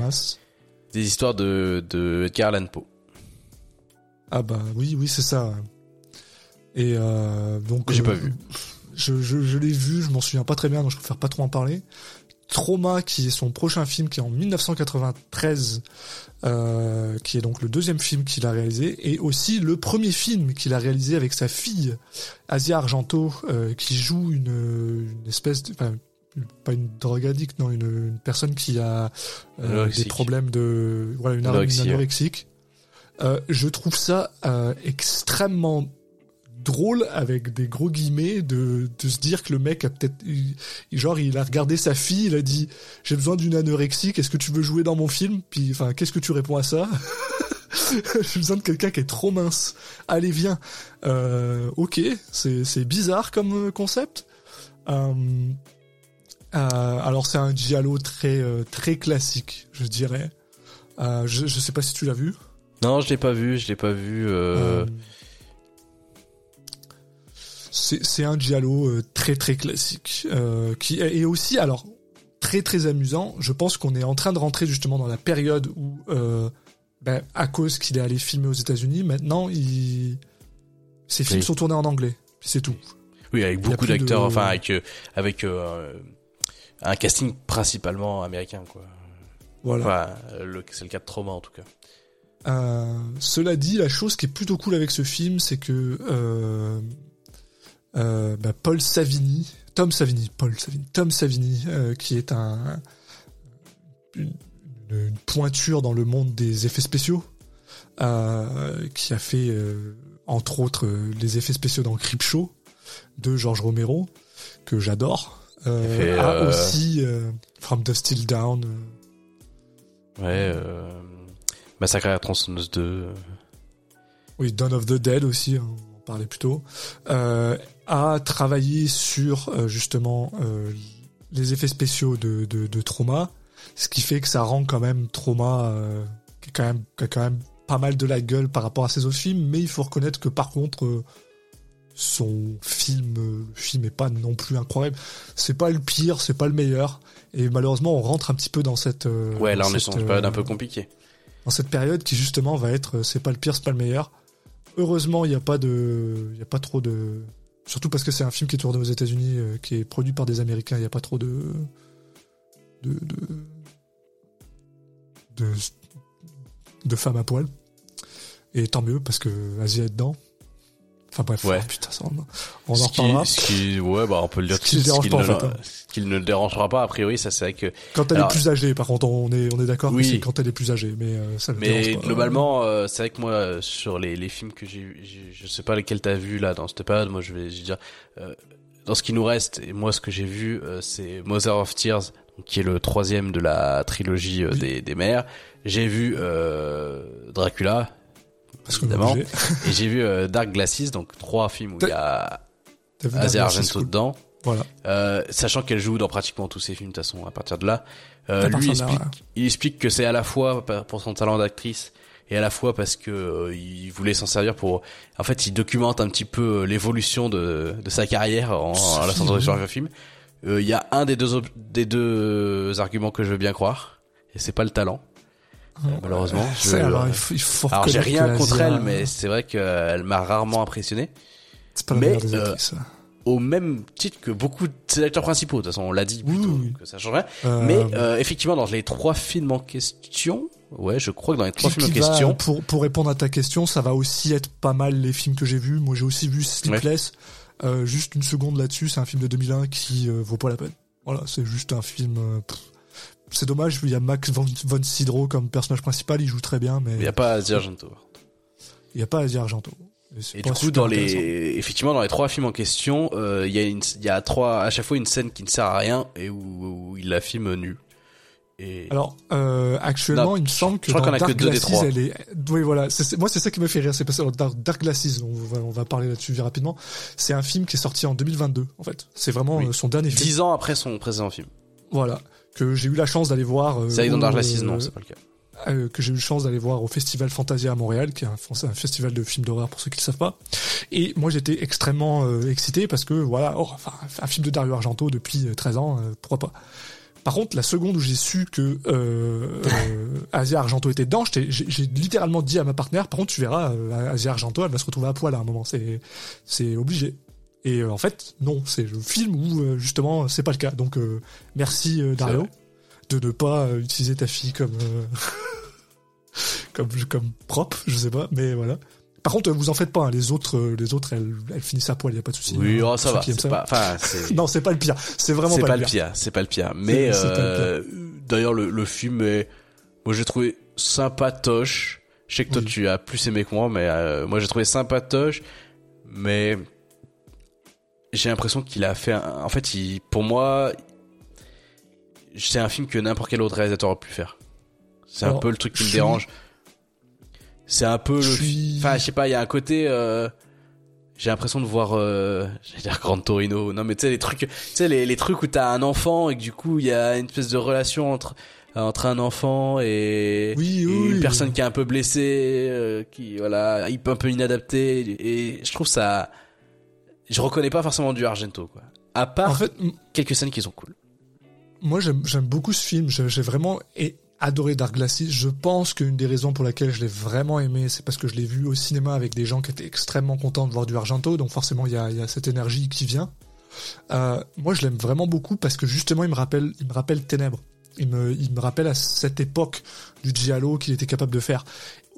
A: des histoires de de Edgar Allan Poe
B: ah bah oui oui c'est ça et euh, donc
A: J'ai
B: euh,
A: pas vu.
B: je, je, je l'ai vu je m'en souviens pas très bien donc je préfère pas trop en parler Trauma qui est son prochain film qui est en 1993 euh, qui est donc le deuxième film qu'il a réalisé et aussi le premier film qu'il a réalisé avec sa fille Asia Argento euh, qui joue une, une espèce de, enfin, pas une drogue addict, non, une, une personne qui a euh, des problèmes de, voilà, une, une anorexique. Euh, je trouve ça euh, extrêmement drôle avec des gros guillemets de, de se dire que le mec a peut-être genre il a regardé sa fille il a dit j'ai besoin d'une anorexique est-ce que tu veux jouer dans mon film? Puis enfin qu'est-ce que tu réponds à ça? J'ai besoin de quelqu'un qui est trop mince. Allez viens. Euh, ok c'est c'est bizarre comme concept. Euh, euh, alors c'est un giallo très très classique je dirais. Je, je sais pas si tu l'as vu.
A: Non, je l'ai pas vu, je l'ai pas vu.
B: C'est un giallo euh, très très classique euh, qui est et aussi alors très très amusant. Je pense qu'on est en train de rentrer justement dans la période où euh, ben, à cause qu'il est allé filmer aux États-Unis, maintenant il ses films
A: Oui.
B: sont tournés en anglais. C'est tout.
A: Oui, avec beaucoup
B: de-
A: d'acteurs, enfin avec avec euh, un casting principalement américain, quoi.
B: Voilà.
A: Enfin, c'est le cas de Trauma en tout cas.
B: Euh, cela dit, la chose qui est plutôt cool avec ce film, c'est que euh, bah, Paul Savini, Tom Savini, Paul Savini, Tom Savini, euh, qui est un une, une pointure dans le monde des effets spéciaux, euh, qui a fait entre autres les effets spéciaux dans Creepshow de George Romero, que j'adore, a aussi From the Still Down.
A: Ouais. Massacre à la tronçonneuse 2. euh,
B: oui, Dawn of the Dead aussi, on en parlait plus tôt, euh, a travaillé sur euh, justement euh, les effets spéciaux de, de, de Trauma, ce qui fait que ça rend quand même Trauma euh, qui, quand même, qui a quand même pas mal de la gueule par rapport à ses autres films, mais il faut reconnaître que par contre son film, le film est pas non plus incroyable. C'est pas le pire, c'est pas le meilleur, et malheureusement on rentre un petit peu dans cette
A: Ouais, là
B: dans
A: on est
B: cette,
A: une période un peu compliquée.
B: dans cette période qui justement va être c'est pas le pire c'est pas le meilleur heureusement il n'y a pas de il y a pas trop de surtout parce que c'est un film qui est tourné aux États-Unis euh, qui est produit par des Américains. Il n'y a pas trop de de de de, de femmes à poil. Et tant mieux parce que Asie est dedans enfin bref
A: Ouais.
B: oh, putain ça, on, on en reparlera
A: ce qui, ouais, bah on peut le dire
B: Ce qui pas,
A: qui
B: en
A: ne-
B: fait, hein.
A: ce qui ne le dérangera pas a priori, ça c'est vrai que
B: quand elle
A: Alors-
B: est plus âgée par contre on est on est d'accord
A: Oui.
B: c'est quand elle est plus âgée mais euh, ça le
A: Mais
B: pas.
A: globalement, euh, c'est vrai que moi, euh, sur les, les films que j'ai, je sais pas lesquels t'as vu là dans cette période, moi je vais, je vais dire, euh, dans ce qui nous reste, et moi ce que j'ai vu, euh, c'est Mother of Tears, qui est le troisième de la trilogie euh,
B: Oui.
A: des, des mères. J'ai vu euh, Dracula,
B: parce
A: évidemment.
B: obligé.
A: et j'ai vu euh, Dark Glasses, donc trois films où il y a Asia Argento
B: cool.
A: dedans.
B: voilà
A: Euh, sachant qu'elle joue dans pratiquement tous ses films de toute façon à partir de là. Euh, lui explique, il explique que c'est à la fois pour son talent d'actrice et à la fois parce que euh, il voulait s'en servir pour. En fait, il documente un petit peu l'évolution de, de sa carrière en, en la centrant sur un film. Il y a un des deux des deux arguments que je veux bien croire et c'est pas le talent. Malheureusement, je-
B: Ça, alors, il faut, il faut
A: Alors j'ai rien contre elle, mais c'est vrai qu'elle m'a rarement impressionné.
B: c'est pas la
A: mais, euh,
B: actrices.
A: Au même titre que beaucoup de ses acteurs principaux. De toute façon, on l'a dit plutôt
B: Oui, oui.
A: que ça changerait.
B: Euh,
A: Mais euh, effectivement, dans les trois films en question, ouais, je crois que dans les trois
B: qui-
A: films en
B: va-
A: question,
B: pour pour répondre à ta question, ça va aussi être pas mal les films que j'ai vus. Moi, j'ai aussi vu Sleepless. Euh, juste une seconde là-dessus, c'est un film de 2001 qui euh, vaut pas la peine. Voilà, c'est juste un film. euh, pff. C'est dommage, il y a Max von, von Sydow comme personnage principal, il joue très bien, mais
A: il n'y a pas Asia Argento.
B: il y a pas Asia Argento.
A: Et du coup, dans les, effectivement, dans les trois films en question, euh, il y a une, il y a trois, à chaque fois une scène qui ne sert à rien et où, où il la filme nue. Et
B: Alors, euh, actuellement,
A: Non,
B: il me semble que
A: je crois
B: dans
A: que
B: Dark
A: deux des
B: Glasses,
A: trois.
B: elle est. Oui, voilà. moi, c'est ça qui me fait rire. C'est parce que Dark, Dark Glasses, on va, on va parler là-dessus rapidement. C'est un film qui est sorti en 2022, en fait. C'est vraiment
A: Oui.
B: euh, son dernier film.
A: dix ans après son précédent film.
B: Voilà. Que j'ai eu la chance d'aller voir. euh,
A: C'est Glasses,
B: euh,
A: non, c'est pas le cas.
B: euh, que j'ai eu la chance d'aller voir au Festival Fantasia à Montréal, qui est un, un festival de films d'horreur pour ceux qui ne le savent pas. Et moi, j'étais extrêmement euh, excité parce que voilà, oh, enfin, un film de Dario Argento depuis euh, 13 ans, euh, pourquoi pas. Par contre, la seconde où j'ai su que Asia Argento était dedans, j'ai littéralement dit à ma partenaire, par contre, tu verras, Asia Argento, elle va se retrouver à poil à un moment, c'est obligé. Et euh, en fait, non, c'est le film où euh, justement c'est pas le cas. Donc euh, merci Dario de ne pas utiliser ta fille comme comme comme propre, je sais pas, mais voilà. Par contre, vous en faites pas. hein, les autres, les autres, elles, elles finissent à poil. Y a pas de souci.
A: Oui,
B: hein,
A: oh, ça va. C'est pas,
B: non, c'est pas le pire. C'est vraiment pas,
A: pas
B: le pire.
A: pire, c'est pas le pire. Mais euh, d'ailleurs le, le film est, moi j'ai trouvé sympatoche. Je sais que toi
B: Oui.
A: tu as plus aimé que moi, mais euh, moi j'ai trouvé sympatoche. Mais j'ai l'impression qu'il a fait, un- en fait, il, pour moi, c'est un film que n'importe quel autre réalisateur aurait pu faire. C'est un peu le truc qui me dérange. C'est un peu le,
B: suis-
A: enfin je sais pas, il y a un côté. euh, j'ai l'impression de voir, euh, j'allais dire Grand Torino. Non, mais tu sais, les trucs, tu sais, les, les trucs où t'as un enfant et que du coup, il y a une espèce de relation entre, entre un enfant et,
B: Oui,
A: et
B: oui,
A: une
B: oui.
A: personne qui est un peu blessée, euh, qui, voilà, un peu inadaptée. Et je trouve ça, je reconnais pas forcément du Argento, quoi. À part
B: En fait, m-
A: quelques scènes qui sont cool.
B: moi, j'aime, beaucoup ce film. J'ai vraiment adoré Dark Glasses. Je pense qu'une des raisons pour laquelle je l'ai vraiment aimé, c'est parce que je l'ai vu au cinéma avec des gens qui étaient extrêmement contents de voir du Argento. Donc forcément, il y a, il y a cette énergie qui vient. Euh, moi, je l'aime vraiment beaucoup parce que justement, il me rappelle, il me rappelle Ténèbres. Il me, il me rappelle à cette époque du Giallo qu'il était capable de faire.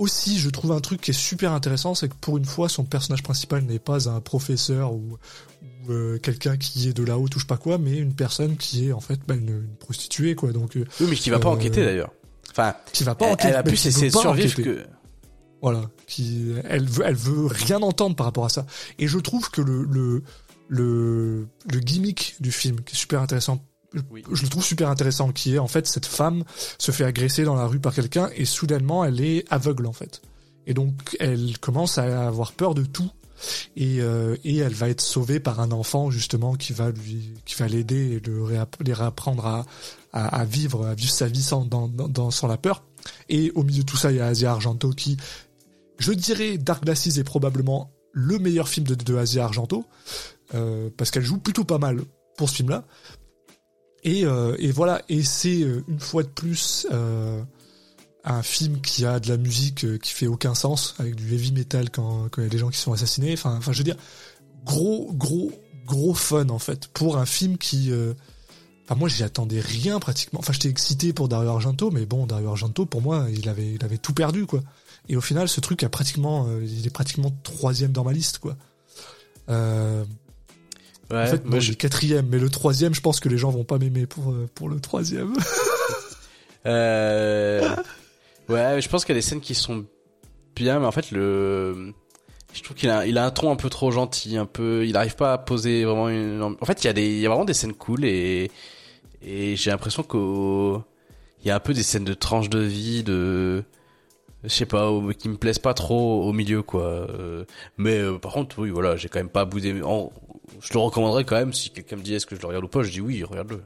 B: Aussi, je trouve un truc qui est super intéressant, c'est que pour une fois, son personnage principal n'est pas un professeur ou, ou, euh, quelqu'un qui est de là-haut, touche pas quoi, mais une personne qui est en fait bah, une, une prostituée, quoi. Donc, euh,
A: Oui, mais qui va pas
B: Euh,
A: enquêter d'ailleurs. Enfin,
B: qui va pas
A: elle,
B: enquêter,
A: elle a
B: qui
A: essayer de survivre que.
B: Voilà, qui elle veut elle veut rien entendre par rapport à ça. Et je trouve que le le le, le gimmick du film qui est super intéressant. Je le trouve super intéressant, qui est en fait cette femme se fait agresser dans la rue par quelqu'un et soudainement elle est aveugle en fait. Et donc elle commence à avoir peur de tout et, euh, et elle va être sauvée par un enfant justement qui va lui qui va l'aider et le les réapprendre à, à, vivre à vivre sa vie sans dans, sans la peur. Et au milieu de tout ça, il y a Asia Argento qui, je dirais, Dark Glasses est probablement le meilleur film de, de Asia Argento euh, parce qu'elle joue plutôt pas mal pour ce film-là. Et, euh, et voilà, et c'est euh, une fois de plus euh, un film qui a de la musique euh, qui fait aucun sens avec du heavy metal quand il y a des gens qui sont assassinés. Enfin, enfin, je veux dire, gros, gros, gros fun en fait pour un film qui euh, Enfin, moi, j'y attendais rien pratiquement. Enfin, j'étais excité pour Dario Argento, mais bon, Dario Argento, pour moi, il avait, il avait tout perdu, quoi. Et au final, ce truc a pratiquement, euh, il est pratiquement troisième dans ma liste, quoi. Euh,
A: Ouais,
B: en fait,
A: moi,
B: j'ai quatrième, mais le troisième, je pense que les gens vont pas m'aimer pour euh, pour le troisième.
A: Euh... Ouais, je pense qu'il y a des scènes qui sont bien, mais en fait, le. Je trouve qu'il a, il a un ton un peu trop gentil, un peu. Il arrive pas à poser vraiment une. En fait, il y a des, il y a vraiment des scènes cool et et j'ai l'impression qu'au, il y a un peu des scènes de tranches de vie, de, je sais pas, qui me plaisent pas trop au milieu, quoi. Euh, Mais euh, par contre, oui, voilà, j'ai quand même pas boudé. en- Je le recommanderais quand même si quelqu'un me dit est-ce que je le regarde ou pas, je dis oui, regarde-le.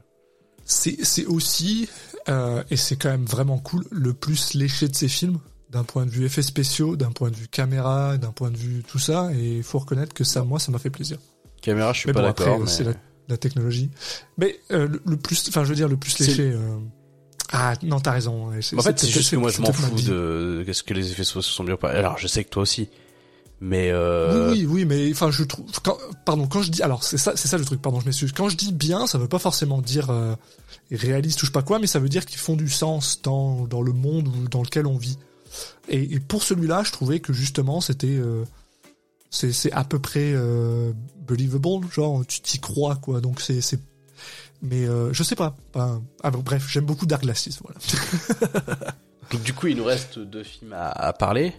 B: C'est aussi euh, et c'est quand même vraiment cool le plus léché de ces films d'un point de vue effets spéciaux, d'un point de vue caméra, d'un point de vue tout ça. Et il faut reconnaître que ça, moi, ça m'a fait plaisir.
A: Caméra, je suis
B: mais
A: pas
B: bon,
A: d'accord. mais-
B: c'est la, la technologie. Mais euh, le, le plus, enfin, je veux dire, le plus léché. Ah non, t'as raison.
A: En fait, c'est juste que moi, je m'en fous de qu'est-ce que les effets spéciaux sont bien ou pas. Alors, je sais que toi aussi, mais euh...
B: Oui, oui, mais enfin, je trouve. Quand, pardon, quand je dis, alors c'est ça, c'est ça le truc. Pardon, je m'excuse. Quand je dis bien, ça veut pas forcément dire euh, réaliste ou je sais pas quoi, mais ça veut dire qu'ils font du sens dans dans le monde où- dans lequel on vit. Et, et pour celui-là, je trouvais que justement, c'était euh, c'est à peu près euh, believable, genre tu t'y crois quoi. Donc c'est mais euh, je sais pas. Enfin, ah, bref, j'aime beaucoup Dark Glasses, voilà.
A: Donc du coup, il nous reste deux films à, à parler.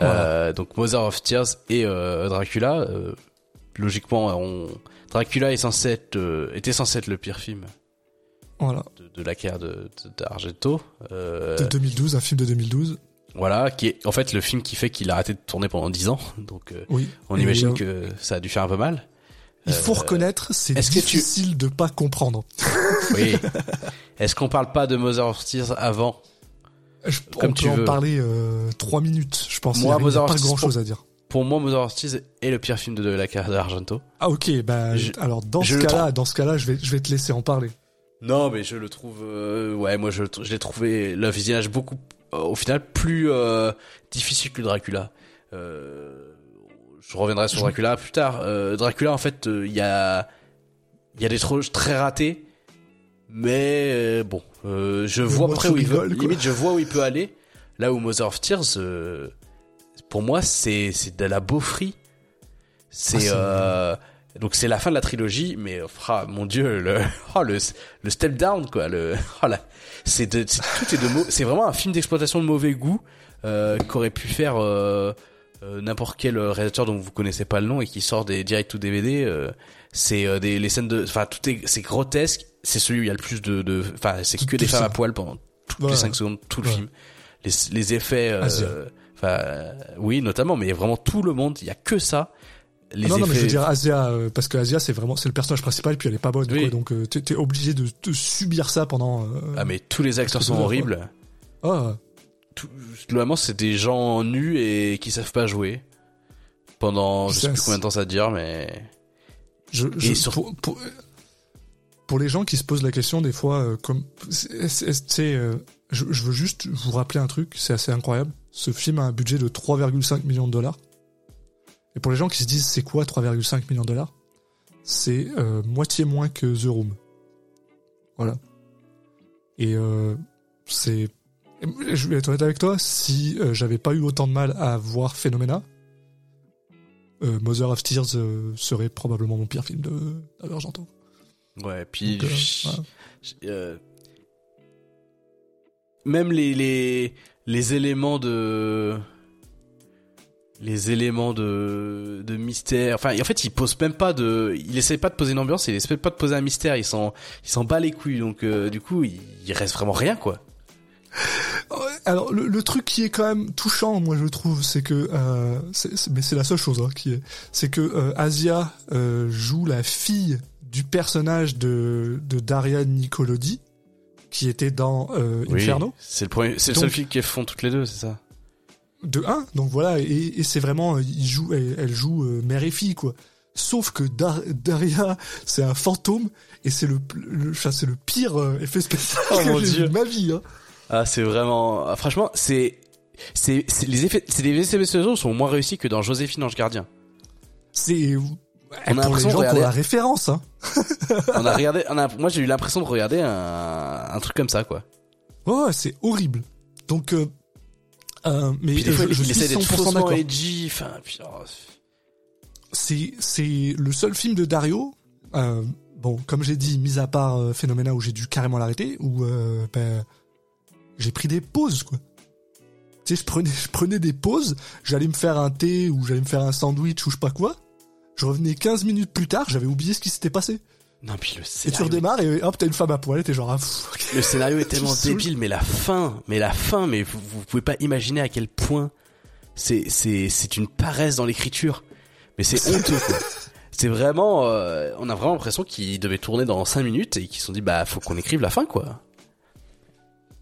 A: Euh, donc Mother of Tears et euh, Dracula. Logiquement, on... Dracula est censé être, était censé être le pire film
B: Voilà.
A: de, de la carrière de, de- d'Argento. Euh,
B: De 2012, un film de 2012.
A: voilà, qui est en fait le film qui fait qu'il a arrêté de tourner pendant 10 ans. Donc
B: Oui.
A: on
B: Et,
A: imagine que ça a dû faire un peu mal.
B: Il faut
A: Euh,
B: reconnaître, c'est
A: est-ce que tu-
B: difficile de pas comprendre.
A: Oui. Est-ce qu'on parle pas de Mother of Tears avant?
B: Je,
A: Comme
B: on
A: tu
B: peut en parler euh, trois minutes, je pense.
A: Moi,
B: il a, a pas
A: of Tears,
B: grand chose à dire.
A: Pour moi, Mother of Tears est le pire film de la carrière d'Argento.
B: Ah ok, bah
A: Je-
B: alors dans ce cas-là, dans ce cas-là, je vais je vais te laisser en parler.
A: Non, mais je le trouve, euh, ouais, moi je, je l'ai trouvé le visionnage beaucoup, euh, au final, plus difficile que Dracula. Euh, je reviendrai sur Dracula plus tard. Euh, Dracula, en fait, euh, il y a, il y a des trucs très ratés, mais euh, bon, euh, je vois après où il veut. Limite, je vois où il peut aller. Là où Mother of Tears, euh, pour moi, c'est c'est de la beaufrie. C'est
B: Ah,
A: euh, donc c'est la fin de la trilogie, mais ah, mon dieu, le oh, le le step down quoi, le oh c'est de c'est- tout est de c'est vraiment un film d'exploitation de mauvais goût euh, qu'aurait pu faire euh, euh, n'importe quel réalisateur dont vous connaissez pas le nom et qui sort des direct ou DVD. euh, c'est euh, des les scènes de, enfin tout est c'est grotesque. C'est celui où il y a le plus de de, enfin c'est
B: Tout-
A: que des femmes
B: ça.
A: à poil pendant toutes
B: Ouais.
A: les 5 secondes, tout le
B: Ouais.
A: film. Les les effets, euh, enfin euh, oui notamment, mais vraiment tout le monde, il y a que ça. Les
B: Ah non, non, mais je veux dire Asia, euh, parce que Asia, c'est vraiment, c'est le personnage principal, puis elle est pas bonne,
A: Oui.
B: quoi, donc euh, t'es obligé de, de subir ça pendant. euh,
A: Ah mais tous les acteurs sont horribles.
B: ah,
A: Tout, globalement, c'est des gens nus et qui savent pas jouer. Pendant, je
B: Ça,
A: sais plus combien de temps ça dure, mais
B: je, je-
A: Et sur-
B: pour, pour, pour les gens qui se posent la question des fois, euh, comme, c'est, euh, je, je veux juste vous rappeler un truc, c'est assez incroyable. Ce film a un budget de 3,5 millions de dollars. Et pour les gens qui se disent c'est quoi 3,5 millions de dollars, c'est euh, moitié moins que The Room. Voilà. Et c'est, je vais être honnête avec toi, si euh, j'avais pas eu autant de mal à voir Phénoména, euh, Mother of Tears euh, serait probablement mon pire film de Argento.
A: ouais. Puis
B: Donc, euh,
A: même les les les éléments de les éléments de de mystère. Enfin, en fait, il pose même pas de, il essaie pas de poser une ambiance, il essaie pas de poser un mystère. Il s'en il s'en bat les couilles. Donc euh, du coup, il, il reste vraiment rien quoi.
B: Alors le, le truc qui est quand même touchant, moi je trouve, c'est que, euh, c'est- c'est- mais c'est la seule chose hein, qui est, c'est que euh, Asia euh, joue la fille du personnage de, de Daria Nicolodi, qui était dans euh,
A: Oui,
B: Inferno,
A: C'est le premier, c'est le seul film qu'elles font toutes les deux, c'est ça?
B: de 1, donc voilà, et, et c'est vraiment, euh, il joue, elle, elle joue euh, mère et fille quoi. Sauf que Dar- Daria, c'est un fantôme et c'est le, le, c'est le pire euh, effet spécial
A: Oh,
B: que j'ai vu de ma vie. Hein.
A: Ah, c'est vraiment, ah, franchement, c'est, c'est, les effets, c'est les effets spéciaux sont moins réussis que dans Joséphine Ange Gardien.
B: C'est
A: On a l'impression de regarder-
B: la référence. Hein.
A: On a regardé, on a, moi j'ai eu l'impression de regarder un, un truc comme ça, quoi.
B: Ouais, ouais, c'est horrible. Donc, euh, euh, mais
A: Puis des fois,
B: je, je
A: il
B: suis
A: essaie d'être
B: 100%
A: faussement edgy, enfin, oh,
B: C'est c'est le seul film de Dario. Euh, bon, comme j'ai dit, mis à part Phénoména où j'ai dû carrément l'arrêter, où ben, j'ai pris des pauses quoi. Tu sais, je prenais, je prenais des pauses, j'allais me faire un thé ou j'allais me faire un sandwich ou je sais pas quoi. Je revenais 15 minutes plus tard, j'avais oublié ce qui s'était passé.
A: non, puis le
B: Et tu
A: scénario,
B: redémarres et hop, t'as une femme à poil et t'es genre, ah, pff,
A: le scénario est tellement débile, mais la fin, mais la fin, mais vous, vous pouvez pas imaginer à quel point c'est, c'est, c'est une paresse dans l'écriture. Mais c'est honteux, quoi. C'est vraiment, euh, on a vraiment l'impression qu'ils devaient tourner dans 5 minutes et qu'ils se sont dit, bah, faut qu'on écrive la fin, quoi.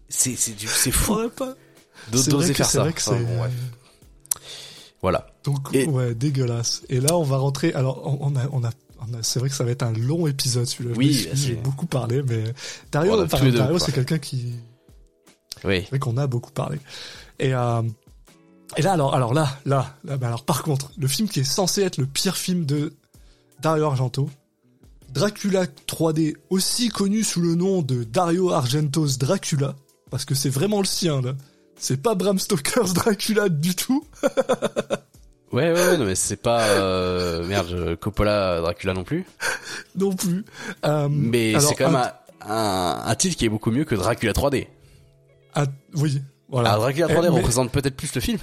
A: C'est, c'est du, c'est fou d'oser
B: que
A: faire
B: c'est
A: ça.
B: vrai que
A: Enfin,
B: c'est-
A: bon, bref. Voilà.
B: Donc
A: Et-
B: ouais, dégueulasse. Et là, on va rentrer. Alors, on, on a, on a, on a- c'est vrai que ça va être un long épisode celui-là.
A: Oui,
B: j'ai beaucoup parlé, mais Dario, Dario, c'est quelqu'un qui,
A: Oui.
B: c'est vrai qu'on a beaucoup parlé. Et euh, et là, alors, alors là, là, là, bah alors par contre, le film qui est censé être le pire film de Dario Argento, Dracula 3D, aussi connu sous le nom de Dario Argento's Dracula, parce que c'est vraiment le sien là. C'est pas Bram Stoker's Dracula du tout.
A: Ouais, ouais, ouais, non, mais c'est pas, euh, merde, Coppola, Dracula non plus.
B: non plus. Euh,
A: Mais c'est quand même
B: un-
A: un, titre qui est beaucoup mieux que Dracula 3D.
B: Ah, oui, voilà.
A: Ah, Dracula 3D
B: Eh, mais-
A: représente peut-être plus le film.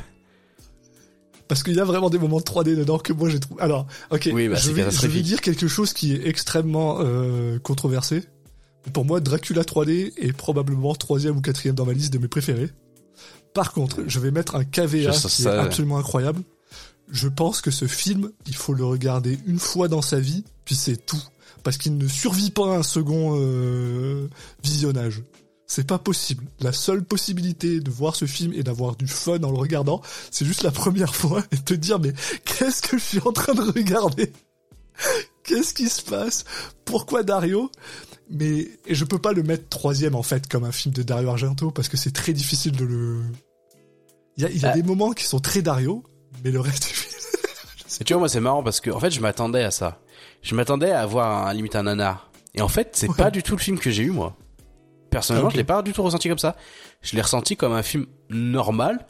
B: Parce qu'il y a vraiment des moments de 3D dedans que moi j'ai trouvé. Alors, ok,
A: Oui, bah,
B: je, vais, je vais dire quelque chose qui est extrêmement euh, controversé. Pour moi, Dracula 3D est probablement troisième ou quatrième dans ma liste de mes préférés. Par contre, je vais mettre un KVA qui
A: ça.
B: est absolument incroyable. Je pense que ce film, il faut le regarder une fois dans sa vie, puis c'est tout. Parce qu'il ne survit pas à un second euh, visionnage. C'est pas possible. La seule possibilité de voir ce film et d'avoir du fun en le regardant, c'est juste la première fois et te dire mais qu'est-ce que je suis en train de regarder? Qu'est-ce qui se passe? Pourquoi Dario? Mais et je peux pas le mettre troisième en fait comme un film de Dario Argento parce que c'est très difficile de le. Il y a, il y a
A: Ah.
B: des moments qui sont très Dario, mais le reste.
A: Et tu vois, moi, c'est marrant parce que, en fait, je m'attendais à ça. Je m'attendais à avoir un, limite un nanar. Et en fait, c'est
B: Ouais.
A: pas du tout le film que j'ai eu, moi. Personnellement,
B: Ah, ok.
A: je l'ai pas du tout ressenti comme ça. Je l'ai ressenti comme un film normal,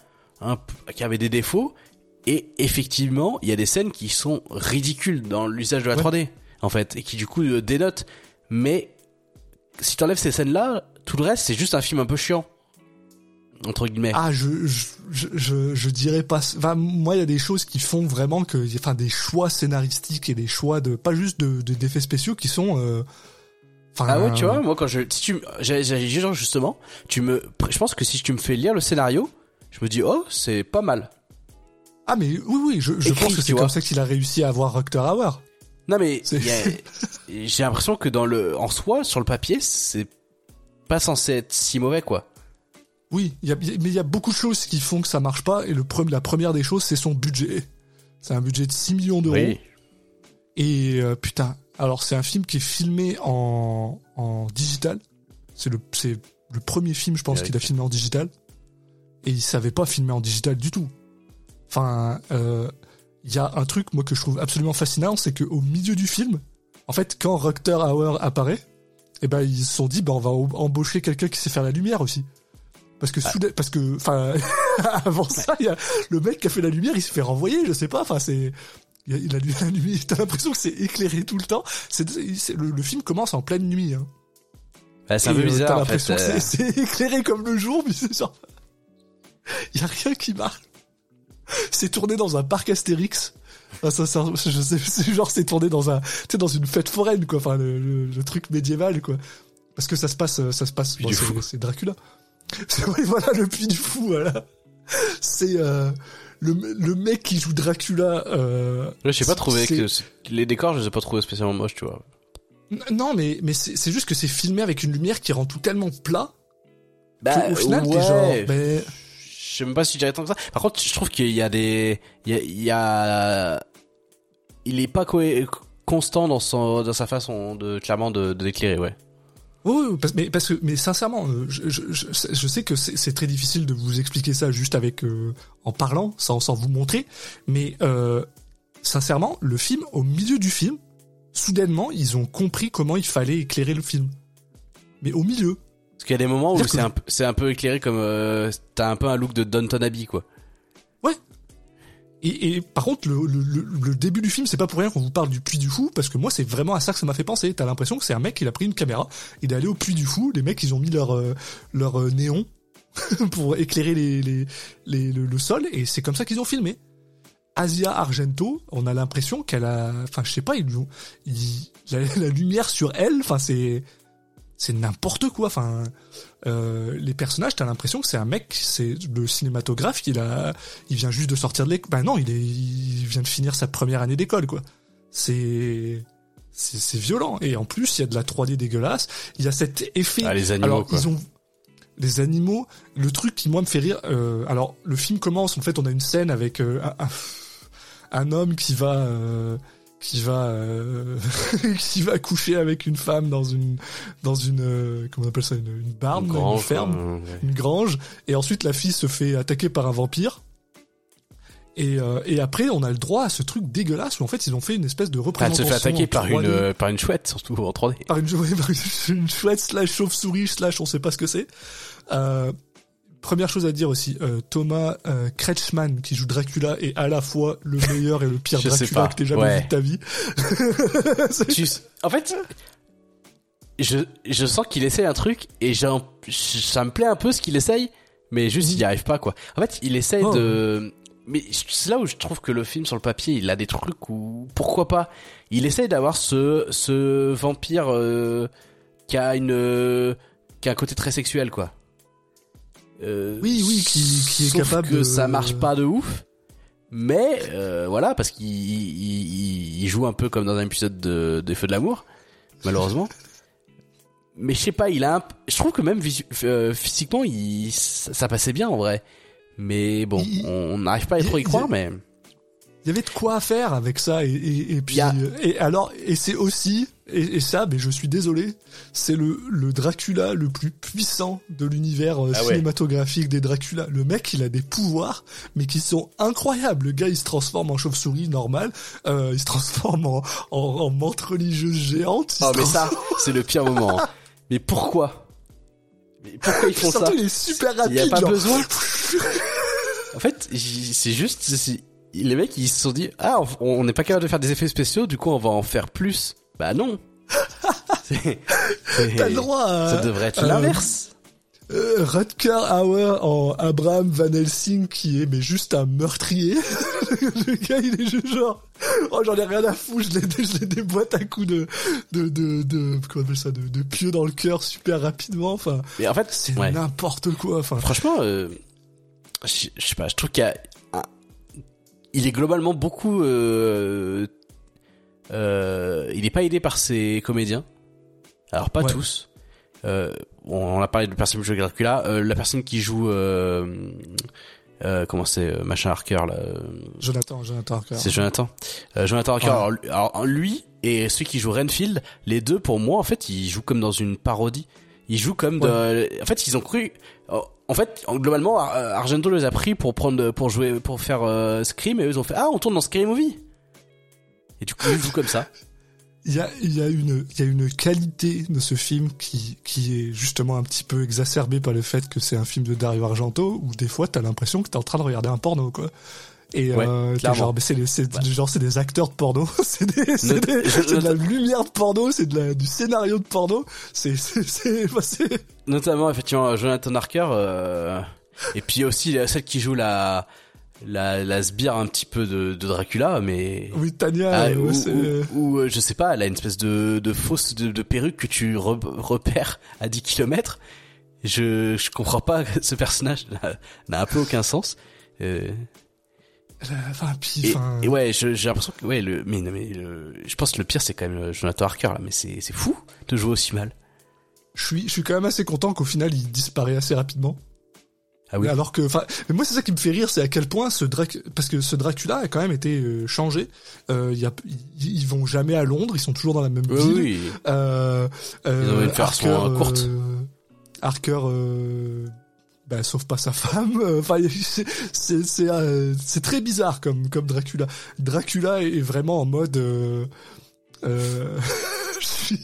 A: qui avait des défauts, Et effectivement, il y a des scènes qui sont ridicules dans l'usage de la
B: Ouais.
A: 3D, en fait, et qui du coup euh, dénotent. Mais si t'enlèves ces scènes-là, tout le reste, c'est juste un film un peu chiant. Entre guillemets.
B: Ah, je, je, je, dirais pas. Enfin, moi, il y a des choses qui font vraiment que, enfin, des choix scénaristiques et des choix de, pas juste de, de- d'effets spéciaux qui sont. euh, Enfin,
A: Ah ouais, tu vois, moi quand je, si tu, genre, justement, tu me, je pense que si tu me fais lire le scénario, je me dis oh c'est pas mal.
B: Ah mais oui, oui, je, je
A: Écrit,
B: pense que c'est comme ça qu'il a réussi à avoir Roctor Hour.
A: Non mais j'ai l'impression que dans le, en soi, sur le papier, c'est pas censé être si mauvais quoi.
B: Oui, il y a, mais il y a beaucoup de choses qui font que ça marche pas. Et le la première des choses, c'est son budget. C'est un budget de 6 millions d'euros.
A: Oui.
B: Et euh, putain, alors c'est un film qui est filmé en, en digital. C'est le, c'est le premier film, je pense, qu'il a filmé en digital. Et il savait pas filmer en digital du tout. Enfin, euh, il y a un truc, moi, que je trouve absolument fascinant, c'est qu'au milieu du film, en fait, quand Roctor Hour apparaît, eh ben, ils se sont dit, ben, on va au- embaucher quelqu'un qui sait faire la lumière aussi. Parce que, soudain- parce que, enfin, avant ça, il y a le mec qui a fait la lumière, il se fait renvoyer, je sais pas, enfin, c'est, il a, la lumière, t'as l'impression que c'est éclairé tout le temps. C'est, le, le film commence en pleine nuit, hein.
A: Bah, c'est un peu
B: euh,
A: bizarre
B: T'as
A: en fait.
B: l'impression que
A: euh,
B: c'est, éclairé comme le jour, mais c'est genre, il y a rien qui marche. C'est tourné dans un parc Astérix. Ah, ça, ça, je sais, c'est genre, c'est tourné dans un, tu dans une fête foraine, quoi. Enfin, le, le- le truc médiéval, quoi. Parce que ça se passe, euh, ça se passe, bon,
A: du
B: c'est,
A: Fou.
B: c'est Dracula. Voilà, le puits du fou, voilà. C'est, euh, le, le mec qui joue Dracula, euh,
A: Là, j'ai pas trouvé
B: c'est-
A: que c'est- les décors, je les ai pas trouvés spécialement moches, tu vois.
B: N- Non, mais, mais c'est, c'est juste que c'est filmé avec une lumière qui rend tout tellement plat
A: Bah,
B: qu'au final, t'es genre, ben,
A: Je sais même pas si je dirais tant que ça. Par contre, je trouve qu'il y a des, il y a, il est pas constant dans son, dans sa façon de, clairement, de, de ouais.
B: Oui, mais parce que, mais sincèrement, euh, je, je, je, je sais que c'est très difficile de vous expliquer ça juste avec euh, en parlant, sans, sans vous montrer. Mais euh, sincèrement, le film, au milieu du film, soudainement, ils ont compris comment il fallait éclairer le film. Mais au milieu.
A: Qu'il y a des moments où c'est un, peu- c'est un peu éclairé comme, euh, t'as un peu un look de Downton Abbey, quoi.
B: Et, et par contre, le, le, le, début du film, c'est pas pour rien qu'on vous parle du Puy du Fou, parce que moi, c'est vraiment à ça que ça m'a fait penser. T'as l'impression que c'est un mec, il a pris une caméra, il est allé au Puy du Fou, les mecs, ils ont mis leur euh, leur euh, néon pour éclairer les, les, les le, le sol, et c'est comme ça qu'ils ont filmé. Asia Argento, on a l'impression qu'elle a, enfin, je sais pas, ils ont, ils- la, la lumière sur elle, enfin, c'est c'est n'importe quoi. Enfin, euh, les personnages, t'as l'impression que c'est un mec, c'est le cinématographe, il a, il vient juste de sortir de l'école. Ben non, il est, il vient de finir sa première année d'école, quoi. C'est, c'est, violent. Et en plus, il y a de la 3D dégueulasse. Il y a cet effet.
A: Ah, les animaux,
B: alors,
A: quoi.
B: ils ont les animaux. Le truc qui moi me fait rire. euh, alors, le film commence. En fait, on a une scène avec euh, un, un, un homme qui va. Qui va euh, qui va coucher avec une femme dans une dans une euh, comment on appelle ça une, une barne
A: Une
B: une,
A: grange,
B: ferme
A: ouais.
B: une grange et ensuite la fille se fait attaquer par un vampire et, euh, et après on a le droit à ce truc dégueulasse où en fait ils ont fait une espèce de
A: Enfin, elle
B: représentation
A: se fait attaquer par une,
B: 3D,
A: euh, par une chouette, surtout en 3D.
B: par une, par une- une chouette slash chauve-souris slash on sait pas ce que c'est euh, Première chose à dire aussi, euh, Thomas euh, Kretschmann qui joue Dracula est à la fois le meilleur et le pire Dracula que t'aies jamais
A: ouais.
B: vu de ta vie.
A: Tu- En fait, je, je sens qu'il essaie un truc et ça me plaît un peu ce qu'il essaye, mais juste il n'y arrive pas quoi. En fait, il essaye
B: Oh.
A: de. Mais c'est là où je trouve que le film sur le papier, il a des trucs où pourquoi pas. Il essaye d'avoir ce ce vampire euh, qui a une qui a un côté très sexuel quoi. Euh,
B: Oui, oui, qui- qui est
A: sauf
B: capable
A: que
B: de-
A: ça marche pas de ouf. Mais euh, voilà, parce qu'il il, il- joue un peu comme dans un épisode de, des Feux de l'amour, malheureusement. Mais je sais pas, il a un... Je trouve que même euh, physiquement, il... ça, ça passait bien en vrai. Mais bon,
B: Il-
A: on n'arrive pas à trop y croire, mais...
B: Il y avait de quoi faire avec ça et, et, et puis
A: Il
B: euh, et alors et c'est aussi et, et ça mais je suis désolé c'est le le Dracula le plus puissant de l'univers euh,
A: Ah ouais.
B: cinématographique des Dracula le mec il a des pouvoirs mais qui sont incroyables le gars il se transforme en chauve-souris normal euh, il se transforme en en, en menthe religieuse géante il
A: Oh mais ça, c'est le pire moment. hein. Mais pourquoi? Mais pourquoi ils font ça?
B: surtout il est super
A: Il y a
B: rapide
A: pas
B: genre.
A: besoin. En fait, c'est juste, c'est- les mecs ils se sont dit ah on n'est pas capable de faire des effets spéciaux, du coup on va en faire plus. Bah non.
B: T'as le droit. À,
A: ça devrait être l'inverse.
B: Euh, Rutger Hauer en Abraham Van Helsing qui est mais juste un meurtrier. le gars il est juste genre oh j'en ai rien à foutre, je les je les déboîte à coups de de de de comment on appelle ça de, de pieux dans le cœur super rapidement. Enfin.
A: Mais en fait
B: c'est n'importe quoi. Enfin.
A: Franchement, euh, je, je sais pas, je trouve qu'il y a il est globalement beaucoup euh, euh, il est pas aidé par ses comédiens. Alors pas tous. Euh, on a parlé de personne qui joue Dracula. La personne qui joue euh, comment c'est machin Harker là
B: Jonathan Jonathan Harker
A: c'est Jonathan Jonathan Harker alors, lui et celui qui joue Renfield les deux pour moi en fait ils jouent comme dans une parodie ils jouent comme de... en fait ils ont cru en fait globalement Argento les a pris pour prendre pour jouer pour faire Scream et eux ils ont fait ah on tourne dans Scream Movie et du coup ils jouent comme ça
B: il y a, il y a une, il y a une qualité de ce film qui, qui est justement un petit peu exacerbée par le fait que c'est un film de Dario Argento où des fois t'as l'impression que t'es en train de regarder un porno, quoi. Et euh, genre, c'est genre c'est des acteurs de porno, c'est de la lumière de porno, c'est de la, du scénario de porno, c'est c'est c'est
A: notamment effectivement Jonathan Harker euh, et puis aussi celle qui joue la la, la sbire un petit peu de, de Dracula, mais
B: oui Tania, ah,
A: ou, ou, euh, je sais pas, elle a une espèce de, de fausse de, perruque que tu repères à 10 km. Je je comprends pas ce personnage n'a un peu aucun sens. Euh...
B: Enfin,
A: et, et, ouais, j'ai l'impression que ouais le mais, mais le, je pense que le pire c'est quand même Jonathan Harker là, mais c'est fou de jouer aussi mal.
B: Je suis je suis quand même assez content qu'au final il disparaît assez rapidement. Ah oui. Alors que, enfin, mais moi c'est ça qui me fait rire, c'est à quel point ce Drac, parce que ce Dracula a quand même été euh, changé. Euh, y a, ils vont jamais à Londres, ils sont toujours dans la même ville.
A: Oui.
B: Euh,
A: euh, ils ont une euh, courte.
B: Harker, bah, sauf pas sa femme. Enfin, c'est c'est c'est très bizarre comme comme Dracula. Dracula est vraiment en mode. je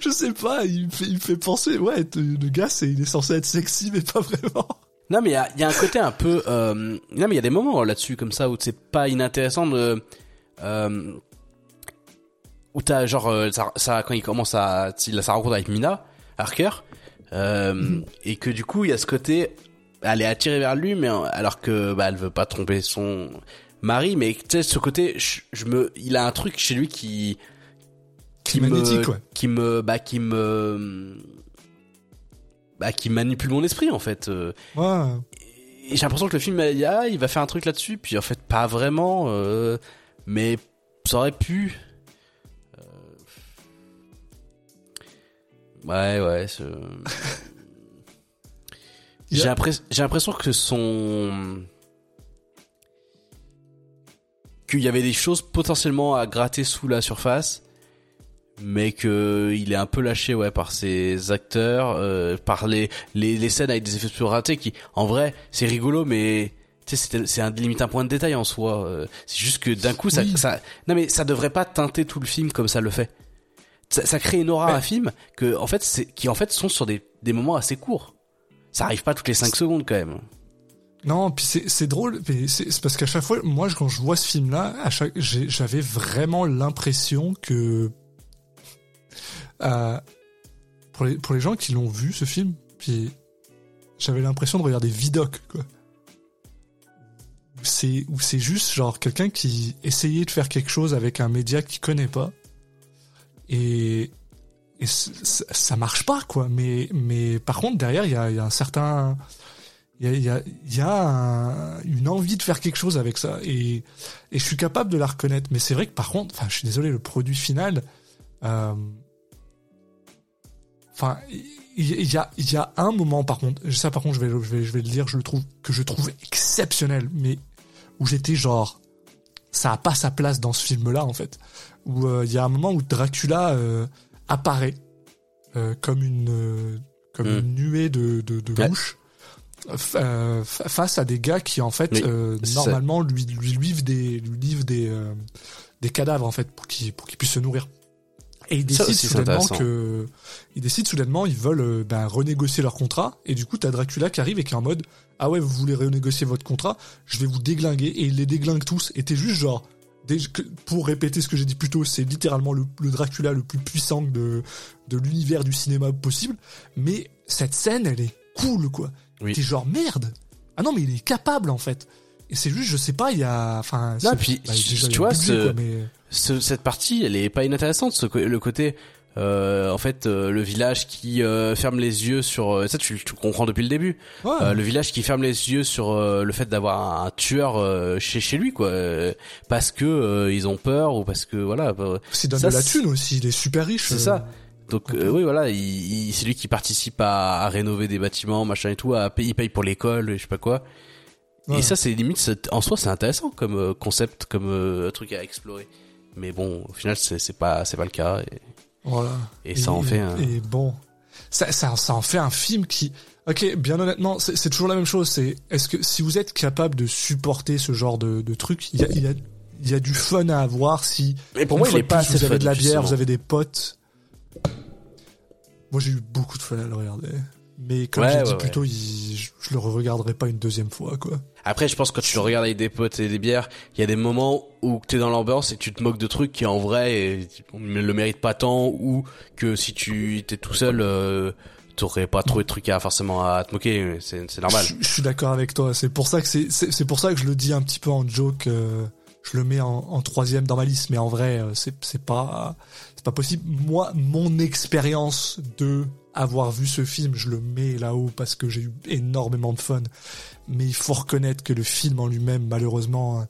B: je sais pas, il me fait, il fait penser, ouais, le gars, c'est, il est censé être sexy, mais pas vraiment.
A: Non, mais il y a, y a, un côté un peu. Euh... Non, mais il y a des moments là-dessus comme ça où c'est pas inintéressant de. Euh... Où t'as genre euh, ça, ça, quand il commence à il a sa rencontre avec Mina Harker euh, et que du coup il y a ce côté elle est attirée vers lui mais alors que bah elle veut pas tromper son mari mais tu sais ce côté je, je, me il a un truc chez lui qui
B: qui, me
A: qui me bah qui me bah, qui manipule mon esprit en fait. Euh.
B: Ouais.
A: Et j'ai l'impression que le film, il, ah, il va faire un truc là-dessus, puis en fait pas vraiment, euh, mais ça aurait pu. Ouais, ouais. j'ai l'impression que son qu'il y avait des choses potentiellement à gratter sous la surface mais que il est un peu lâché ouais par ses acteurs euh, par les, les, les scènes avec des effets spéciaux ratés qui en vrai c'est rigolo mais tu sais c'est un limite un point de détail en soi euh, c'est juste que d'un coup ça, ça non mais ça devrait pas teinter tout le film comme ça le fait ça, ça crée une aura à un film que en fait qui en fait sont sur des des moments assez courts ça arrive pas toutes les 5 secondes quand même
B: non, puis c'est drôle, mais c'est parce qu'à chaque fois, moi, quand je vois ce film-là, à chaque, j'avais vraiment l'impression que euh, pour, les, pour les gens qui l'ont vu, ce film, puis j'avais l'impression de regarder Vidoc, quoi. C'est où c'est juste genre quelqu'un qui essayait de faire quelque chose avec un média qu'il connaît pas et, ça marche pas quoi. Mais mais par contre derrière il y a, un certain il y a une envie de faire quelque chose avec ça. Et, et je suis capable de la reconnaître. Mais c'est vrai que par contre enfin je suis désolé le produit final euh, Enfin, il y a, il y a un moment par contre, ça par contre je vais, je vais, je vais le dire, je le trouve que je trouve exceptionnel, mais où j'étais genre, ça a pas sa place dans ce film-là en fait. Où euh, il y a un moment où Dracula euh, apparaît euh, comme une comme une hmm. nuée de de, de mouches face à des gars qui en fait normalement lui lui livrent des lui livrent des des cadavres en fait pour qu'il pour qu'il puisse se nourrir. Et ils décident soudainement que, ils décident soudainement, ils veulent euh, ben, renégocier leur contrat. Et du coup, t'as Dracula qui arrive et qui est en mode, ah ouais, vous voulez renégocier votre contrat, je vais vous déglinguer. Et il les déglingue tous. Et t'es juste genre, pour répéter ce que j'ai dit plus tôt, c'est littéralement le, le Dracula le plus puissant de, de l'univers du cinéma possible. Mais cette scène, elle est cool, quoi.
A: Oui.
B: T'es genre, merde. Ah non, mais il est capable, en fait. Et c'est juste, je sais pas, il y a, enfin,
A: Non, puis,
B: bah,
A: tu vois,
B: budget,
A: ce-
B: quoi, mais...
A: Ce- cette partie, elle est pas inintéressante. Ce, le côté, euh, en fait, euh, le village qui euh, ferme les yeux sur euh, ça, tu, tu comprends depuis le début.
B: Ouais.
A: Euh, le village qui ferme les yeux sur euh, le fait d'avoir un, tueur euh, chez chez lui, quoi, euh, parce que euh, ils ont peur ou parce que voilà. bah,
B: C'est donne de la thune aussi, il est super riche.
A: C'est
B: euh.
A: ça. Donc euh, oui voilà, il, il- c'est lui qui participe à, à rénover des bâtiments, machin et tout, à il paye pour l'école, et je sais pas quoi.
B: Ouais.
A: Et ça c'est limite en soi c'est intéressant comme euh, concept, comme euh, truc à explorer. Mais bon, au final c'est pas c'est pas le cas et,
B: Voilà.
A: et ça en fait un...
B: Et bon, ça, ça, ça en fait un film qui. Ok, bien honnêtement, c'est toujours la même chose. C'est est-ce que si vous êtes capable de supporter ce genre de, de truc, il y a, y a, y a du fun à avoir si.
A: Mais pour moi il est pas
B: plus,
A: assez
B: Vous avez
A: fun,
B: de la bière,
A: justement.
B: vous avez des potes. Moi, j'ai eu beaucoup de fun à le regarder. Mais comme
A: Ouais,
B: j'ai dit
A: ouais.
B: plus tôt, il- je, je le regarderai pas une deuxième fois, quoi.
A: Après, je pense que quand tu le regardes avec des potes et des bières, il y a des moments où t'es dans l'ambiance et tu te moques de trucs qui en vrai ne le méritent pas tant ou que si tu étais tout seul, euh, t'aurais pas trouvé de trucs à forcément à te moquer. C'est normal.
B: Je, suis d'accord avec toi. C'est pour ça que c'est, c'est pour ça que je le dis un petit peu en joke. euh, je le mets en, en troisième dans ma liste, mais en vrai, euh, c'est, c'est pas, c'est pas possible. Moi, mon expérience de avoir vu ce film, je le mets là-haut parce que j'ai eu énormément de fun. Mais il faut reconnaître que le film en lui-même, malheureusement, euh,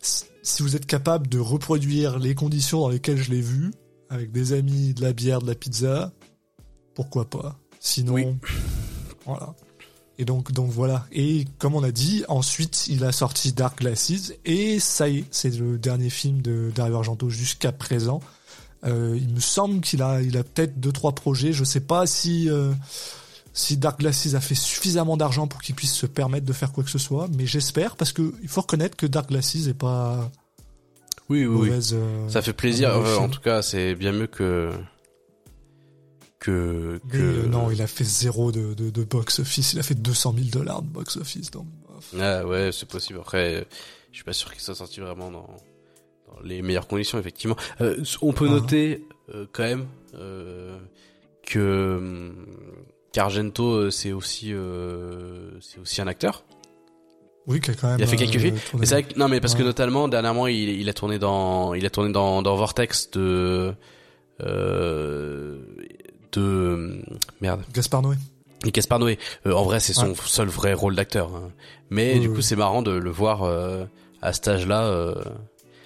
B: si- si vous êtes capable de reproduire les conditions dans lesquelles je l'ai vu, avec des amis, de la bière, de la pizza, pourquoi pas? Sinon,
A: Oui.
B: voilà. Et donc, donc voilà. Et comme on a dit, ensuite, il a sorti Dark Glasses et ça y est, c'est le dernier film de Dario Argento jusqu'à présent. Euh, il me semble qu'il a, il a peut-être deux trois projets. Je sais pas si euh, si Dark Glasses a fait suffisamment d'argent pour qu'il puisse se permettre de faire quoi que ce soit, mais j'espère parce que il faut reconnaître que Dark Glasses est pas
A: Oui, oui, oui.
B: mauvaise. euh,
A: Ça fait plaisir. euh, en tout cas, c'est bien mieux que que que.
B: euh, non, il a fait zéro de, de, de box office. Il a fait 200 000 dollars de box office. Donc.
A: Ah ouais, c'est possible. Après, je suis pas sûr qu'il soit sorti vraiment dans, dans les meilleures conditions, effectivement. Euh, on peut
B: Ah.
A: noter euh, quand même euh, que hum, qu'Argento, euh, c'est aussi euh, c'est aussi un acteur.
B: Oui, qui a quand même.
A: Il a fait quelques films.
B: tourné-
A: Mais c'est vrai que, non, mais parce que
B: Ouais.
A: notamment dernièrement, il, il a tourné dans il a tourné dans dans Vortex de euh, de merde.
B: Gaspard Noé.
A: Et Gaspard Noé, euh, en vrai, c'est son seul vrai rôle d'acteur. hein. Mais
B: Oui,
A: du
B: oui.
A: coup, c'est marrant de le voir euh, à cet âge-là. euh.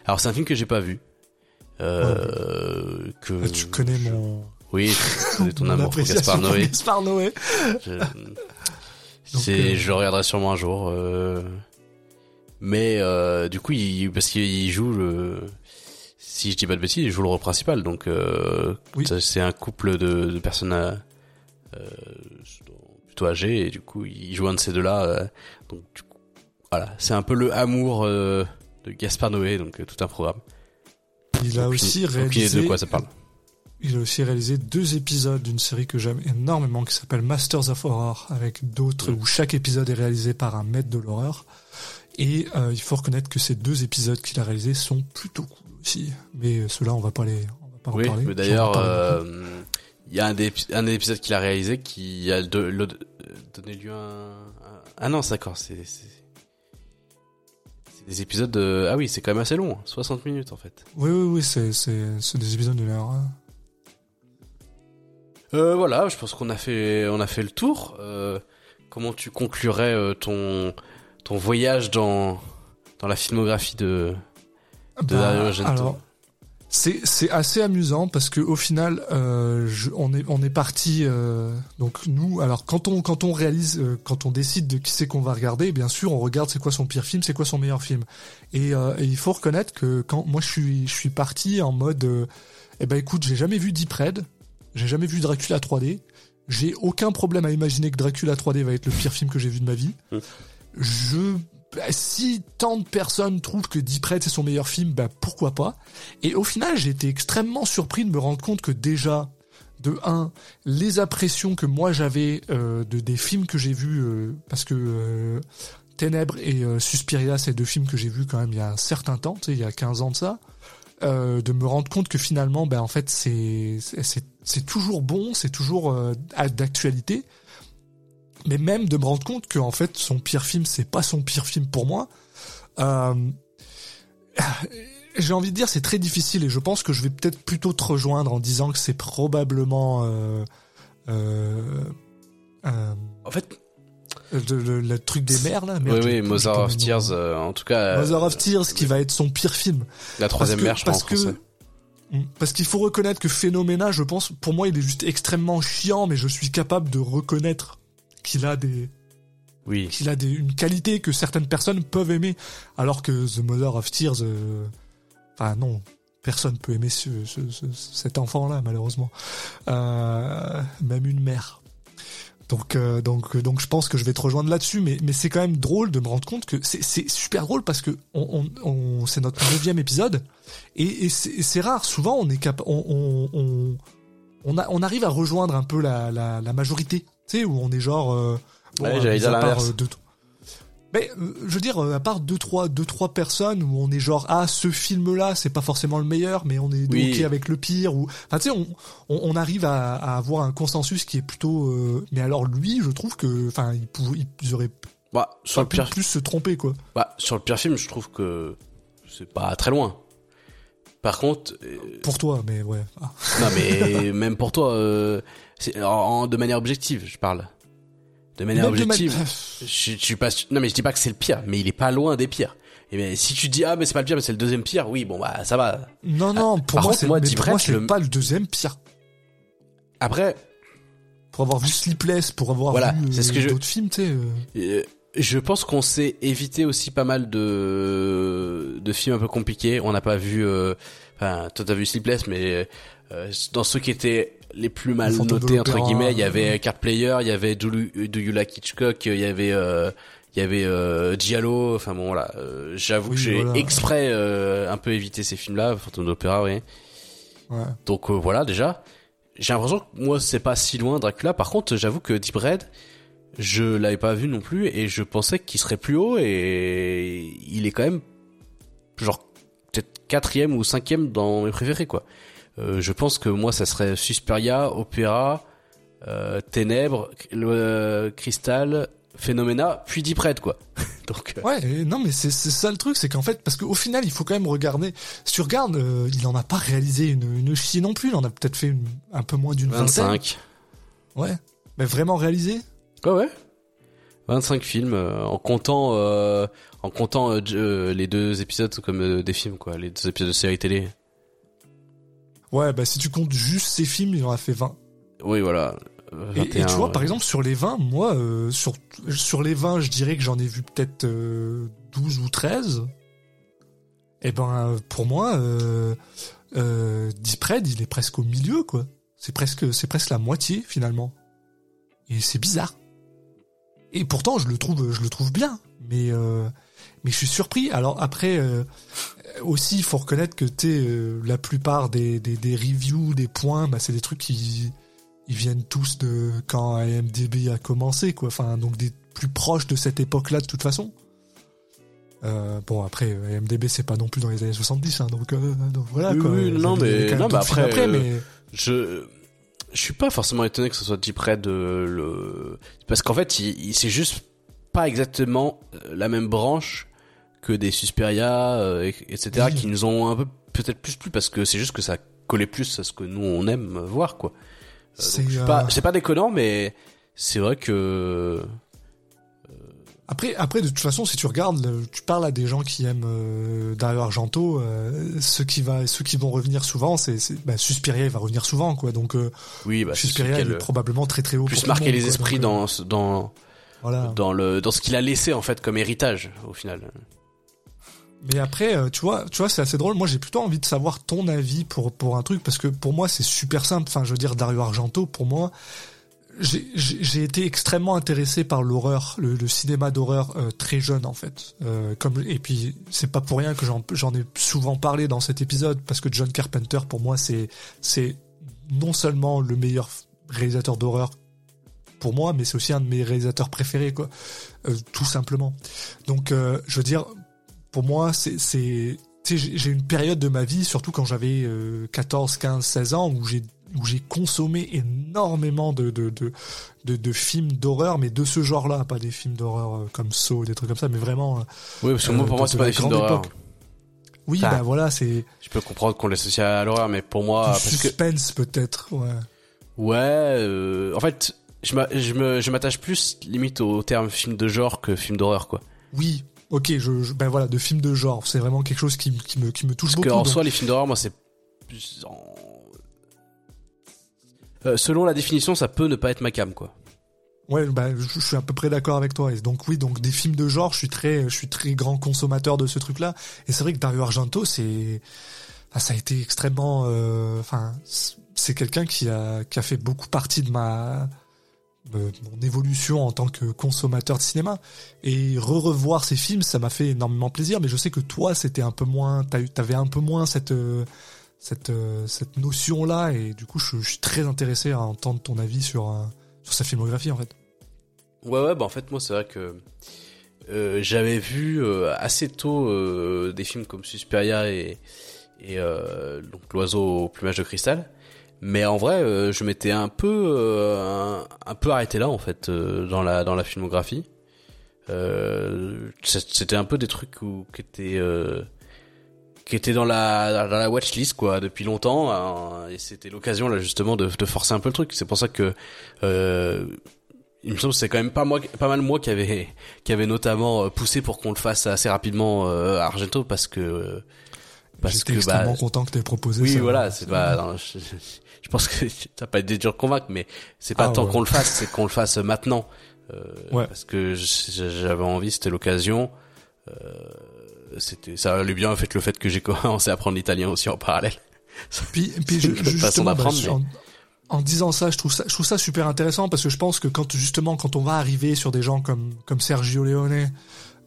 A: Alors, c'est un film que j'ai pas vu. Euh, que
B: Ah, tu connais mon.
A: Oui, connais ton amour pour Gaspard Noé.
B: Gaspard Noé.
A: Je, c'est,
B: euh,
A: je le regarderai sûrement un jour. euh. Mais euh, du coup, il, parce qu'il joue le. Si je dis pas de bêtises, il joue le rôle principal. Donc,
B: Oui.
A: c'est un couple de, de personnes plutôt âgées et du coup, il joue un de ces deux-là. donc, du coup, voilà, c'est un peu le amour de Gaspard Noé, donc tout un programme.
B: Il a aussi réalisé.
A: de quoi ça parle?
B: Il a aussi réalisé deux épisodes d'une série que j'aime énormément qui s'appelle Masters of Horror avec d'autres où chaque épisode est réalisé par un maître de l'horreur. Et euh, il faut reconnaître que ces deux épisodes qu'il a réalisés sont plutôt cool aussi. Mais euh, ceux-là, on va pas les, on va pas en
A: Oui,
B: parler.
A: mais
B: J'en
A: d'ailleurs, euh, il y a un des, un des épisodes qu'il a réalisé qui a de- le- donné lieu à un... Ah non, d'accord, c'est... des épisodes de... Ah oui, c'est quand même assez long, hein, 60 minutes en fait.
B: Oui, oui, oui, c'est, des épisodes d'une heure. hein.
A: Euh, voilà, je pense qu'on a fait, on a fait le tour. Euh, comment tu conclurais euh, ton, ton voyage dans, dans la filmographie de, de
B: Bah,
A: Dario Argento
B: c'est c'est assez amusant parce que au final, je- on est on est parti. donc nous, alors quand on quand on réalise, quand on décide de qui c'est qu'on va regarder, bien sûr, on regarde c'est quoi son pire film, c'est quoi son meilleur film. Et, et il faut reconnaître que quand moi je suis je suis parti en mode, eh ben écoute, j'ai jamais vu Deep Red, j'ai jamais vu Dracula 3D. J'ai aucun problème à imaginer que Dracula 3D va être le pire film que j'ai vu de ma vie.
A: Mm.
B: Je bah, si tant de personnes trouvent que Deep Red c'est son meilleur film, bah pourquoi pas? Et au final, j'ai été extrêmement surpris de me rendre compte que déjà, de un, les impressions que moi j'avais euh, de des films que j'ai vus, euh, parce que euh, Ténèbres et Suspiria, c'est deux films que j'ai vus quand même il y a un certain temps, tu sais, il y a 15 ans de ça. De me rendre compte que finalement, ben en fait, c'est toujours bon, c'est toujours d'actualité mais même de me rendre compte que en fait son pire film c'est pas son pire film pour moi. Euh, j'ai envie de dire c'est très difficile et je pense que je vais peut-être plutôt te rejoindre en disant que c'est probablement euh, euh, euh
A: en fait
B: le, truc des mers là.
A: oui oui, Mother of Tears en tout cas.
B: Mother of Tears qui va être son pire film.
A: La troisième mer je pense.
B: Parce que mm, parce qu'il faut reconnaître que Phénoména, je pense, pour moi, il est juste extrêmement chiant, mais je suis capable de reconnaître qu'il a des
A: oui.
B: qu'il a des, une qualité que certaines personnes peuvent aimer, alors que The Mother of Tears, euh, enfin non, personne peut aimer ce, ce, cet enfant-là malheureusement, euh, même une mère. Donc euh, donc donc je pense que je vais te rejoindre là-dessus, mais mais c'est quand même drôle de me rendre compte que c'est c'est super drôle parce que on, on, on c'est notre neuvième épisode et, et c'est rare. Souvent on est cap on on on, a, on arrive à rejoindre un peu la la, la majorité tu sais, où on est genre. Euh,
A: ouais, j'allais dire l'inverse.
B: Euh, mais euh, je veux dire, à part deux trois deux trois personnes où on est genre ah ce film là c'est pas forcément le meilleur mais on est ok avec le pire ou enfin tu sais on, on, arrive à, à, avoir un consensus qui est plutôt mais alors lui je trouve que enfin il pouvait ils auraient
A: bah, sur le pire
B: plus se tromper quoi.
A: Bah sur le pire film je trouve que c'est pas très loin. Par contre.
B: Pour toi, mais ouais.
A: Ah. Non, mais même pour toi, euh, en, de manière objective, je parle. De manière objective. Je, je, suis pas. Non, mais je dis pas que c'est le pire, mais il est pas loin des pires. Et ben, si tu dis ah mais c'est pas le pire, mais c'est le deuxième pire, oui bon bah ça va.
B: Non non, pour moi c'est moi, le... pas le deuxième pire.
A: Après.
B: Pour avoir vu Sleepless, pour avoir voilà, vu c'est ce que d'autres films, tu sais. Euh.
A: Euh, je pense qu'on s'est évité aussi pas mal de de films un peu compliqués. On n'a pas vu, euh, enfin, toi t'as vu Sleepless, mais euh, dans ceux qui étaient les plus mal notés entre guillemets, il y avait Card Player, il y avait Do, You Like Hitchcock, il y avait euh, il y avait euh, Giallo. Enfin bon voilà, euh, j'avoue que j'ai exprès un peu évité ces films-là, Phantom d'opéra, oui. Ouais. Donc voilà déjà. J'ai l'impression que moi c'est pas si loin Dracula. Par contre, j'avoue que Deep Red, je l'avais pas vu non plus et je pensais qu'il serait plus haut et il est quand même genre peut-être quatrième ou cinquième dans mes préférés quoi. Euh, je pense que moi ça serait Susperia, Opéra, euh, Ténèbres, le Cristal, Phénoména, puis Deep Red quoi. Donc
B: euh, ouais, non mais c'est ça le truc, c'est qu'en fait parce qu'au final il faut quand même regarder. Si tu regardes, il en a pas réalisé une une chie non plus, il en a peut-être fait un peu moins d'une
A: 25.
B: Ouais, mais vraiment réalisé?
A: Ouais, ouais. 25 films euh, en comptant euh, en comptant euh, les deux épisodes comme des films quoi, les deux épisodes de série télé.
B: Ouais, bah si tu comptes juste ces films, il en a fait 20.
A: Oui, voilà.
B: et, tu vois, par exemple, sur les 20, moi, sur, sur les 20, je dirais que j'en ai vu peut-être 12 ou 13. Et eh ben, pour moi, euh, euh, il est presque au milieu, quoi. C'est presque, c'est presque la moitié, finalement. Et c'est bizarre. Et pourtant, je le trouve, je le trouve bien. Mais, euh, mais je suis surpris. Alors après, euh, aussi, il faut reconnaître que tu euh, la plupart des, des, des, reviews, des points, bah, c'est des trucs qui ils viennent tous de quand IMDb a commencé, quoi. Enfin, donc des plus proches de cette époque-là, de toute façon. Euh, bon après IMDb c'est pas non plus dans les années 70 hein, donc, euh, donc voilà quoi.
A: Oui, non mais non mais après, après mais... je je suis pas forcément étonné que ce soit Deep Red euh, le parce qu'en fait il, c'est juste pas exactement la même branche que des Susperia euh, etc qui nous ont un peu peut-être plus plu parce que c'est juste que ça collait plus à ce que nous on aime voir quoi c'est pas c'est pas déconnant mais c'est vrai que
B: après, après, de toute façon, si tu regardes, tu parles à des gens qui aiment euh, Dario Argento, euh, ceux qui va, ceux qui vont revenir souvent, c'est, bah, Suspiria, il va revenir souvent, quoi. Donc, euh,
A: oui, bah,
B: Suspiria est probablement très très haut.
A: Plus marquer les esprits dans dans voilà. dans le dans ce qu'il a laissé en fait comme héritage au final.
B: Mais après, tu vois, tu vois, c'est assez drôle. Moi, j'ai plutôt envie de savoir ton avis pour pour un truc parce que pour moi, c'est super simple. Enfin, je veux dire, Dario Argento, pour moi, j'ai été extrêmement intéressé par l'horreur, le, cinéma d'horreur euh, très jeune en fait. Euh, comme et puis c'est pas pour rien que j'en ai souvent parlé dans cet épisode parce que John Carpenter pour moi c'est c'est non seulement le meilleur réalisateur d'horreur pour moi, mais c'est aussi un de mes réalisateurs préférés quoi, euh, tout simplement. Donc euh, je veux dire, pour moi c'est j'ai une période de ma vie, surtout quand j'avais 14, 15, 16 ans, où j'ai où j'ai consommé énormément de de, de, de, de films d'horreur, mais de ce genre-là, pas des films d'horreur euh, comme Saw, des trucs comme ça, mais vraiment. Euh,
A: oui, parce que moi, pour moi, c'est pas des films d'horreur.
B: Oui, bah voilà, c'est.
A: Je peux comprendre qu'on l'associe à l'horreur, mais pour moi,
B: parce suspense peut-être, ouais.
A: Ouais, euh, en fait, je m'attache plus limite au terme film de genre que film d'horreur, quoi.
B: Oui, ok, je, ben voilà, de films de genre, c'est vraiment quelque chose qui, qui me qui me touche beaucoup.
A: Parce
B: qu'en
A: soi, les films d'horreur, moi, c'est plus euh, selon la définition, ça peut ne pas être ma cam, quoi.
B: Ouais, bah, je, suis à peu près d'accord avec toi. Et donc oui, donc des films de genre, je suis très, je suis très grand consommateur de ce truc-là. Et c'est vrai que Dario Argento, c'est, ça a été extrêmement, euh, enfin, c'est quelqu'un qui a, qui a fait beaucoup partie de ma, mon évolution en tant que consommateur de cinéma. Et re-revoir ces films, ça m'a fait énormément plaisir. Mais je sais que toi, c'était un peu moins, t'avais un peu moins cette cette euh, cette notion là et du coup je, suis très intéressé à entendre ton avis sur euh, sur sa filmographie en fait.
A: Ouais ouais bah en fait moi c'est vrai que euh, j'avais vu assez tôt des films comme Suspiria et et l'oiseau au plumage de cristal mais en vrai je m'étais un peu un, peu arrêté là en fait dans la dans la filmographie. C'était un peu des trucs où, qui étaient qui était dans la dans la watchlist quoi depuis longtemps. Hein, et c'était l'occasion là justement de, de forcer un peu le truc. C'est pour ça que euh, il me semble que c'est quand même pas moi pas mal moi qui avait qui avait notamment euh, poussé pour qu'on le fasse assez rapidement euh, à Argento parce que
B: parce que extrêmement bah, content que tu aies proposé
A: oui
B: ça.
A: voilà c'est pas je, je, pense que ça pas été dur de convaincre mais c'est pas ah, tant qu'on le fasse c'est qu'on le fasse maintenant euh, ouais. parce que j'avais envie c'était l'occasion euh, c'était ça allait bien fait le fait que j'ai commencé à apprendre l'italien aussi en parallèle.
B: Puis, puis je, justement, bah, en, disant ça, je trouve ça, je trouve ça super intéressant parce que je pense que quand justement quand on va arriver sur des gens comme comme Sergio Leone,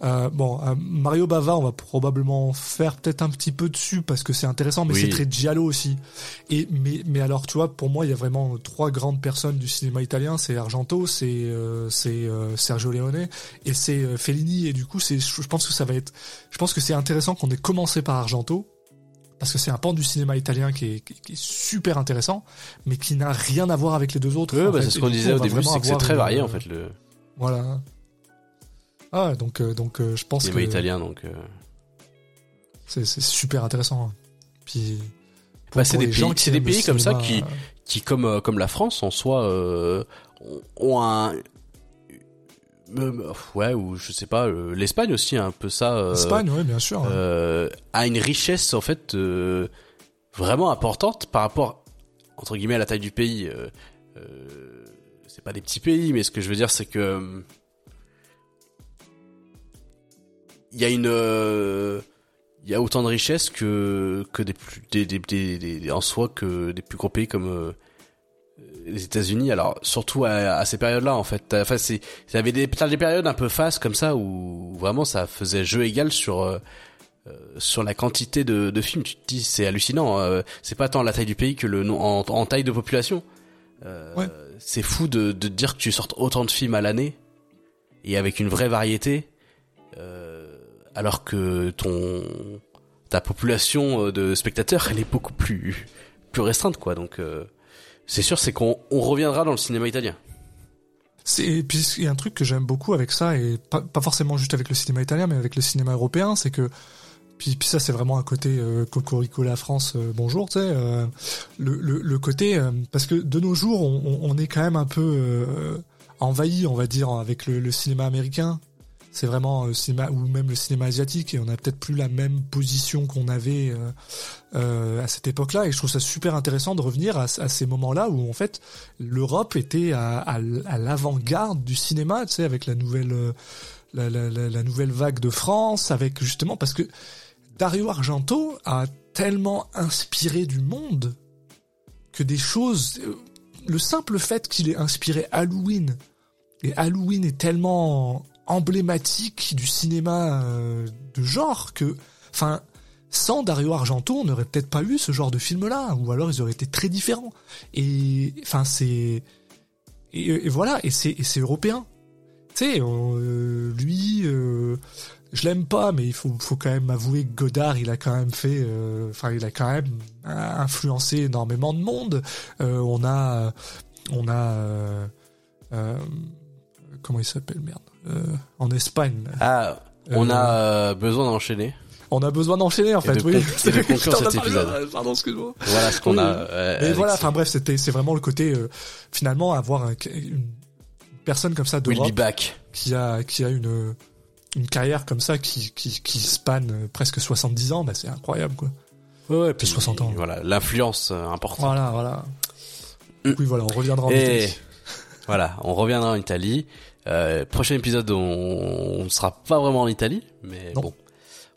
B: euh, bon, euh, Mario Bava, on va probablement faire peut-être un petit peu dessus parce que c'est intéressant, mais c'est très giallo aussi. Et mais mais alors, tu vois, pour moi, il y a vraiment trois grandes personnes du cinéma italien. C'est Argento, c'est euh, c'est euh, Sergio Leone et c'est Fellini. Et du coup, c'est je pense que ça va être, je pense que c'est intéressant qu'on ait commencé par Argento parce que c'est un pan du cinéma italien qui est, qui est, super intéressant, mais qui n'a rien à voir avec les deux autres.
A: Oui, bah, c'est ce qu'on disait au début, c'est que c'est très varié en fait le.
B: Voilà. Ah, donc, euh, donc euh, je pense
A: que. italien, donc. Euh.
B: C'est super intéressant. Hein. Puis.
A: Bah, c'est des pays, c'est des pays comme ça qui, qui comme comme la France en soi ont un ouais ou je sais pas l'Espagne aussi un peu ça
B: l'Espagne ouais bien sûr
A: a une richesse en fait vraiment importante par rapport entre guillemets à la taille du pays c'est pas des petits pays mais ce que je veux dire c'est que il y a une euh, il y a autant de richesses que que des plus des, des, des, en soi que des plus gros pays comme euh, les États-Unis. Alors surtout à, à ces périodes-là en fait. Enfin c'est il y avait des des périodes un peu fastes comme ça où vraiment ça faisait jeu égal sur euh, sur la quantité de, de films. Tu te dis c'est hallucinant c'est pas tant la taille du pays que le en, en taille de population. Ouais. c'est fou de de dire que tu sortes autant de films à l'année et avec une vraie variété euh, alors que ton ta population euh, de spectateurs elle est beaucoup plus plus restreinte quoi. Donc euh, c'est sûr c'est qu'on on reviendra dans le cinéma italien.
B: C'est puis il y a un truc que j'aime beaucoup avec ça et pas, pas forcément juste avec le cinéma italien mais avec le cinéma européen c'est que puis, puis ça c'est vraiment un côté euh, cocorico la France euh, bonjour tu sais le, le, côté parce que de nos jours on, on est quand même un peu envahi on va dire avec le cinéma américain c'est vraiment le cinéma ou même le cinéma asiatique et on a peut-être plus la même position qu'on avait euh, euh, à cette époque-là et je trouve ça super intéressant de revenir à, ces moments-là où en fait l'Europe était à, l'avant-garde du cinéma, tu sais, avec la nouvelle euh, la, nouvelle vague de France, avec justement parce que Dario Argento a tellement inspiré du monde que des choses le simple fait qu'il ait inspiré Halloween, et Halloween est tellement emblématique du cinéma euh, de genre que, enfin, sans Dario Argento, on n'aurait peut-être pas eu ce genre de film-là, ou alors ils auraient été très différents. Et, enfin, c'est, et, voilà, et c'est, c'est européen. Tu sais, euh, lui, euh, je l'aime pas, mais il faut, faut quand même avouer que Godard, il a quand même fait, enfin, il a quand même influencé énormément de monde. on a, on a, comment il s'appelle, merde? euh, en Espagne.
A: Ah, on a euh, besoin d'enchaîner.
B: On a besoin d'enchaîner en fait,
A: oui.
B: Et
A: de conclure cet épisode.
B: Pardon, excuse-moi.
A: Voilà ce qu'on a.
B: Mais voilà, enfin bref, c'était c'est vraiment le côté euh, finalement avoir une personne comme ça de
A: we'll back.
B: qui a qui a une une carrière comme ça qui qui qui spanne presque 70 ans, bah c'est incroyable quoi.
A: Ouais, ouais puis 60 ans. Voilà, l'influence importante.
B: Voilà, voilà. Mm. Oui, voilà, on reviendra en Italie.
A: Voilà, on reviendra en Italie. Euh, prochain épisode, on ne sera pas vraiment en Italie, mais bon,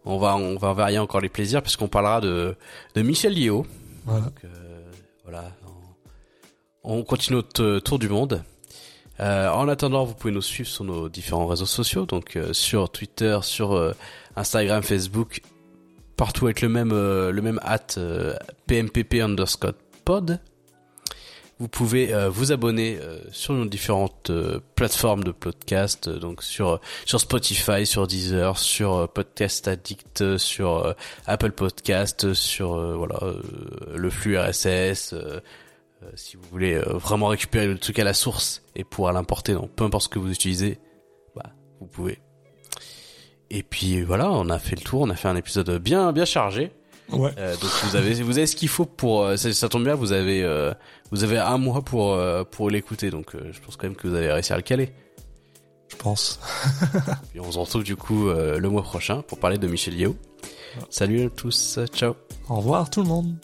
A: on va on va varier encore les plaisirs puisqu'on parlera de de Michel.
B: Voilà.
A: Donc, euh, voilà. On continue notre tour du monde. Euh, en attendant, vous pouvez nous suivre sur nos différents réseaux sociaux, donc sur Twitter, sur Instagram, Facebook, partout avec le même le même at pmpp underscore pod. Vous pouvez euh, vous abonner euh, sur nos différentes euh, plateformes de podcast, donc sur sur Spotify, sur Deezer, sur Podcast Addict, sur Apple Podcast, sur voilà le flux RSS. si vous voulez vraiment récupérer le truc à la source et pouvoir l'importer dans peu importe ce que vous utilisez, bah vous pouvez. Et puis voilà, on a fait le tour, on a fait un épisode bien bien chargé.
B: Ouais.
A: Euh, donc vous avez vous avez ce qu'il faut pour euh, ça, ça, tombe bien vous avez euh, vous avez un mois pour pour l'écouter donc je pense quand même que vous avez réussi à le caler.
B: Je pense.
A: Et on se retrouve du coup le mois prochain pour parler de Michel Yeo. Salut à tous, ciao.
B: Au revoir tout le monde.